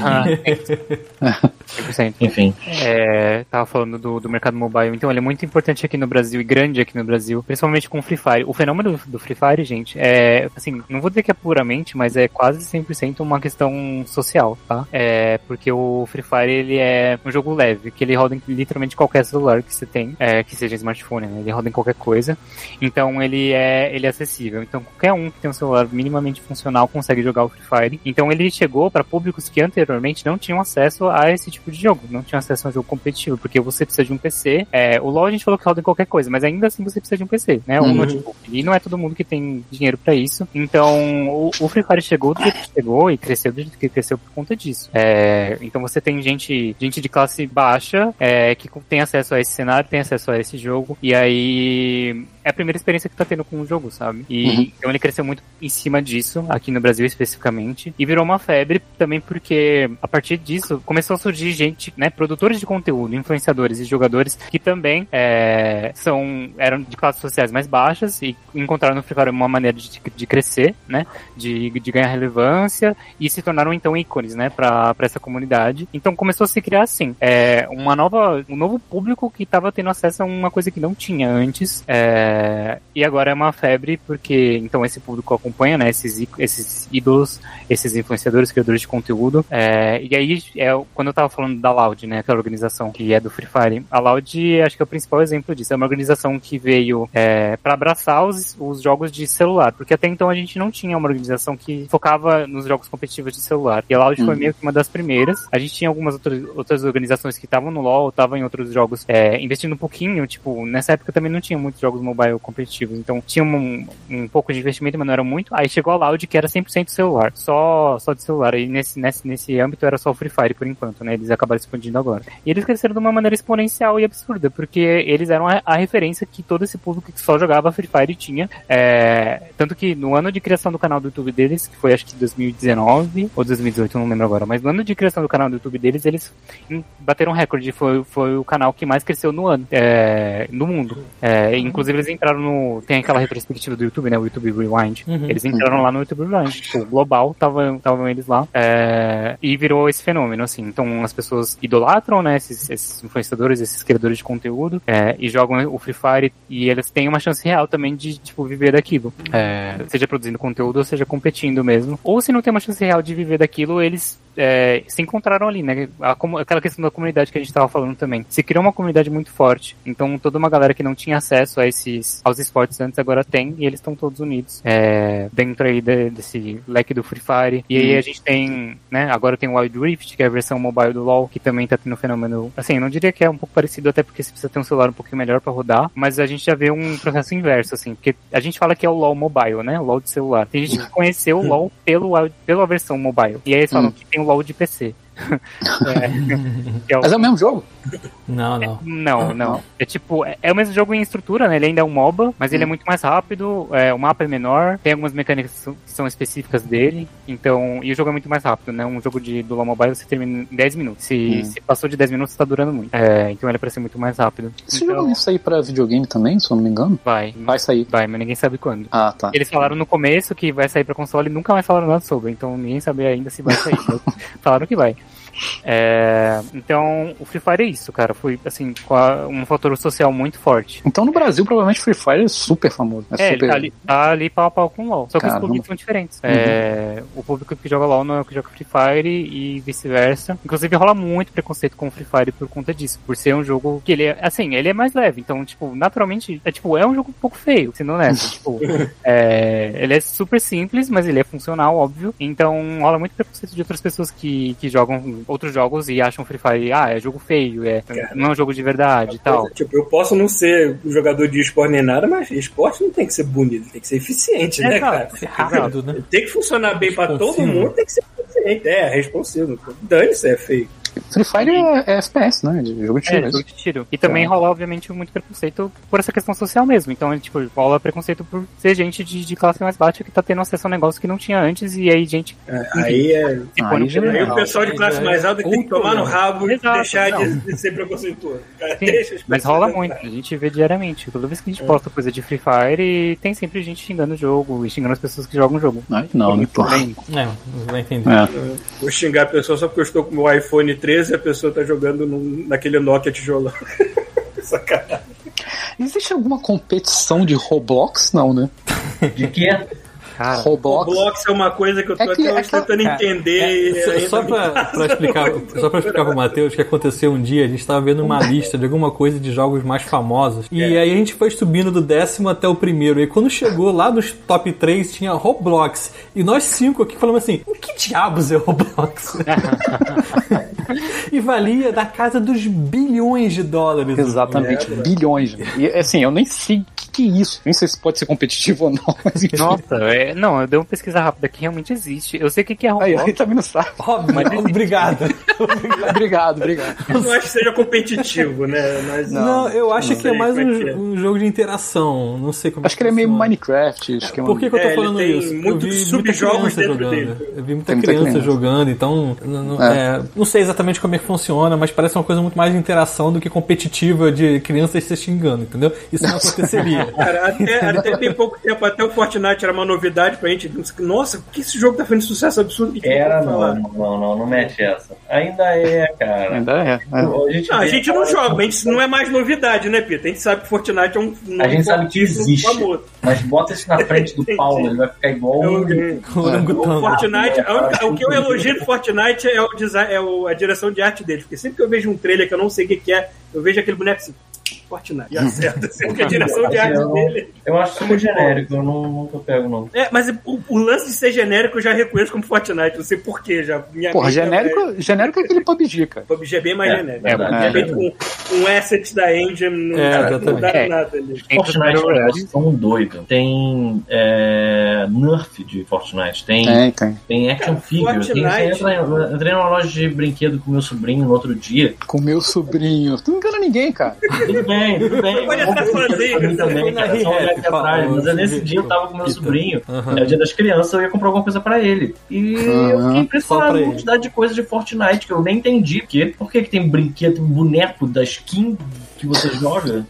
Aham, 100%. Enfim. É, tava falando do, do mercado mobile, então ele é muito importante aqui no Brasil e grande aqui no Brasil, principalmente com Free Fire. O fenômeno do Free Fire, gente, é, assim, não vou dizer que é puramente, mas é quase 100% uma questão social, tá? É, porque o Free Fire, ele é um jogo leve, que ele roda em literalmente qualquer celular que você tem, é, que seja smartphone, né? Ele roda em qualquer coisa. Então ele é, ele é acessível. Então qualquer um que tem um celular minimamente funcional consegue jogar o Free Fire. Então ele chegou para públicos que anteriormente não tinham acesso a esse tipo de jogo, não tinham acesso a um jogo competitivo, porque você precisa de um PC. É, o LoL a gente falou que roda em qualquer coisa, mas ainda assim você precisa de um PC, né? Um Uhum. notebook. E não é todo mundo que tem dinheiro para isso. Então o, o Free Fire chegou do jeito que chegou e cresceu do jeito que cresceu por conta disso. É, então você tem gente, gente de classe baixa é, que tem acesso a esse cenário, tem acesso a esse jogo, e aí é a primeira experiência que tá tendo com o jogo, sabe? E Uhum. então ele cresceu muito em cima disso, aqui no Brasil especificamente, e virou uma febre também porque a partir disso começou a surgir gente, né, produtores de conteúdo, influenciadores e jogadores que também é, são eram de classes sociais mais baixas e encontraram no Free Fire uma maneira de, de crescer, né, de, de ganhar relevância e se tornaram então ícones, né, para essa comunidade. Então começou a se criar assim, é, uma nova, um novo público que estava tendo acesso a uma coisa que não tinha antes. É, É, e agora é uma febre porque então esse público acompanha, né, esses, esses ídolos, esses influenciadores, criadores de conteúdo. É, e aí, é, quando eu tava falando da Loud, né, aquela organização que é do Free Fire, a Loud acho que é o principal exemplo disso. É uma organização que veio é, para abraçar os, os jogos de celular, porque até então a gente não tinha uma organização que focava nos jogos competitivos de celular. E a Loud foi Uhum. meio que uma das primeiras. A gente tinha algumas outras, outras organizações que estavam no LoL, estavam em outros jogos, é, investindo um pouquinho, tipo, nessa época também não tinha muitos jogos mobile competitivos, então tinha um, um pouco de investimento, mas não era muito. Aí chegou a Loud, que era 100% celular, só, só de celular. E nesse, nesse, nesse âmbito era só o Free Fire por enquanto, né? Eles acabaram expandindo agora. E eles cresceram de uma maneira exponencial e absurda, porque eles eram a, a referência que todo esse público que só jogava Free Fire tinha. É, tanto que no ano de criação do canal do YouTube deles, que foi acho que 2019 ou 2018, eu não lembro agora, mas no ano de criação do canal do YouTube deles, eles em- bateram recorde. Foi, foi o canal que mais cresceu no ano, é, no mundo. É, inclusive eles entraram no. Tem aquela retrospectiva do YouTube, né? O YouTube Rewind. Uhum. Eles entraram lá no YouTube Rewind. Tipo, global, estavam eles lá. É, e virou esse fenômeno, assim. Então as pessoas idolatram, né? Esses, esses influenciadores, esses criadores de conteúdo, é, e jogam o Free Fire e eles têm uma chance real também de, tipo, viver daquilo. É, seja produzindo conteúdo ou seja competindo mesmo. Ou se não tem uma chance real de viver daquilo, eles é, se encontraram ali, né? Aquela questão da comunidade que a gente estava falando também. Se criou uma comunidade muito forte. Então toda uma galera que não tinha acesso a esses aos esportes antes agora tem e eles estão todos unidos é, dentro aí de- desse leque do Free Fire. E aí a gente tem, né? Agora tem o Wild Rift, que é a versão mobile do LoL, que também tá tendo um fenômeno. Assim, eu não diria que é um pouco parecido, até porque você precisa ter um celular um pouquinho melhor para rodar, mas a gente já vê um processo inverso, assim, porque a gente fala que é o LoL mobile, né? O LoL de celular. Tem gente que conheceu o LoL pelo, pela versão mobile. E aí eles falam Hum. que tem o LoL de PC. É, é o- Mas é o mesmo jogo? Não, não. não, não. É tipo, é, é o mesmo jogo em estrutura, né? Ele ainda é um MOBA, mas ele é muito mais rápido, é, o mapa é menor, tem algumas mecânicas que são, específicas dele, então, e o jogo é muito mais rápido, né? Um jogo de do LoL Mobile você termina em 10 minutos. Se, Hum. se passou de 10 minutos, tá durando muito. É, então ele é pra ser muito mais rápido. Esse então, jogo vai sair pra videogame também, se eu não me engano? vai. Vai sair. Vai, mas ninguém sabe quando. Ah, tá. Eles falaram no começo que vai sair pra console e nunca mais falaram nada sobre, então ninguém sabe ainda se vai sair. falaram que vai. É, então, o Free Fire é isso, cara. Foi, assim, um fator social muito forte. Então no Brasil, provavelmente Free Fire é super famoso. É, É, super... tá ali, tá ali pau a pau com o LoL. Só que Caramba. os públicos são diferentes. É, o público que joga LoL não é o que joga Free Fire e vice-versa. Inclusive rola muito preconceito com o Free Fire por conta disso. Por ser um jogo que ele é, assim, ele é mais leve. Então, tipo, naturalmente, é tipo, é um jogo um pouco feio, sendo honesto. tipo, é, ele é super simples, mas ele é funcional, óbvio. Então rola muito preconceito de outras pessoas que, que jogam outros jogos e acham Free Fire, ah, é jogo feio, é, não é um jogo de verdade e tal. Tipo, eu posso não ser um jogador de esporte nem nada, mas esporte não tem que ser bonito, tem que ser eficiente, né, cara? Exato, Rápido, né? Tem que funcionar bem pra todo Responsivo. mundo, tem que ser eficiente. É, responsivo. Dane-se, é feio. Free Fire é, é FPS, né? De jogo de É, tiro. jogo de tiro. E também rola, obviamente, muito preconceito por essa questão social mesmo. Então, tipo, rola preconceito por ser gente de, de classe mais baixa que tá tendo acesso a um negócio que não tinha antes, e aí gente É, aí é. Aí já poder. Aí o Não, pessoal de classe mais alta tem que tomar no não. rabo e deixar de, não. de ser preconceituoso. Cara, Sim, Mas rola muito, a gente vê diariamente. Toda vez que a gente posta coisa de Free Fire, tem sempre gente xingando o jogo e xingando as pessoas que jogam o jogo. Não, né? Pô. Bem, É, não vai Vou xingar a pessoa só porque eu estou com o meu iPhone 13 e a pessoa tá jogando num- naquele Nokia tijolão. Sacanagem. Existe alguma competição de Roblox? Não, né? De que é? Cara, Roblox. Roblox é uma coisa que eu tô É que- até é hoje que- tentando é, entender. Só, pra, pra explicar, só pra explicar pro Matheus o que aconteceu um dia, a gente tava vendo uma lista de alguma coisa de jogos mais famosos. E aí a gente foi subindo do décimo até o primeiro. E quando chegou lá nos top 3 tinha Roblox. E nós cinco aqui falamos assim: o que diabos é Roblox? e valia da casa dos bilhões de dólares. Exatamente, É, bilhões. E assim, eu nem sei o que, que é isso. Nem sei se pode ser competitivo ou não, mas enfim. nossa, é, não, eu dei uma pesquisa rápida que realmente existe. Eu sei o que que é Roblox. aí também não sabe. Óbvio, obrigado. obrigado, obrigado. Eu não acho que seja competitivo, né? Mas, Não, eu acho não que é mais é que é. um, um jogo de interação. Não sei como Acho que ele é meio. Minecraft. Acho que é um... Por que, que eu tô É, ele falando tem isso? Eu muitos vi muita subjogos criança dentro jogando. dele. Eu vi muita, Tem muita criança, criança. jogando, então não, não- É. é, não sei exatamente como é que funciona, mas parece uma coisa muito mais de interação do que competitiva de crianças se xingando, entendeu? Isso não aconteceria. Cara, até, até tem pouco tempo, até o Fortnite era uma novidade pra gente. Nossa, por que esse jogo tá fazendo sucesso absurdo? Era, falar? não, não, não, não mete essa. Ainda é, cara. Ainda é. é. A gente, Não, a vê- gente não joga, mas isso não é mais novidade, né, Pita? A gente sabe que Fortnite é um. A gente sabe que existe. famoso. Mas bota isso na frente do. Paulo, ele vai ficar igual É um. o-. Fortnite, a única- o que eu elogio do Fortnite é, o design, é o- a direção de arte dele. Porque sempre que eu vejo um trailer que eu não sei o que, que é, eu vejo aquele boneco assim, Fortnite. E acerta. Sempre que a direção de arte Eu, dele. eu acho super genérico, eu não, nunca pego, não. É, mas o, o lance de ser genérico eu já reconheço como Fortnite. Não sei porquê. Já, minha Porra, mente é- genérico, genérico é aquele PUBG, cara. PUBG é bem mais É, genérico. é É, verdade. feito com um asset da engine, não, É, cara, não dá É. nada ali. Fortnite é um tão doido. Tem é, Nerf de Fortnite, tem, Tem, tem. tem action figure. Fortnite- eu entrei numa loja de brinquedo com meu sobrinho no outro dia. Com meu sobrinho. Tu não engana ninguém, cara. Tudo bem, tudo bem. Pode até fazer, Pra mim também, cara, só atrás. Paulo, Mas é nesse dia eu tava com meu sobrinho. É o dia das crianças, eu ia comprar alguma coisa pra ele. E eu fiquei impressionado com a quantidade de coisa de Fortnite que eu nem entendi. Por que, que tem brinquedo, boneco da skin que você joga?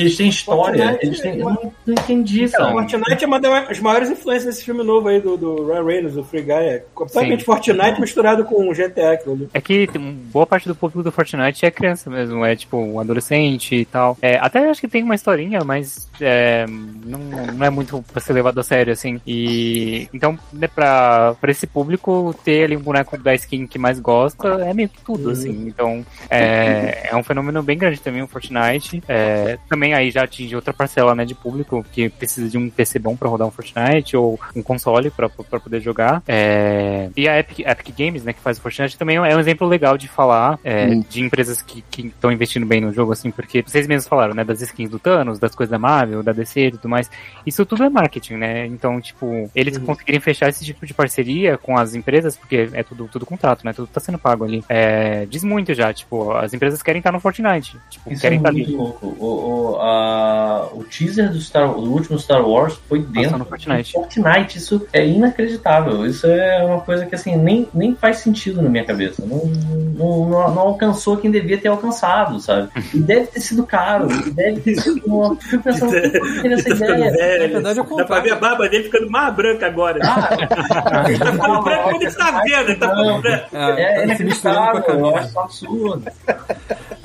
Eles têm história, Fortnite eles têm. é Eu não, não entendi, Cara, cara. Fortnite é uma das maiores influências desse filme novo aí do, do Ryan Reynolds, do Free Guy. É completamente Sim. Fortnite misturado com GTA. aquilo ali. É que tem- boa parte do público do Fortnite é criança mesmo, é tipo um adolescente e tal. É, até acho que tem uma historinha, mas é, não, não é muito pra ser levado a sério, assim. E então, né, pra, pra esse público, ter ali um boneco da skin que mais gosta é meio que tudo, assim. Então, é, é um fenômeno bem grande também o Fortnite. É, também aí já atinge outra parcela né, de público que precisa de um PC bom pra rodar um Fortnite ou um console pra, pra poder jogar. É, e a Epic, Epic Games, né, que faz o Fortnite, também é um exemplo legal de falar é, Hum. de empresas que estão investindo bem no jogo, assim, porque vocês mesmos falaram, né, das skins do Thanos, das coisas da Marvel, da DC e tudo mais. Isso tudo é marketing, né? Então, tipo, eles conseguirem fechar esse tipo de parceria com as empresas, porque é tudo, tudo contrato, né? Tudo tá sendo pago ali. É, diz muito já, tipo, as empresas querem estar no Fortnite. Tipo, Isso querem é estar muito ali. louco. O, o, a- o teaser do, Star, do último Star Wars foi dentro no Fortnite. do Fortnite. Isso é inacreditável. Isso é uma coisa que assim nem, nem faz sentido na minha cabeça. Não, não, não, não alcançou quem devia ter alcançado, sabe? E deve ter sido caro. E deve ter sido uma. Eu Fico pensando, que teve essa Tá ficando ideia? velho. Na verdade, é o Dá pra ver a barba dele ficando mais branca agora. Ah, Ele tá ficando branco quando ele tá vendo. Ele tá ficando branco. é, tá se misturando com a inacreditável. Eu camisa. absurdo.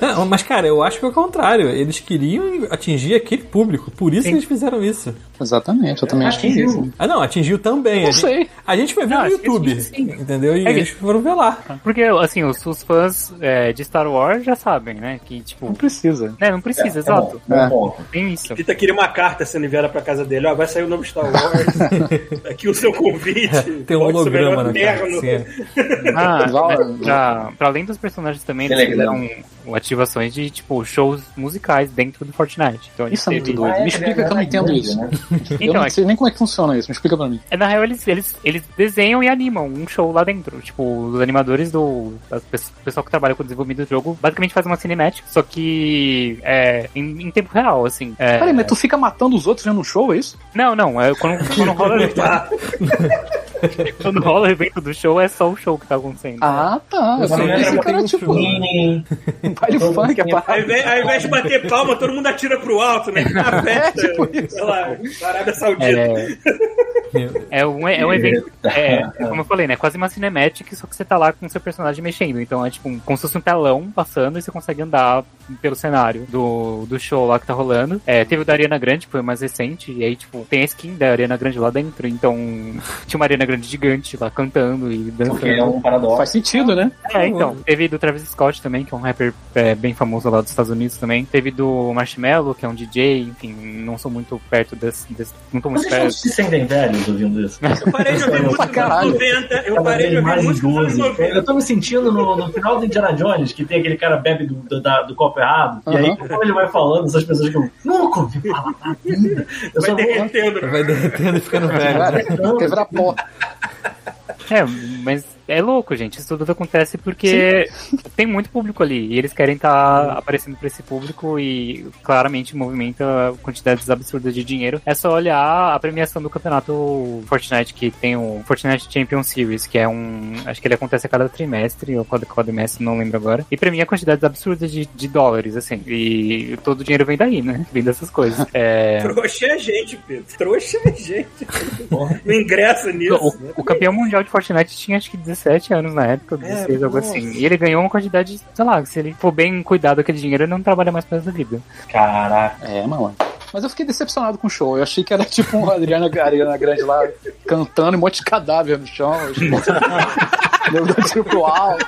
Não, mas, cara, eu acho que é o contrário. Eles queriam atingir aquele público. Por isso que eles fizeram isso. Exatamente, eu também acho que é Atingiu. isso. Ah, não, atingiu também. Não a, gente, sei. a gente foi ver Não, no acho YouTube. que. Entendeu? E É que- eles foram ver lá. Porque, assim, os, os fãs é, de Star Wars já sabem, né? Que, tipo, Não precisa. né, não precisa, É exato. bom, bom É. ponto. Tem isso. Pita queria uma carta sendo enviada pra casa dele. Ó, vai sair o novo Star Wars. Aqui o seu convite. Tem um holograma na terno. Ah, mas pra, pra além dos personagens também, eles Telegram. fizeram ativações de, tipo, shows musicais dentro do Fortnite. Então, Isso é muito doido. Me explica que eu não entendo isso. Né? Eu Então, não é sei nem como é que funciona isso. Me explica pra mim. É, na real, eles, eles, eles desenham e animam um show lá dentro. Tipo, os animadores do. O pessoal que trabalha com o desenvolvimento do jogo basicamente faz uma cinemática, só que é em, em tempo real, assim. É, Peraí, mas tu fica matando os outros vendo um show, é isso? Não, não, é quando, quando rola. quando rola o evento do show, é só o show que tá acontecendo. Ah, tá. Eu entra esse cara é um tipo um baile funk, é Ao parada. invés, ao invés de bater palma, todo mundo atira pro alto, né? Na festa, sei lá, na Arábia Saudita. É, é um, é um evento. É, é como eu falei, né? Quase uma cinemática, só que você tá lá com o seu personagem mexendo. Então é tipo um, como se fosse um telão passando e você consegue andar pelo cenário do, do show lá que tá rolando. É, teve o da Ariana Grande, que foi o mais recente, e aí, tipo, tem a skin da Ariana Grande lá dentro. Então tinha uma Ariana Grande gigante lá cantando e Porque é dançando. um paradoxo. Faz sentido, né? É, então. Teve do Travis Scott também, que é um rapper é, bem famoso lá dos Estados Unidos também. Teve do Marshmello, que é um DJ, enfim, não sou muito perto desse. desse não tô muito Vocês perto. se sentem velhos ouvindo isso? Eu parei de ouvir música dos anos caralho. 90. Eu Cada parei de ouvir música dos anos idoso. 90. Eu tô me sentindo no, no final do Indiana Jones, que tem aquele cara bebe do, do, da- do copo errado, e aí, como ele vai falando, essas pessoas ficam, nunca ouvi falar na vida. Eu Vai só vou derretendo. Vai derretendo e ficando velho. Cara, quebrar pó. É, mas é louco, gente. Isso tudo acontece porque tem muito público ali. E eles querem estar aparecendo pra esse público e claramente movimenta quantidades absurdas de dinheiro. É só olhar a premiação do campeonato Fortnite, que tem o Fortnite Champion Series, que é um. Acho que ele acontece a cada trimestre ou cada quadrimestre, não lembro agora. E premia quantidades absurdas de, de dólares, assim. E todo o dinheiro vem daí, né? Vem dessas coisas. É. Trouxa é gente, Pedro. Trouxa é gente. Não ingressa nisso. O, o campeão mundial de Fortnite tinha acho que 17 anos na época, 16, algo nossa. assim. E ele ganhou uma quantidade, sei lá, se ele for bem cuidado daquele dinheiro, ele não trabalha mais pra essa vida. Caraca. É, mano. Mas eu fiquei decepcionado com o show. Eu achei que era tipo uma Adriana, Ariana Grande lá cantando um monte de cadáver no chão. Deu deu tiro pro alto.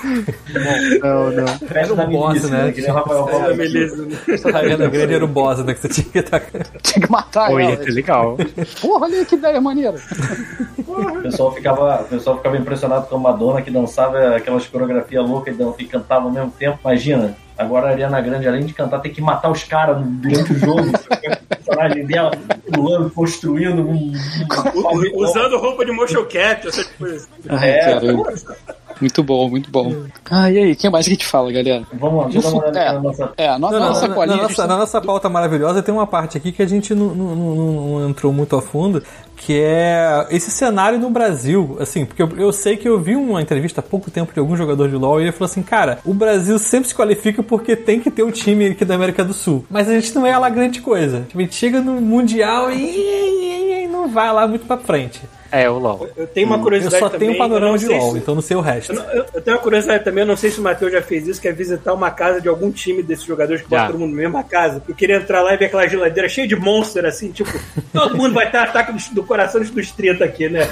Não, não. Da um boss, né? Rafael É, beleza. Ariana Grande era o boss, né? Que você tinha que estar. Tinha que matar Pô, ela. ser legal. Porra, olha que ideia maneira. O pessoal, ficava, o pessoal ficava impressionado com a Madonna que dançava aquelas coreografias loucas e, e cantava ao mesmo tempo. Imagina, agora a Ariana Grande, além de cantar, tem que matar os caras durante o jogo. o personagem dela pulando, construindo um. Usando roupa de motion capture, essas coisas. É, caramba. Muito bom, muito bom. Ah, e aí, quem mais que a gente fala, galera? Vamos lá, deixa eu dar uma olhada aqui na nossa. É, no- Não, não, nossa na, colinha. na nossa, tá- na nossa pauta maravilhosa tem uma parte aqui que a gente não, não- não- não entrou muito a fundo, que é esse cenário no Brasil, assim, porque eu, eu sei que eu vi uma entrevista há pouco tempo de algum jogador de LoL e ele falou assim, cara, o Brasil sempre se qualifica porque tem que ter um time aqui da América do Sul, mas a gente não é lá grande coisa. Tipo, a gente chega no Mundial e, e não vai lá muito pra frente. É, o LOL. Eu tenho uma Eu curiosidade só também. tenho um panorama eu de LoL, se- então não sei o resto. Eu, não- eu- eu tenho uma curiosidade também, eu não sei se o Matheus já fez isso, que é visitar uma casa de algum time desses jogadores que Já. botam todo mundo na mesma casa. Eu queria entrar lá e ver aquela geladeira cheia de monstros, assim, tipo, todo mundo vai ter ataque do, do coração dos 30 aqui, né?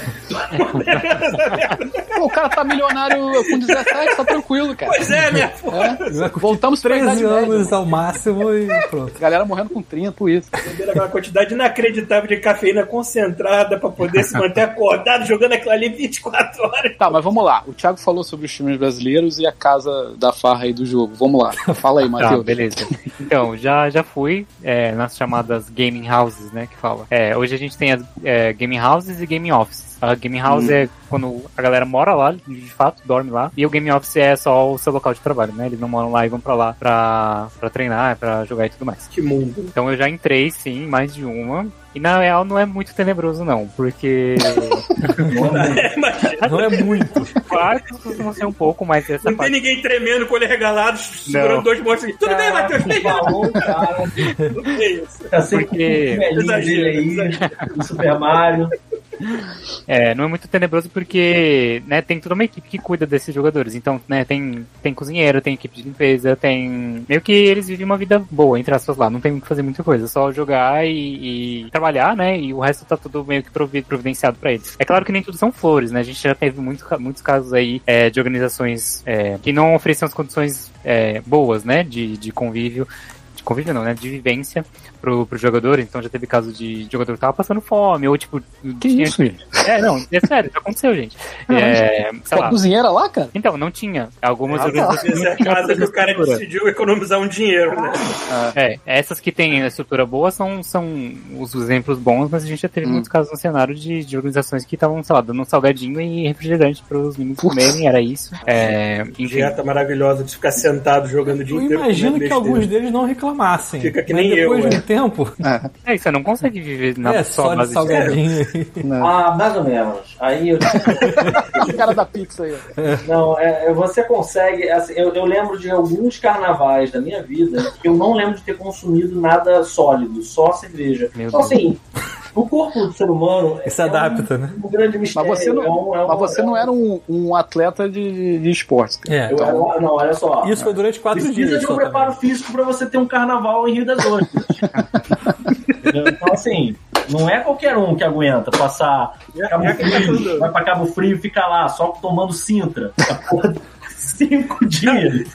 Pô, o cara tá milionário com 17, tá tranquilo, cara. Pois é, né? É. Voltamos pra 13 idade média. anos ao máximo e pronto. Galera morrendo com 30, por isso. Aquela quantidade inacreditável de cafeína concentrada pra poder se manter acordado jogando aquilo ali 24 horas. Tá, mas vamos lá. O Thiago falou sobre os times brasileiros e a casa da farra aí do jogo. Vamos lá. Fala aí, Tá, Matheus. beleza. Então, já, já fui é, nas chamadas gaming houses, né, que fala. É, hoje a gente tem as é, gaming houses e gaming offices. A gaming house é quando a galera mora lá, de fato, dorme lá. E o gaming office é só o seu local de trabalho, né? Eles não moram lá e vão pra lá pra, pra treinar, pra jogar e tudo mais. Que mundo. Então eu já entrei, sim, mais de uma. E na real não é muito tenebroso, não, porque Não é muito. quartos costumam ser um pouco, mas essa Não tem parte. ninguém tremendo com o olho regalado, segurando Não. dois monstros. Tudo bem, Matheus? Falou, cara. Não tem isso. Tá Porque- aí, do Super Mario. É, não é muito tenebroso porque, né, tem toda uma equipe que cuida desses jogadores. Então, né, tem, tem cozinheiro, tem equipe de limpeza, tem. Meio que eles vivem uma vida boa, entre aspas lá. Não tem que fazer muita coisa, só jogar e, e trabalhar, né? E o resto tá tudo meio que provi- providenciado pra eles. É claro que nem tudo são flores, né? A gente já teve muito, muitos casos aí é, de organizações é, que não ofereciam as condições é, boas, né? De, de convívio. De convívio não, né? De vivência pro, pro jogador. Então já teve caso de jogador que tava passando fome, ou tipo. Que tinha- isso, é, não, é sério, isso aconteceu, gente. É, sei lá. cozinheira lá, cara? Então, não tinha. Algumas Ah, tá. organizações Essa é não a casa que o cara decidiu economizar um dinheiro, né? É, essas que têm a estrutura boa são, são os exemplos bons, mas a gente já teve Hum. muitos casos no cenário de, de organizações que estavam, sei lá, dando um salgadinho e refrigerante para os meninos comerem, era isso. É, enfim, Dieta maravilhosa de ficar sentado jogando o dia Eu inteiro. imagino comendo que alguns deles não reclamassem. Fica que nem depois eu, de é. Tempo, é isso, você não consegue viver na é só só de base de salgadinho. Ah, mais ou menos. Aí eu O cara da pizza aí. Não, é, é, você consegue. assim, eu, eu lembro de alguns carnavais da minha vida que eu não lembro de ter consumido nada sólido, só cerveja. Meu Então, Deus. assim, o corpo do ser humano E se é adapta, um, né? um grande mistério. Mas você não, é um- é um- mas você não era um, um atleta de, de esportes. cara. É. Eu era, não, olha só. Isso foi durante quatro Precisa dias. de só um preparo também. físico pra você ter um carnaval em Rio das Ostras. Então, assim, não é qualquer um que aguenta passar Cabo é tá Frio, falando. vai pra Cabo Frio e fica lá só tomando Sintra. Cinco dias.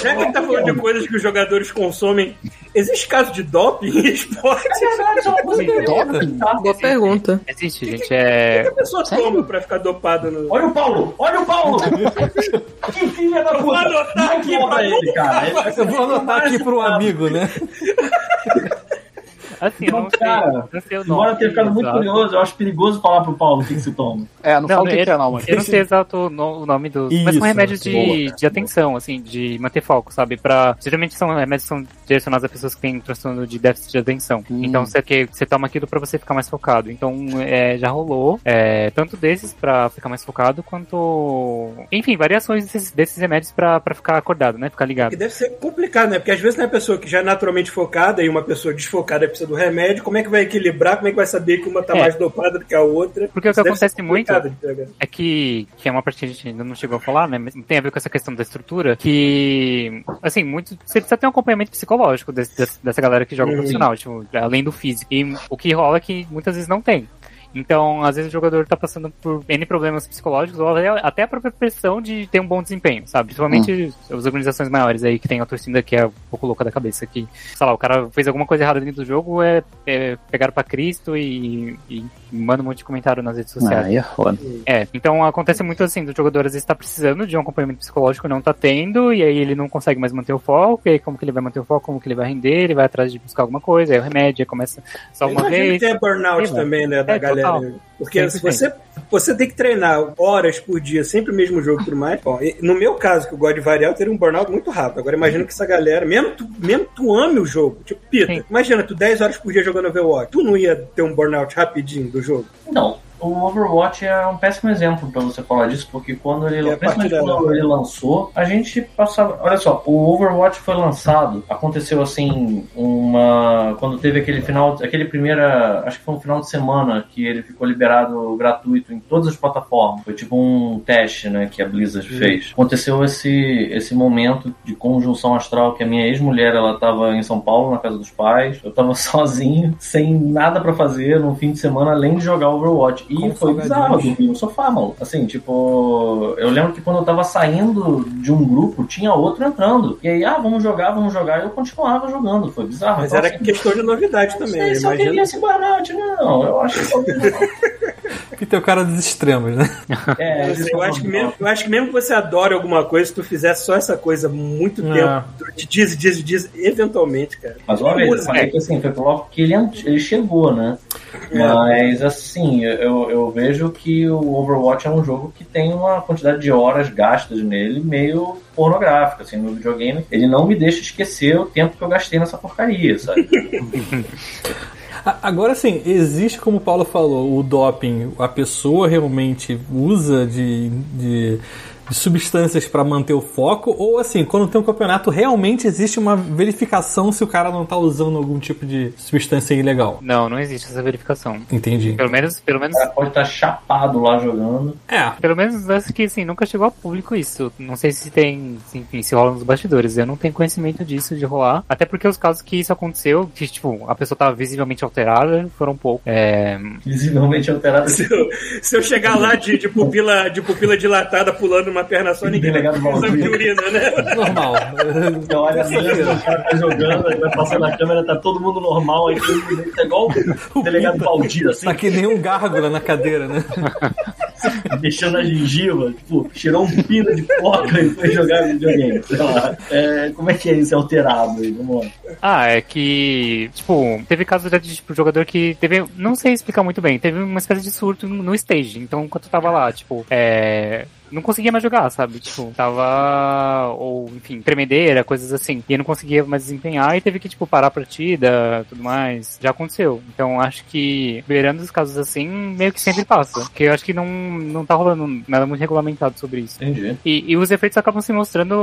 Já que ele tá falando de coisas que os jogadores consomem, existe caso de doping em esporte? É Doping? Tá? Boa pergunta. Existe, gente, O que é... a pessoa toma pra ficar dopada no. Olha o Paulo! Olha o Paulo! que filha da Vou puta! anotar Não aqui pra ele, cara. Eu vou anotar aqui pro amigo, né? Assim, eu não sei, cara, não sei o nome. Embora eu tenha ficado muito curioso, eu acho perigoso falar pro Paulo o que, que se toma. É, não, Não, fala o que eu- que é, não, mas. Eu não sei exato o no- o nome mas Isso, são remédios de, boa. de atenção, assim, de manter foco, sabe? Pra, geralmente são remédios que são direcionados a pessoas que têm transtorno de déficit de atenção. Hum. Então você, que, você toma aquilo pra você ficar mais focado. Então é, já rolou é, tanto desses pra ficar mais focado, quanto. Enfim, variações desses, desses remédios pra, pra ficar acordado, né? Ficar ligado. Que deve ser complicado, né? Porque às vezes tem uma pessoa que já é naturalmente focada e uma pessoa desfocada precisa do remédio. Como é que vai equilibrar? Como é que vai saber que uma tá É. mais dopada do que a outra? Porque o que Isso deve ser acontece muito é que, que é uma parte que a gente ainda não chegou a falar, né? Mas tem a ver com essa questão da estrutura, que, assim, muito, você precisa ter um acompanhamento psicológico desse- dessa galera que joga Uhum. profissional, tipo, além do físico. E o que rola é que muitas vezes não tem. Então, às vezes o jogador tá passando por N problemas psicológicos ou até- a própria pressão de ter um bom desempenho, sabe? Principalmente as organizações maiores aí que tem a torcida que é um pouco louca da cabeça, que, sei lá, o cara fez alguma coisa errada dentro do jogo, é, é pegaram pra Cristo e, e manda um monte de comentário nas redes sociais. Aí é foda. É, então acontece muito assim, do jogador às vezes tá precisando de um acompanhamento psicológico, não tá tendo, e aí ele não consegue mais manter o foco, e aí como que ele vai manter o foco, como que ele vai render, ele vai atrás de buscar alguma coisa, aí o remédio, aí começa só uma vez. tem burnout também, né, da É, galera. total. Porque se 100%. você, você tem que treinar horas por dia, sempre o mesmo jogo e tudo mais. Bom, e no meu caso, que eu gosto de variar, eu teria um burnout muito rápido. Agora imagina que essa galera, mesmo tu, mesmo tu ame o jogo, tipo, Pita, Sim. imagina tu 10 horas por dia jogando Overwatch, tu não ia ter um burnout rapidinho do jogo? Não, o Overwatch é um péssimo exemplo pra você falar disso, porque quando ele, É, quando ele lançou, a gente passava. Olha só, o Overwatch foi lançado, aconteceu assim, uma. Quando teve aquele final, aquele primeira. Acho que foi um final de semana que ele ficou liberado gratuito em todas as plataformas. Foi tipo um teste, né, que a Blizzard fez. Aconteceu esse, esse momento de conjunção astral que a minha ex-mulher, ela tava em São Paulo, na casa dos pais. Eu tava sozinho, sem nada pra fazer no fim de semana, além de jogar Overwatch. E Com foi bizarro, dormi no sofá, mano. Assim, tipo, eu lembro que quando eu tava saindo de um grupo, tinha outro entrando. E aí, ah, vamos jogar, vamos jogar. E eu continuava jogando. Foi bizarro. Mas Então, era assim, questão de novidade não também, sei se eu queria esse burnout, não. Eu acho que Que tem o cara dos extremos, né? é, Eu acho, que mesmo, eu acho que mesmo que você adore alguma coisa, se tu fizer só essa coisa muito É. tempo, durante dias e dias e dias, eventualmente, cara. Mas uma vez, eu falei que assim, foi logo que ele, ele chegou, né? É. Mas assim, eu, eu vejo que o Overwatch é um jogo que tem uma quantidade de horas gastas nele meio pornográfica, assim, no videogame. Ele não me deixa esquecer o tempo que eu gastei nessa porcaria, sabe? Agora sim, existe, como o Paulo falou, o doping, a pessoa realmente usa de, de, de substâncias para manter o foco, ou assim, quando tem um campeonato, realmente existe uma verificação se o cara não tá usando algum tipo de substância ilegal. Não, não existe essa verificação. Entendi. Pelo menos, pelo menos O cara pode estar chapado lá jogando. É, Pelo menos acho que assim, nunca chegou a público isso. Não sei se tem, se, enfim, se rola nos bastidores. Eu não tenho conhecimento disso de rolar. Até porque os casos que isso aconteceu, que tipo, a pessoa tava visivelmente alterada, foram poucos. É, Visivelmente alterado. Se eu, se eu chegar lá de, de, pupila, de pupila dilatada pulando uma perna só, ninguém vai Valdir. urina, né? normal. Você olha mesmo, o cara tá jogando, aí vai passando a câmera, tá todo mundo normal, aí todo mundo tá igual o delegado Valdir, assim, tá que nem um gárgula na cadeira, né? deixando a gengiva, tipo, tirou um pino de coca e foi jogar videogame, sei lá. É, como é que é isso alterado aí? Vamos lá. Ah, é que, tipo, teve casos de tipo, jogador que teve, não sei explicar muito bem, teve uma espécie de surto no no stage. Então, enquanto eu tava lá, tipo, é. Não conseguia mais jogar, sabe? Tipo, tava. Ou, enfim, tremedeira, coisas assim. E eu não conseguia mais desempenhar e teve que, tipo, parar a partida tudo mais. Já aconteceu. Então, acho que, beirando os casos assim, meio que sempre passa. Porque eu acho que não, não tá rolando nada muito regulamentado sobre isso. Entendi. E, e os efeitos acabam se mostrando.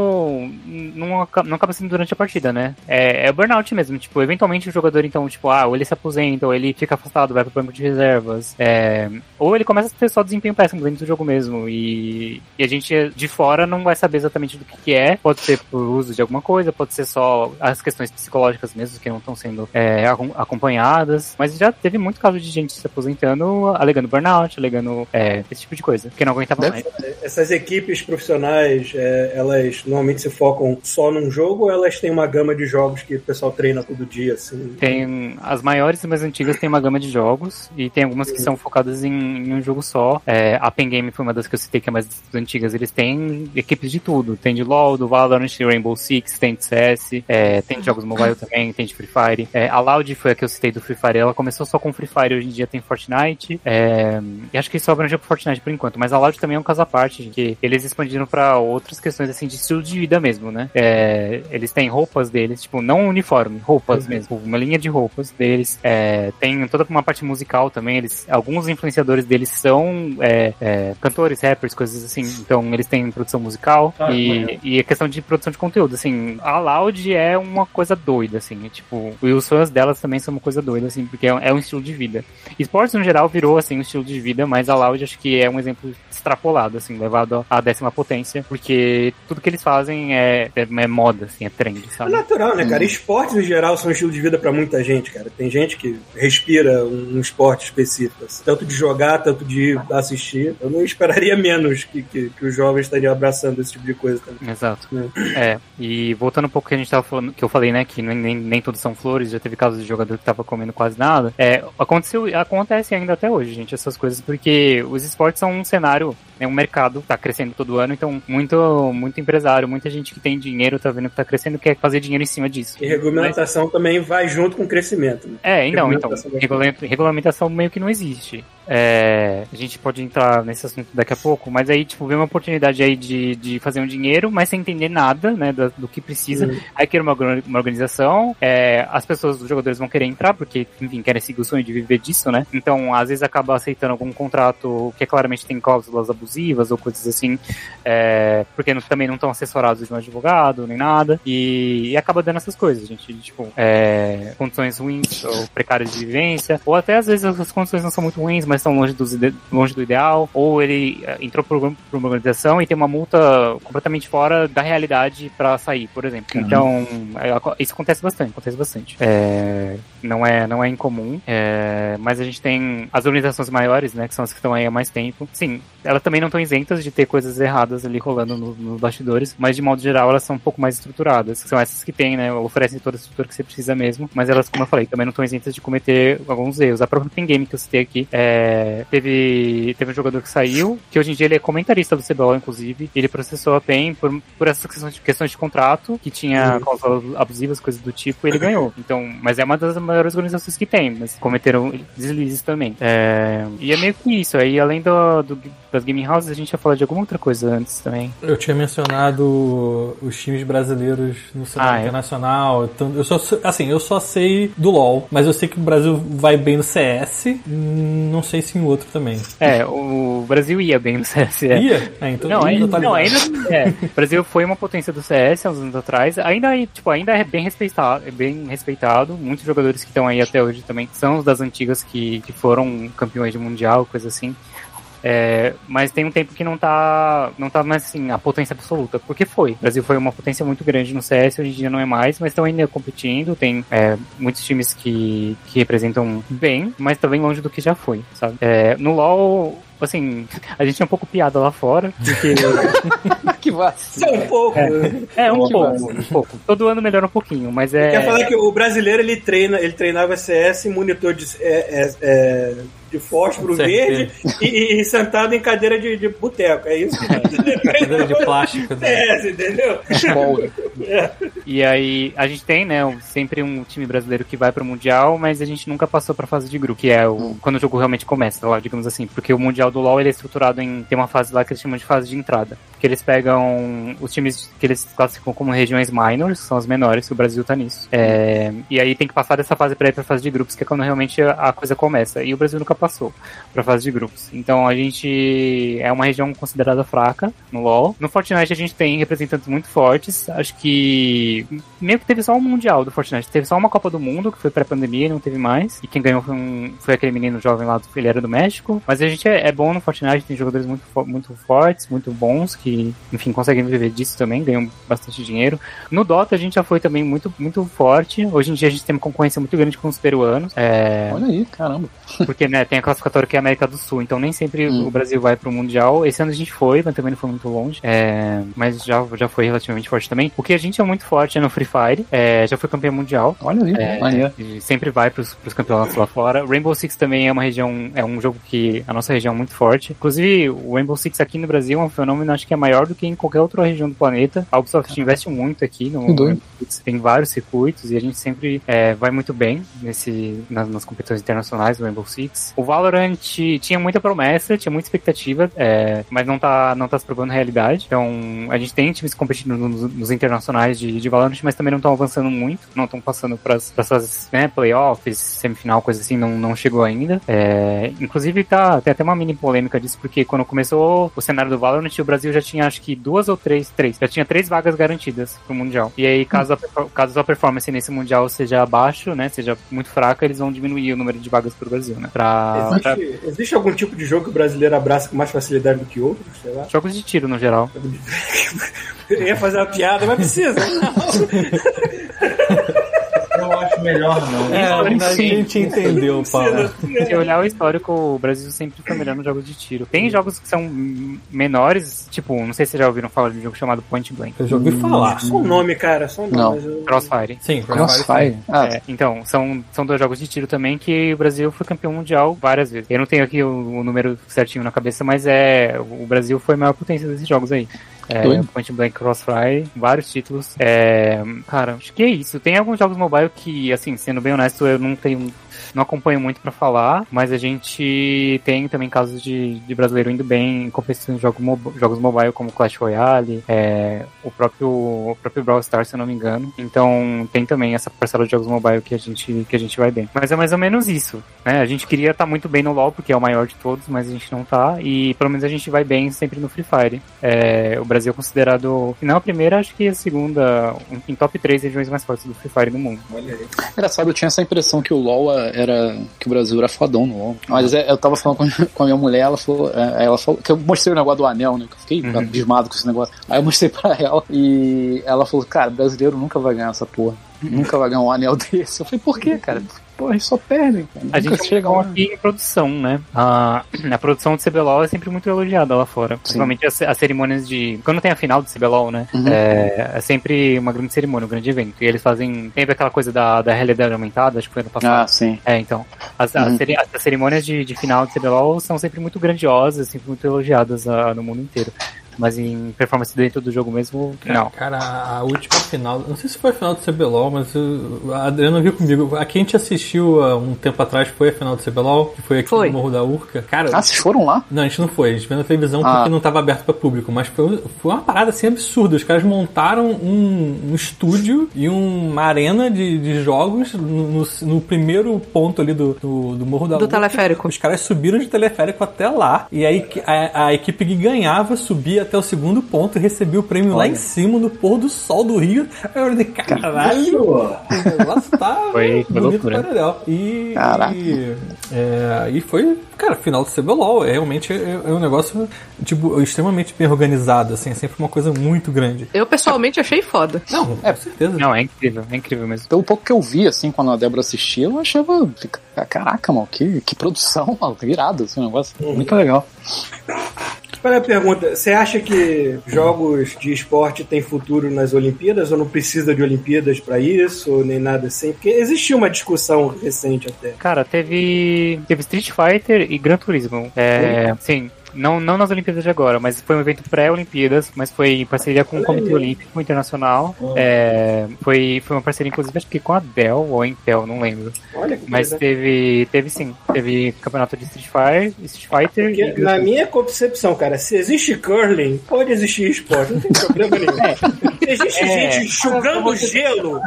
Não, não acaba sendo durante a partida, né? É, é o burnout mesmo. Tipo, eventualmente o jogador, então, tipo, ah, ou ele se aposenta, ou ele fica afastado, vai pro banco de reservas. é, ou ele começa a ter só desempenho péssimo dentro do jogo mesmo. E, e a gente de fora não vai saber exatamente do que, que é. Pode ser por uso de alguma coisa, pode ser só as questões psicológicas mesmo que não estão sendo é, acom- acompanhadas. Mas já teve muito caso de gente se aposentando, alegando burnout, alegando é, esse tipo de coisa. Que não aguentava Deve- mais. Essas equipes profissionais, é, elas normalmente se focam só num jogo ou elas têm uma gama de jogos que o pessoal treina todo dia, assim? Tem as maiores e mais antigas tem uma gama de jogos e tem algumas que são focadas em, em um jogo só. É, a Pen Game foi uma das que eu citei que é mais antigas, eles têm equipes de tudo. Tem de LoL, do Valorant, Rainbow Six, tem de CS, é, tem de jogos mobile também, tem de Free Fire. É, a Loud foi a que eu citei do Free Fire, ela começou só com Free Fire, hoje em dia tem Fortnite. É, e acho que isso abrangeu pro Fortnite por enquanto, mas a Loud também é um caso à parte, que eles expandiram para outras questões assim de estilo de vida mesmo, né? É, eles têm roupas deles, tipo, não uniforme, roupas uhum. mesmo, uma linha de roupas deles. É, tem toda uma parte musical também, eles, alguns influenciadores deles são é, cantores, rappers, coisas assim, então eles têm produção musical ah, e, e a questão de produção de conteúdo, assim, a Loud é uma coisa doida, assim, é, tipo, e os fãs delas também são uma coisa doida, assim, porque é, é um estilo de vida. Esportes no geral virou, assim, um estilo de vida, mas a Loud acho que é um exemplo extrapolado, assim, levado à décima potência, porque tudo que eles fazem é, é, é moda, assim, é trend, sabe? É natural, né, cara? Hum. Esportes no geral são um estilo de vida para muita gente, cara. Tem gente que respira um, um esporte específico, assim, tanto de jogar, tanto de assistir. Eu não esperaria menos que, que, que os jovens estariam abraçando esse tipo de coisa também. Exato. É. é. e voltando um pouco que a gente tava falando, que eu falei, né, que nem, nem, todos são flores, já teve casos de jogador que tava comendo quase nada. É, aconteceu, acontece ainda até hoje, gente, essas coisas, porque os esportes são um cenário é um mercado, tá crescendo todo ano, então muito, muito empresário, muita gente que tem dinheiro, tá vendo que tá crescendo, quer fazer dinheiro em cima disso. E regulamentação Mas... também vai junto com o crescimento. Né? É, então, então, regulamentação meio que não existe. É, a gente pode entrar nesse assunto daqui a pouco, mas aí, tipo, vê uma oportunidade aí de, de fazer um dinheiro, mas sem entender nada, né, do, do que precisa. Uhum. Aí quer uma, uma organização, é, as pessoas, os jogadores vão querer entrar, porque, enfim, querem seguir o sonho de viver disso, né? Então, às vezes acaba aceitando algum contrato que claramente tem cláusulas abusivas ou coisas assim, é, porque não, também não estão assessorados de um advogado, nem nada, e, e acaba dando essas coisas, gente, tipo, é, condições ruins ou precárias de vivência, ou até às vezes as condições não são muito ruins, mas estão longe, dos, longe do ideal, ou ele eh, entrou por, por, uma organização e tem uma multa completamente fora da realidade para sair, por exemplo. Uhum. Então, é, isso acontece bastante, acontece bastante. É, não é, não é incomum, é, mas a gente tem as organizações maiores, né, que são as que estão aí há mais tempo. Sim, elas também não estão isentas de ter coisas erradas ali rolando nos no bastidores, mas de modo geral elas são um pouco mais estruturadas. São essas que têm, né, oferecem toda a estrutura que você precisa mesmo, mas elas, como eu falei, também não estão isentas de cometer alguns erros. A própria Game que eu citei aqui, é, teve, teve um jogador que saiu, que hoje em dia ele é comentarista do CBLOL, inclusive, ele processou a PEN por, por essas questões de, questões de contrato, que tinha uhum. cláusulas abusivas, coisas do tipo, e ele ganhou. Então, mas é uma das maiores organizações que tem, mas cometeram deslizes também. É, e é meio que isso. Aí, além do, do, das gaming houses, a gente ia falar de alguma outra coisa antes também. Eu tinha mencionado os times brasileiros no cenário ah, é? internacional. Então, eu só, assim, eu só sei do LoL, mas eu sei que o Brasil vai bem no CS. Não sei se em outro também. É, o Brasil ia bem no CS. É. Ia? É, então não, ainda, tá não, ainda é. O Brasil foi uma potência do CS há uns anos atrás. Ainda, tipo, ainda é bem respeitado, é bem respeitado. Muitos jogadores que estão aí até hoje também são os das antigas que, que foram campeões de mundial, coisa assim. É, mas tem um tempo que não tá, não tá mais assim, a potência absoluta, porque foi. O Brasil foi uma potência muito grande no CS, hoje em dia não é mais, mas estão ainda competindo, tem é, muitos times que, que representam bem, mas também longe do que já foi, sabe? É, no LoL, assim, a gente é um pouco piada lá fora, porque. que vacilo. É um pouco. É, é um, pouco, um pouco. Todo ano melhora um pouquinho, mas é. Quer falar que o brasileiro ele treina, ele treinava CS monitor de. É, é, é de fósforo verde e, e, sentado em cadeira de, de boteco. É isso? cadeira de plástico. Né? É, entendeu? É. E aí, a gente tem, né, sempre um time brasileiro que vai pro Mundial, mas a gente nunca passou pra fase de grupo, que é o, quando o jogo realmente começa, lá, digamos assim. Porque o Mundial do LoL ele é estruturado em. tem uma fase lá que eles chamam de fase de entrada. Que eles pegam os times que eles classificam como regiões minors, são as menores, que o Brasil tá nisso. É, e aí tem que passar dessa fase pra ir pra fase de grupos, que é quando realmente a coisa começa. E o Brasil nunca passou pra fase de grupos. Então a gente é uma região considerada fraca no LoL. No Fortnite a gente tem representantes muito fortes. Acho que meio que teve só um Mundial do Fortnite. Teve só uma Copa do Mundo, que foi pré-pandemia não teve mais. E quem ganhou foi, um, foi aquele menino jovem lá, ele era do México. Mas a gente é, é bom no Fortnite, tem jogadores muito, muito fortes, muito bons, que, enfim, conseguem viver disso também, ganham bastante dinheiro. No Dota a gente já foi também muito, muito forte. Hoje em dia a gente tem uma concorrência muito grande com os peruanos. É... Olha aí, caramba. Porque, né, tem a classificatória que é a América do Sul, então nem sempre hum. o Brasil vai pro Mundial. Esse ano a gente foi, mas também não foi muito longe. É, mas já, já foi relativamente forte também. O que a gente é muito forte é no Free Fire. É, já foi campeão mundial. Olha aí, é, sempre vai pros, pros campeonatos lá fora. Rainbow Six também é uma região, é um jogo que a nossa região muito muito forte. Inclusive, o Rainbow Six aqui no Brasil é um fenômeno, acho que é maior do que em qualquer outra região do planeta. A Ubisoft investe muito aqui no. Rainbow Six, tem vários circuitos e a gente sempre é, vai muito bem nesse, nas, nas competições internacionais do Rainbow Six. O Valorant tinha muita promessa, tinha muita expectativa, é, mas não tá, não tá se provando realidade. Então, a gente tem times competindo nos, nos internacionais de, de Valorant, mas também não estão avançando muito, não estão passando para essas né, playoffs, semifinal, coisa assim, não, não chegou ainda. É, inclusive, tá, tem até uma mini polêmica disso, porque quando começou o cenário do Valorant, o Brasil já tinha acho que duas ou três, três, já tinha três vagas garantidas pro Mundial. E aí, caso a, caso a performance nesse Mundial seja abaixo, né, seja muito fraca, eles vão diminuir o número de vagas pro Brasil, né, pra, pra Existe, existe algum tipo de jogo que o brasileiro abraça com mais facilidade do que outros? Sei lá. jogos de tiro no geral. Eu ia fazer uma piada, mas precisa. Eu acho melhor não. É, a Sim. gente entendeu, Paulo. Se olhar o histórico, o Brasil sempre foi melhor nos jogos de tiro. Tem jogos que são menores, tipo, não sei se vocês já ouviram falar de um jogo chamado Point Blank. Eu já ouvi falar. Só um nome, cara, só um nome. Não. Crossfire. Sim, Crossfire. Ah, É, então, são, são dois jogos de tiro também que o Brasil foi campeão mundial várias vezes. Eu não tenho aqui o, o número certinho na cabeça, mas é. O Brasil foi a maior potência desses jogos aí. É, Doido. Point Blank Crossfire, vários títulos. É, cara, acho que é isso. Tem alguns jogos mobile que, assim, sendo bem honesto, eu não tenho. Não acompanho muito pra falar, mas a gente tem também casos de, de brasileiro indo bem em competições de jogos, mob- jogos mobile, como Clash Royale, é, o próprio o próprio Brawl Stars, se eu não me engano. Então tem também essa parcela de jogos mobile que a gente que a gente vai bem. Mas é mais ou menos isso, né? A gente queria estar muito bem no LoL porque é o maior de todos, mas a gente não tá e pelo menos a gente vai bem sempre no Free Fire. É, o Brasil é considerado, não a primeira, acho que a segunda, em top 3 regiões mais fortes do Free Fire no mundo. Olha aí. Engraçado, eu tinha essa impressão que o LoL era. que o Brasil era fodão no LoL. Mas é, eu tava falando com, com a minha mulher, ela falou, é, ela falou. que eu mostrei o negócio do anel, né? Que eu fiquei Uhum. abismado com esse negócio. Aí eu mostrei pra ela e ela falou, cara, brasileiro nunca vai ganhar essa porra. Nunca vai ganhar um anel desse. Eu falei, por quê, cara? Pô, eles só perdem, cara. A gente chegou lá. aqui em produção, né? A, a produção de CBLOL é sempre muito elogiada lá fora. Principalmente as, as cerimônias de. Quando tem a final do CBLOL, né? Uhum. É, é sempre uma grande cerimônia, um grande evento. E eles fazem. Teve aquela coisa da, da realidade aumentada, acho que foi ano passado. Ah, sim. É, então. As, as Uhum. ceri- as cerimônias de, de final de CBLOL são sempre muito grandiosas, sempre muito elogiadas ah, no mundo inteiro. Mas em performance dentro do jogo mesmo, não. Cara, a última final, não sei se foi a final do CBLOL, mas eu- a Adriana viu comigo. Aqui a gente assistiu há um tempo atrás, foi a final do CBLOL, que foi aqui Foi. no Morro da Urca. Cara, Ah, vocês foram lá? não, a gente não foi, a gente viu na televisão Ah. porque não estava aberto para público, mas foi, foi uma parada assim absurda. Os caras montaram um, um estúdio e uma arena de, de jogos no, no- no primeiro ponto ali do, do, do Morro da Do Urca. teleférico. Os caras subiram de teleférico até lá, e aí a, a equipe que ganhava subia até o segundo ponto e recebia o prêmio lá em cima, no pôr do sol do Rio. Aí eu falei, caralho, o negócio tá Foi- foi bonito loucura. pra legal. E, Caraca. e, é, e foi, cara, final do CBLOL. É, realmente é, é um negócio, tipo, extremamente bem organizado, assim, é sempre uma coisa muito grande. Eu pessoalmente achei foda. Não, com certeza. Não, é incrível, é incrível mesmo. Pelo pouco que eu vi, assim, quando a Débora assistia, eu achava. Caraca, mano, que, que produção, mano, irado esse negócio. Muito legal. Olha a pergunta, você acha que jogos de esporte têm futuro nas Olimpíadas ou não precisa de Olimpíadas pra isso, ou nem nada assim? Porque existiu uma discussão recente até. Cara, teve, teve Street Fighter e Gran Turismo. É, sim. Não, não nas Olimpíadas de agora, mas foi um evento pré-Olimpíadas, mas foi em parceria com o Comitê Olímpico Internacional. É, foi, foi uma parceria, inclusive, acho que com a Dell ou a Intel, não lembro. Olha que Mas coisa. teve, teve sim. Teve campeonato de Street Fighter, Street Fighter e Porque, na minha concepção, cara, se existe curling, pode existir esporte, não tem problema nenhum. Se existe É. gente jogando gelo,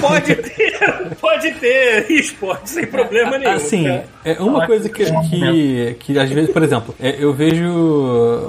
pode ter, pode ter esporte sem problema nenhum. Assim, cara. é uma coisa que, que, que às vezes, por exemplo, é, eu vejo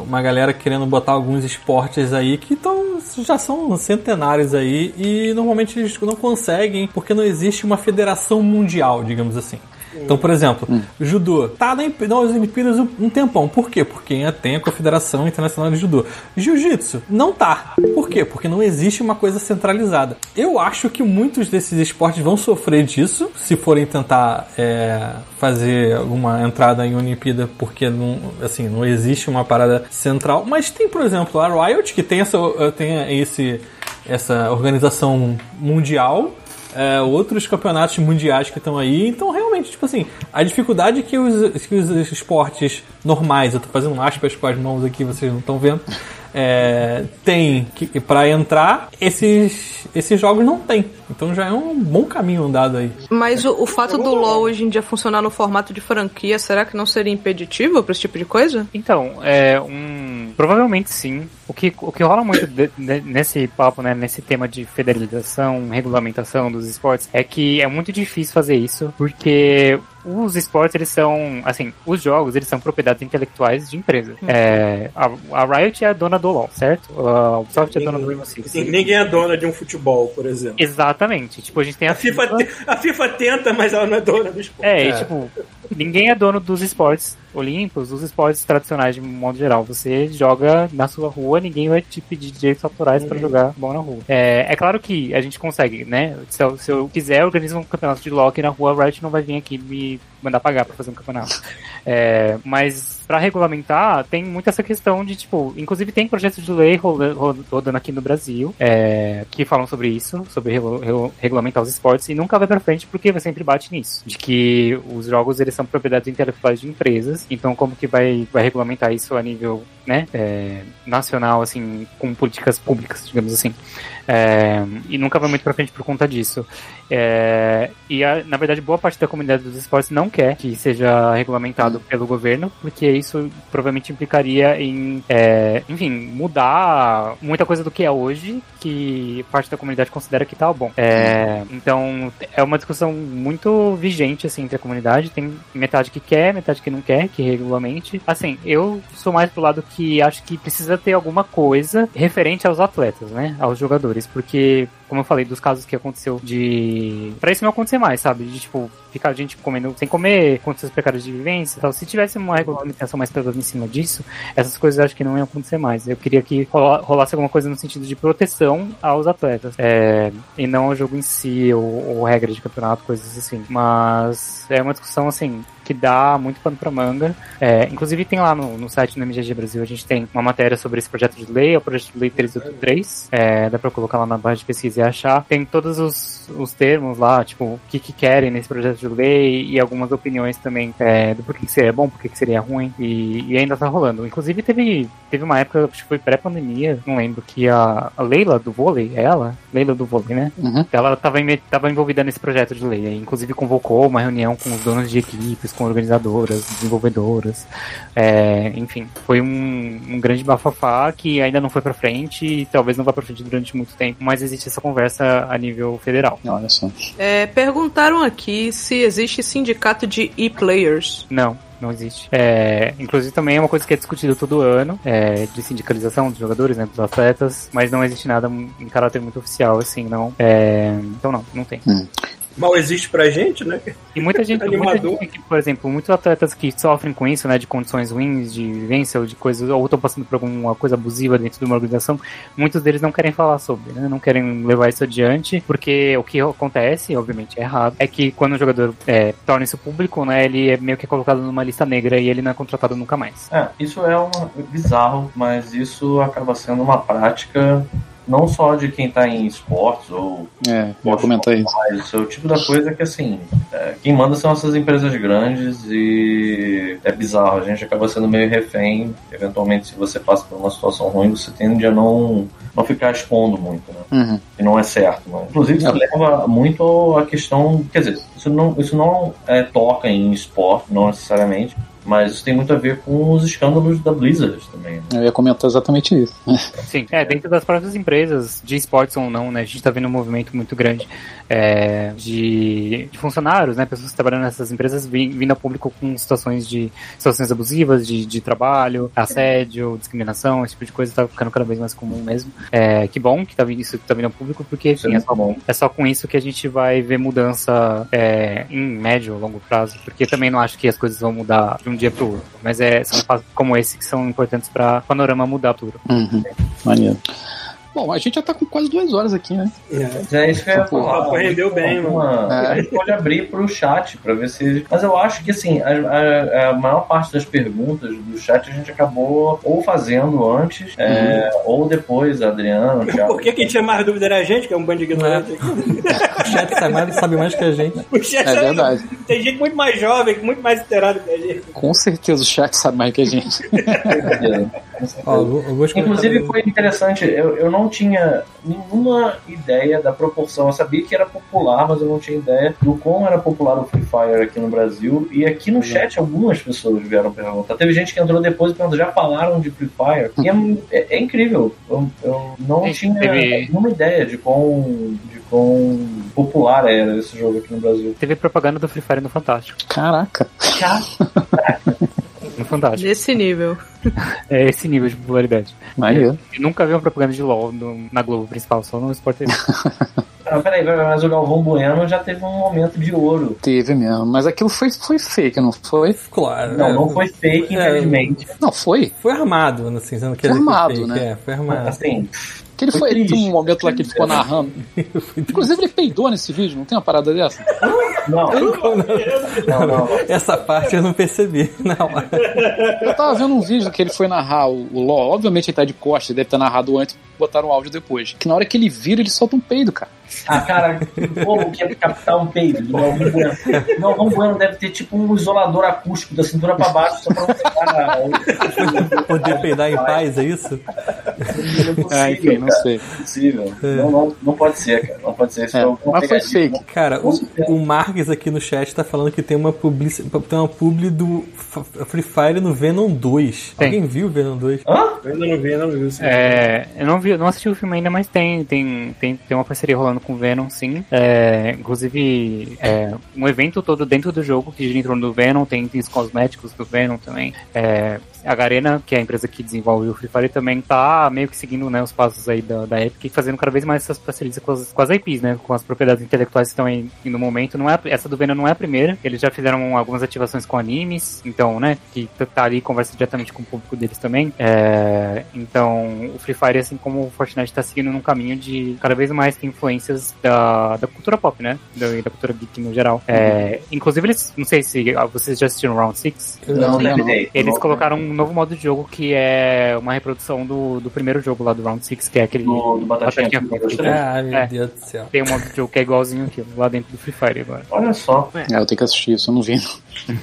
uma galera querendo botar alguns esportes aí que tão, já são centenários aí e normalmente eles não conseguem porque não existe uma federação mundial, digamos assim. Então, por exemplo, judô tá na, nas Olimpíadas um, tempão. Por quê? Porque tem a Confederação Internacional de Judô. Jiu-jitsu não tá. Por quê? Porque não existe uma coisa centralizada. Eu acho que muitos desses esportes vão sofrer disso se forem tentar é, fazer alguma entrada em Olimpíada, porque não, assim, não existe uma parada central. Mas tem, por exemplo, a Riot, que tem essa, tem esse, essa organização mundial é, outros campeonatos mundiais que estão aí. Então, exatamente, tipo assim, a dificuldade que os, que os esportes normais, eu tô fazendo aspas com as mãos aqui, vocês não estão vendo, é, tem para entrar, esses, esses jogos não tem. Então já é um bom caminho andado aí. Mas o, o fato do LoL hoje em dia funcionar no formato de franquia, será que não seria impeditivo para esse tipo de coisa? Então, é um. Provavelmente sim. O que, o que rola muito de, de, nesse papo, né, nesse tema de federalização, regulamentação dos esportes, é que é muito difícil fazer isso, porque os esportes, eles são, assim, os jogos, eles são propriedades intelectuais de empresas. Hum. É, a, a Riot é a dona do LoL, certo? A Ubisoft é a dona do Rainbow Six. Sim, ninguém é dona de um futebol, por exemplo. Exatamente. Tipo, a gente tem a, A FIFA, te- a FIFA tenta, mas ela não é dona do esporte. É, e, É. tipo, ninguém é dono dos esportes olímpicos, dos esportes tradicionais de modo geral. Você joga na sua rua, ninguém vai te pedir direitos autorais pra jogar bola na rua. É, é claro que a gente consegue, né? Se eu, se eu quiser organizar um campeonato de aqui na rua, a Riot não vai vir aqui me mandar pagar pra fazer um campeonato. É, mas pra regulamentar, tem muito essa questão de, tipo, inclusive tem projetos de lei rodando aqui no Brasil, é, que falam sobre isso, sobre regu- regu- regulamentar os esportes, e nunca vai pra frente porque sempre bate nisso. De que os jogos, eles são propriedades intelectuais de empresas, então como que vai, vai regulamentar isso a nível, né, é, nacional, assim, com políticas públicas, digamos assim. É, e nunca vai muito pra frente por conta disso. É, e a- na verdade, boa parte da comunidade dos esportes não quer que seja regulamentado pelo governo, porque isso provavelmente implicaria em, é, enfim, mudar muita coisa do que é hoje, que parte da comunidade considera que tá bom. É, então, é uma discussão muito vigente assim entre a comunidade. Tem metade que quer, metade que não quer que regulamente. Assim, eu sou mais pro lado que acho que precisa ter alguma coisa referente aos atletas, né, aos jogadores, porque como eu falei, dos casos que aconteceu de. Pra isso não acontecer mais, sabe? De tipo, ficar a gente comendo sem comer, condições precárias de vivência e tal. Se tivesse uma regulamentação mais pesada em cima disso, essas coisas acho que não iam acontecer mais. Eu queria que rola- rolasse alguma coisa no sentido de proteção aos atletas. É, e não ao jogo em si, ou, ou regra de campeonato, coisas assim. Mas é uma discussão assim. Que dá muito pano pra manga. É, inclusive tem lá no, no site do MGG Brasil, a gente tem uma matéria sobre esse projeto de lei, é o projeto de lei 383. É, dá pra colocar lá na barra de pesquisa achar. Tem todos os, os termos lá, tipo, o que, que querem nesse projeto de lei e algumas opiniões também é, do porquê que seria bom, porquê que seria ruim. E, e ainda tá rolando. Inclusive teve, teve uma época, acho que foi pré-pandemia, não lembro, que a, a Leila do vôlei, é ela? Leila do vôlei, né? Uhum. Ela estava tava envolvida nesse projeto de lei. Inclusive convocou uma reunião com os donos de equipes, com organizadoras, desenvolvedoras. É, enfim, foi um, um grande bafafá que ainda não foi pra frente e talvez não vá pra frente durante muito tempo, mas existe essa conversa a nível federal. Olha só. É, perguntaram aqui se existe sindicato de e-players. Não. Não existe. É, inclusive também é uma coisa que é discutida todo ano, é, de sindicalização dos jogadores, né, dos atletas, mas não existe nada em caráter muito oficial, assim, não. É, então não, não tem. Mal existe pra gente, né? E muita gente, muita gente que, por exemplo, muitos atletas que sofrem com isso, né, de condições ruins, de vivência ou de coisas, ou estão passando por alguma coisa abusiva dentro de uma organização, muitos deles não querem falar sobre, né, não querem levar isso adiante, porque o que acontece, obviamente é errado, é que quando o jogador é, torna isso público, né, ele é meio que colocado numa lista negra e ele não é contratado nunca mais. É, isso é uma, bizarro, mas isso acaba sendo uma prática não só de quem tá em esportes ou É, ia comentar isso. Isso é o tipo da coisa que, assim, é, quem manda são essas empresas grandes e é bizarro. A gente acaba sendo meio refém. Eventualmente, se você passa por uma situação ruim, você tende a não, não ficar expondo muito, né? Uhum. E não é certo. Né? Inclusive, isso leva muito à questão. Quer dizer, isso não, isso não é, toca em esporte, não necessariamente. Mas isso tem muito a ver com os escândalos da Blizzard também. Né? Eu ia comentar exatamente isso. Sim, é, dentro das próprias empresas, de esportes ou não, né, a gente tá vendo um movimento muito grande é, de, de funcionários, né, pessoas que trabalham nessas empresas vin- vindo a público com situações de situações abusivas, de, de trabalho, assédio, discriminação, esse tipo de coisa tá ficando cada vez mais comum mesmo. É, que bom que tá vindo, isso tá vindo a público, porque enfim, é só, bom. é só com isso que a gente vai ver mudança é, em médio ou longo prazo, porque também não acho que as coisas vão mudar de um dia pro outro, mas é, são fatos como esse que são importantes para panorama mudar tudo. Uhum. Maneiro. Bom, a gente já tá com quase duas horas aqui, né? É. É isso que eu ia falar. papo rendeu bem, Uma- mano. A gente pode abrir pro chat pra ver se. Mas eu acho que assim, a, a- a maior parte das perguntas do chat a gente acabou ou fazendo antes, é, ou depois, a Adriana, o Thiago. Por que quem tinha mais dúvida era a gente, que é um bando de ignorantes aqui? O chat sabe, sabe mais que a gente. O chat É verdade. Tem gente muito mais jovem, muito mais inteirado que a gente. Com certeza o chat sabe mais que a gente. Ó, alguns alguns Inclusive comentários- foi interessante, eu, eu não tinha nenhuma ideia da proporção. Eu sabia que era popular, mas eu não tinha ideia do quão era popular o Free Fire aqui no Brasil. E aqui no chat algumas pessoas vieram perguntar. Teve gente que entrou depois e perguntou, já falaram de Free Fire? E é, é- é incrível. Eu, eu não Sim, tinha teve- nenhuma ideia de quão, de quão popular era esse jogo aqui no Brasil. Teve propaganda do Free Fire no Fantástico. Caraca. No Fantástico. Nesse nível. É esse nível de popularidade. Maneiro. Eu nunca vi uma propaganda de LOL no- na Globo principal, só no Sport TV. Ah, peraí, mas o Galvão Bueno já teve um momento de ouro. Teve mesmo. Mas aquilo foi, foi fake, não foi? Claro. Não, é, não foi fake, É. infelizmente. Não, foi. Foi armado, assim, você não quer Foi dizer que armado, fake, né? É, foi armado. Assim, Que ele Foi foi, ele triste. tem um momento lá que ele ficou narrando. Inclusive ele peidou nesse vídeo, não tem uma parada dessa? não. Não, não, não. Essa parte eu não percebi na hora. Eu tava vendo um vídeo que ele foi narrar o, o LOL. Obviamente ele tá de costas, ele deve ter narrado antes, botaram o áudio depois. Que na hora que ele vira, ele solta um peido, cara. Ah, cara, como que é captar um peido do Galvão Bueno? O Galvão Bueno deve ter tipo um isolador acústico da cintura pra baixo, só pra não pegar. Poder peidar em paz, é isso? Não é Ah, enfim, não sei. possível. Não, não, não pode ser, cara. Não pode ser. Isso É, é mas foi fake. Cara, Com o, o Marques aqui no chat tá falando que tem uma, publici tem uma publi do Free Fire no Venom 2. Tem. Alguém viu o Venom 2? Hã? Eu não vi, ainda não vi. Sim. É, eu não vi, não assisti o filme ainda, mas tem, tem, tem, tem uma parceria rolando com Venom, sim. É, inclusive, é, um evento todo dentro do jogo que gira em torno do Venom, tem itens cosméticos do Venom também. É, a Garena, que é a empresa que desenvolve o Free Fire, também tá meio que seguindo né, os passos aí da, da Epic e fazendo cada vez mais essas parcerias com as, com as IPs, né? Com as propriedades intelectuais que estão aí no momento. Não é, essa do Venom não é a primeira. Eles já fizeram algumas ativações com animes, então, né? Que tá- tá ali e conversa diretamente com o público deles também. É, então, o Free Fire, assim como o Fortnite, tá seguindo num caminho de cada vez mais ter influências da, da cultura pop, né? Da, da cultura geek no geral. É, inclusive, eles, não sei se ah, vocês já assistiram Round 6. Não, Sim, terminei. Eles Não, colocaram um novo modo de jogo que é uma reprodução do, do primeiro jogo lá do Round 6, que é aquele. Do, do Frita. Ah, meu É. Deus do céu. Tem um modo de jogo que é igualzinho aquilo, lá dentro do Free Fire agora. Olha só. É, eu tenho que assistir isso, eu não vi.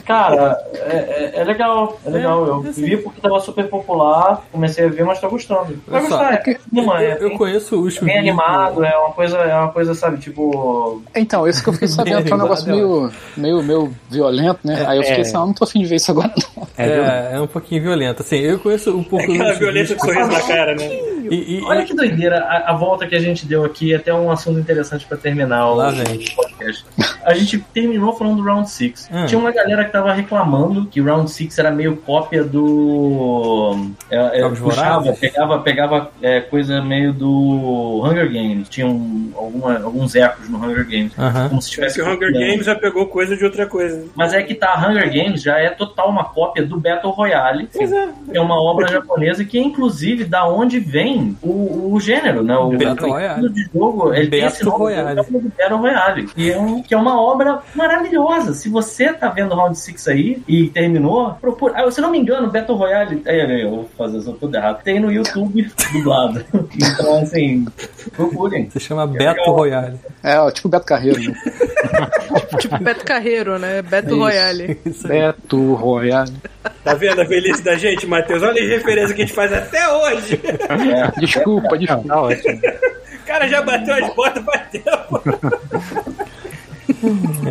Cara, é, é- é legal. É legal. Eu vi porque tava super popular, comecei a ver, mas tô gostando. Vai gostar. É, cinema, é, Eu, eu conheço o bem Chuvinho. animado, é uma coisa, é uma coisa, sabe, tipo. Então, isso que eu fiquei sabendo que é um negócio meio, meio, meio violento, né? Aí eu fiquei É. assim, ah, não tô afim de ver isso agora não. É, é um pouquinho violento. Assim, eu conheço um pouco Aquela do violência com sorriso na cara, né? E, e- Olha que doideira a, a volta que a gente deu aqui, até um assunto interessante pra terminar o Lá vem. podcast. A gente terminou falando do Round 6. Hum. Tinha uma galera que tava reclamando que Round 6 era meio cópia do. É, é, puxava, pegava, pegava é, coisa meio do Hunger Games. Tinha um- alguma, alguns ecos no Hunger Games. Aham. Como se Parece tivesse que o Hunger copiando. Games já pegou coisa de outra coisa. Mas é que tá, Hunger Games já é total uma cópia do Battle Royale. Pois é. É uma obra japonesa que é inclusive da onde vem o, o gênero, né? O Royale. estilo de jogo, ele tem Battle esse nome, Royale. é o nome do Battle Royale. Que é, um, que é uma obra maravilhosa. Se você tá vendo Round 6 aí e terminou, procura. Ah, se não me engano, Battle Royale. Aí, aí, eu vou fazer isso tudo errado. Tem no YouTube dublado. Então, assim, procurem. Se chama Beto Royale. É, ó, tipo Beto Carreiro, né? Tipo Beto Carreiro, né? Beto Royale. Isso aí. Beto Royale. Tá vendo a velhice da gente, Matheus? Olha as referências que a gente faz até hoje. É, Desculpa, desculpa. Tá ótimo. O cara já bateu as botas faz tempo.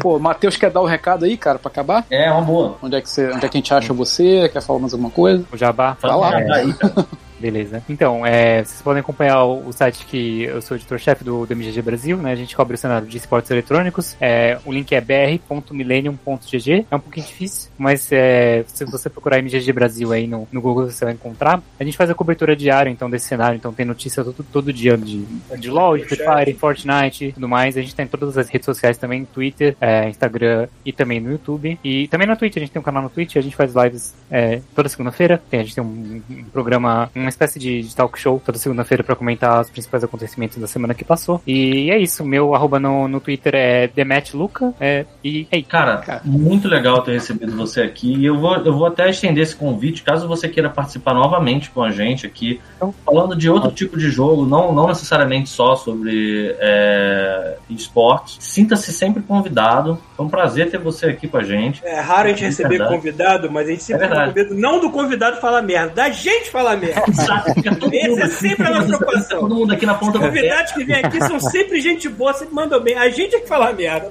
Pô, Matheus quer dar o recado aí, cara, pra acabar? é uma boa. Onde é que, você, onde é que a gente acha você? Quer falar mais alguma coisa? O Jabá. Vai lá. É, aí, cara. Beleza. Então, é, vocês podem acompanhar o, o site que eu sou editor-chefe do, do MGG Brasil, né? A gente cobre o cenário de esportes eletrônicos. É, o link é br.millennium.gg. É um pouquinho difícil, mas é, se você procurar MGG Brasil aí no, no Google, você vai encontrar. A gente faz a cobertura diária, então, desse cenário. Então, tem notícia todo, todo dia de, de LoL, de Free Fire, Fortnite tudo mais. A gente tá em todas as redes sociais também, Twitter, é, Instagram e também no YouTube. E também na Twitch, a gente tem um canal no Twitch, a gente faz lives é, toda segunda-feira. A gente tem um, um programa, um uma espécie de, de talk show toda segunda-feira para comentar os principais acontecimentos da semana que passou. E é isso, meu arroba no, no Twitter é demetluca, é, e é isso. Cara, muito legal ter recebido você aqui. E eu vou, eu vou até estender esse convite, caso você queira participar novamente com a gente aqui, Então. falando de outro tipo de jogo, não, não necessariamente só sobre é, esportes. Sinta-se sempre convidado. Foi um prazer ter você aqui com a gente. É raro a gente É receber verdade. convidado, mas a gente sempre É fica com verdade. medo, não do convidado falar merda, da gente falar merda. Exato, fica todo Essa mundo é sempre a nossa preocupação. Todo mundo aqui na ponta Os pé. convidados que vêm aqui são sempre gente boa, sempre mandam bem. A gente é que fala merda.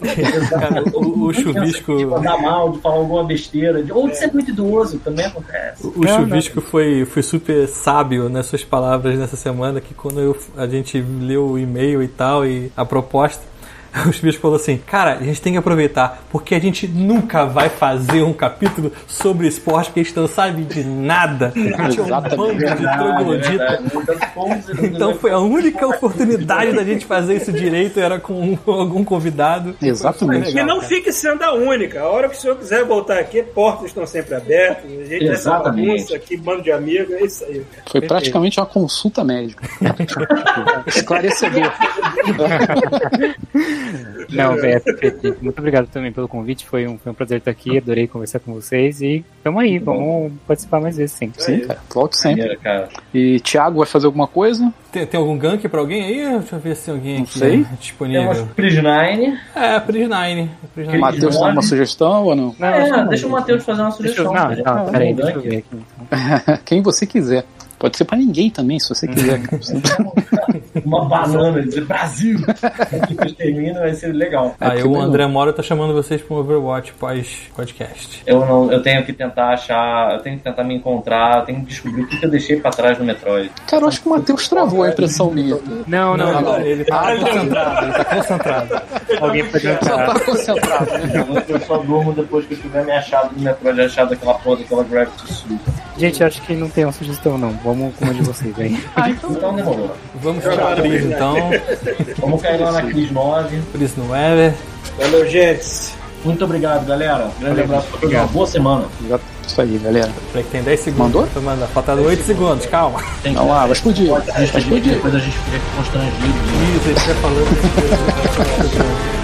Cara, o, o chuvisco. De mandar mal, de falar alguma besteira, de, ou de ser muito idoso, também acontece. O chuvisco foi, foi super sábio nas suas palavras nessa semana, que quando eu- a gente leu o e-mail e tal, e a proposta, o chuvisco falou assim, cara, a gente tem que aproveitar, porque a gente nunca vai fazer um capítulo sobre esporte, porque a gente não sabe de nada. A gente é um Exatamente. bando de troglodita. Então, foi a única oportunidade da gente fazer isso direito, era com algum convidado. Exatamente. Que não fique sendo a única. A hora que o senhor quiser voltar aqui, portas estão sempre abertas. A gente é Exatamente. bagunça aqui, bando de amigos, é isso aí. cara. Foi praticamente uma consulta médica. Esclarecedor. Não, é perfeito. Muito obrigado também pelo convite, foi um, foi um prazer estar aqui, adorei conversar com vocês e tamo aí, vamos participar mais vezes sim. Sim, cara. Volto sempre. Maneiro, cara. E Thiago vai fazer alguma coisa? Tem, tem algum gank pra alguém aí? Deixa eu ver se tem alguém Não aqui sei. disponível. Temos Prisnine. É, Pris9. Pris9. Matheus tem uma sugestão ou não? Não, É, não, deixa o Matheus fazer uma deixa eu, sugestão. não, cara. não, peraí, deixa eu ver aqui. então. Quem você quiser. Pode ser pra ninguém também, se você quiser. Uma banana, dizer Brasil. Termina, vai ser legal. Aí porque o não. André Mora tá chamando vocês para um Overwatch pós-podcast. Eu, não, eu tenho que tentar achar, eu tenho que tentar me encontrar, eu tenho que descobrir o que que eu deixei pra trás no Metroid. Cara, eu acho que o Matheus travou a impressão minha. Não, não, Não, não. ele tá concentrado, ele tá concentrado. Alguém pode Só entrar. tá concentrado, né? Eu só durmo depois que eu tiver me achado no Metroid, achado aquela porra daquela Gravity Suit. Gente, eu acho que não tem uma sugestão não. Vamos com uma de vocês aí. Então demorou. Vamos pra Pris então. Vamos cair lá na Cris 9. Pris no Ever. Valeu, gente. Muito obrigado, galera. Grande abraço pra todos. Uma boa semana. Já- Isso aí, galera. Peraí que tem 10 segundos. Mandou? Tô mandando. Faltando 8 segundos, calma. Tem Vamos lá, vai explodir. A gente Vai explodir. depois a gente fica constrangido. Isso, a gente vai falando.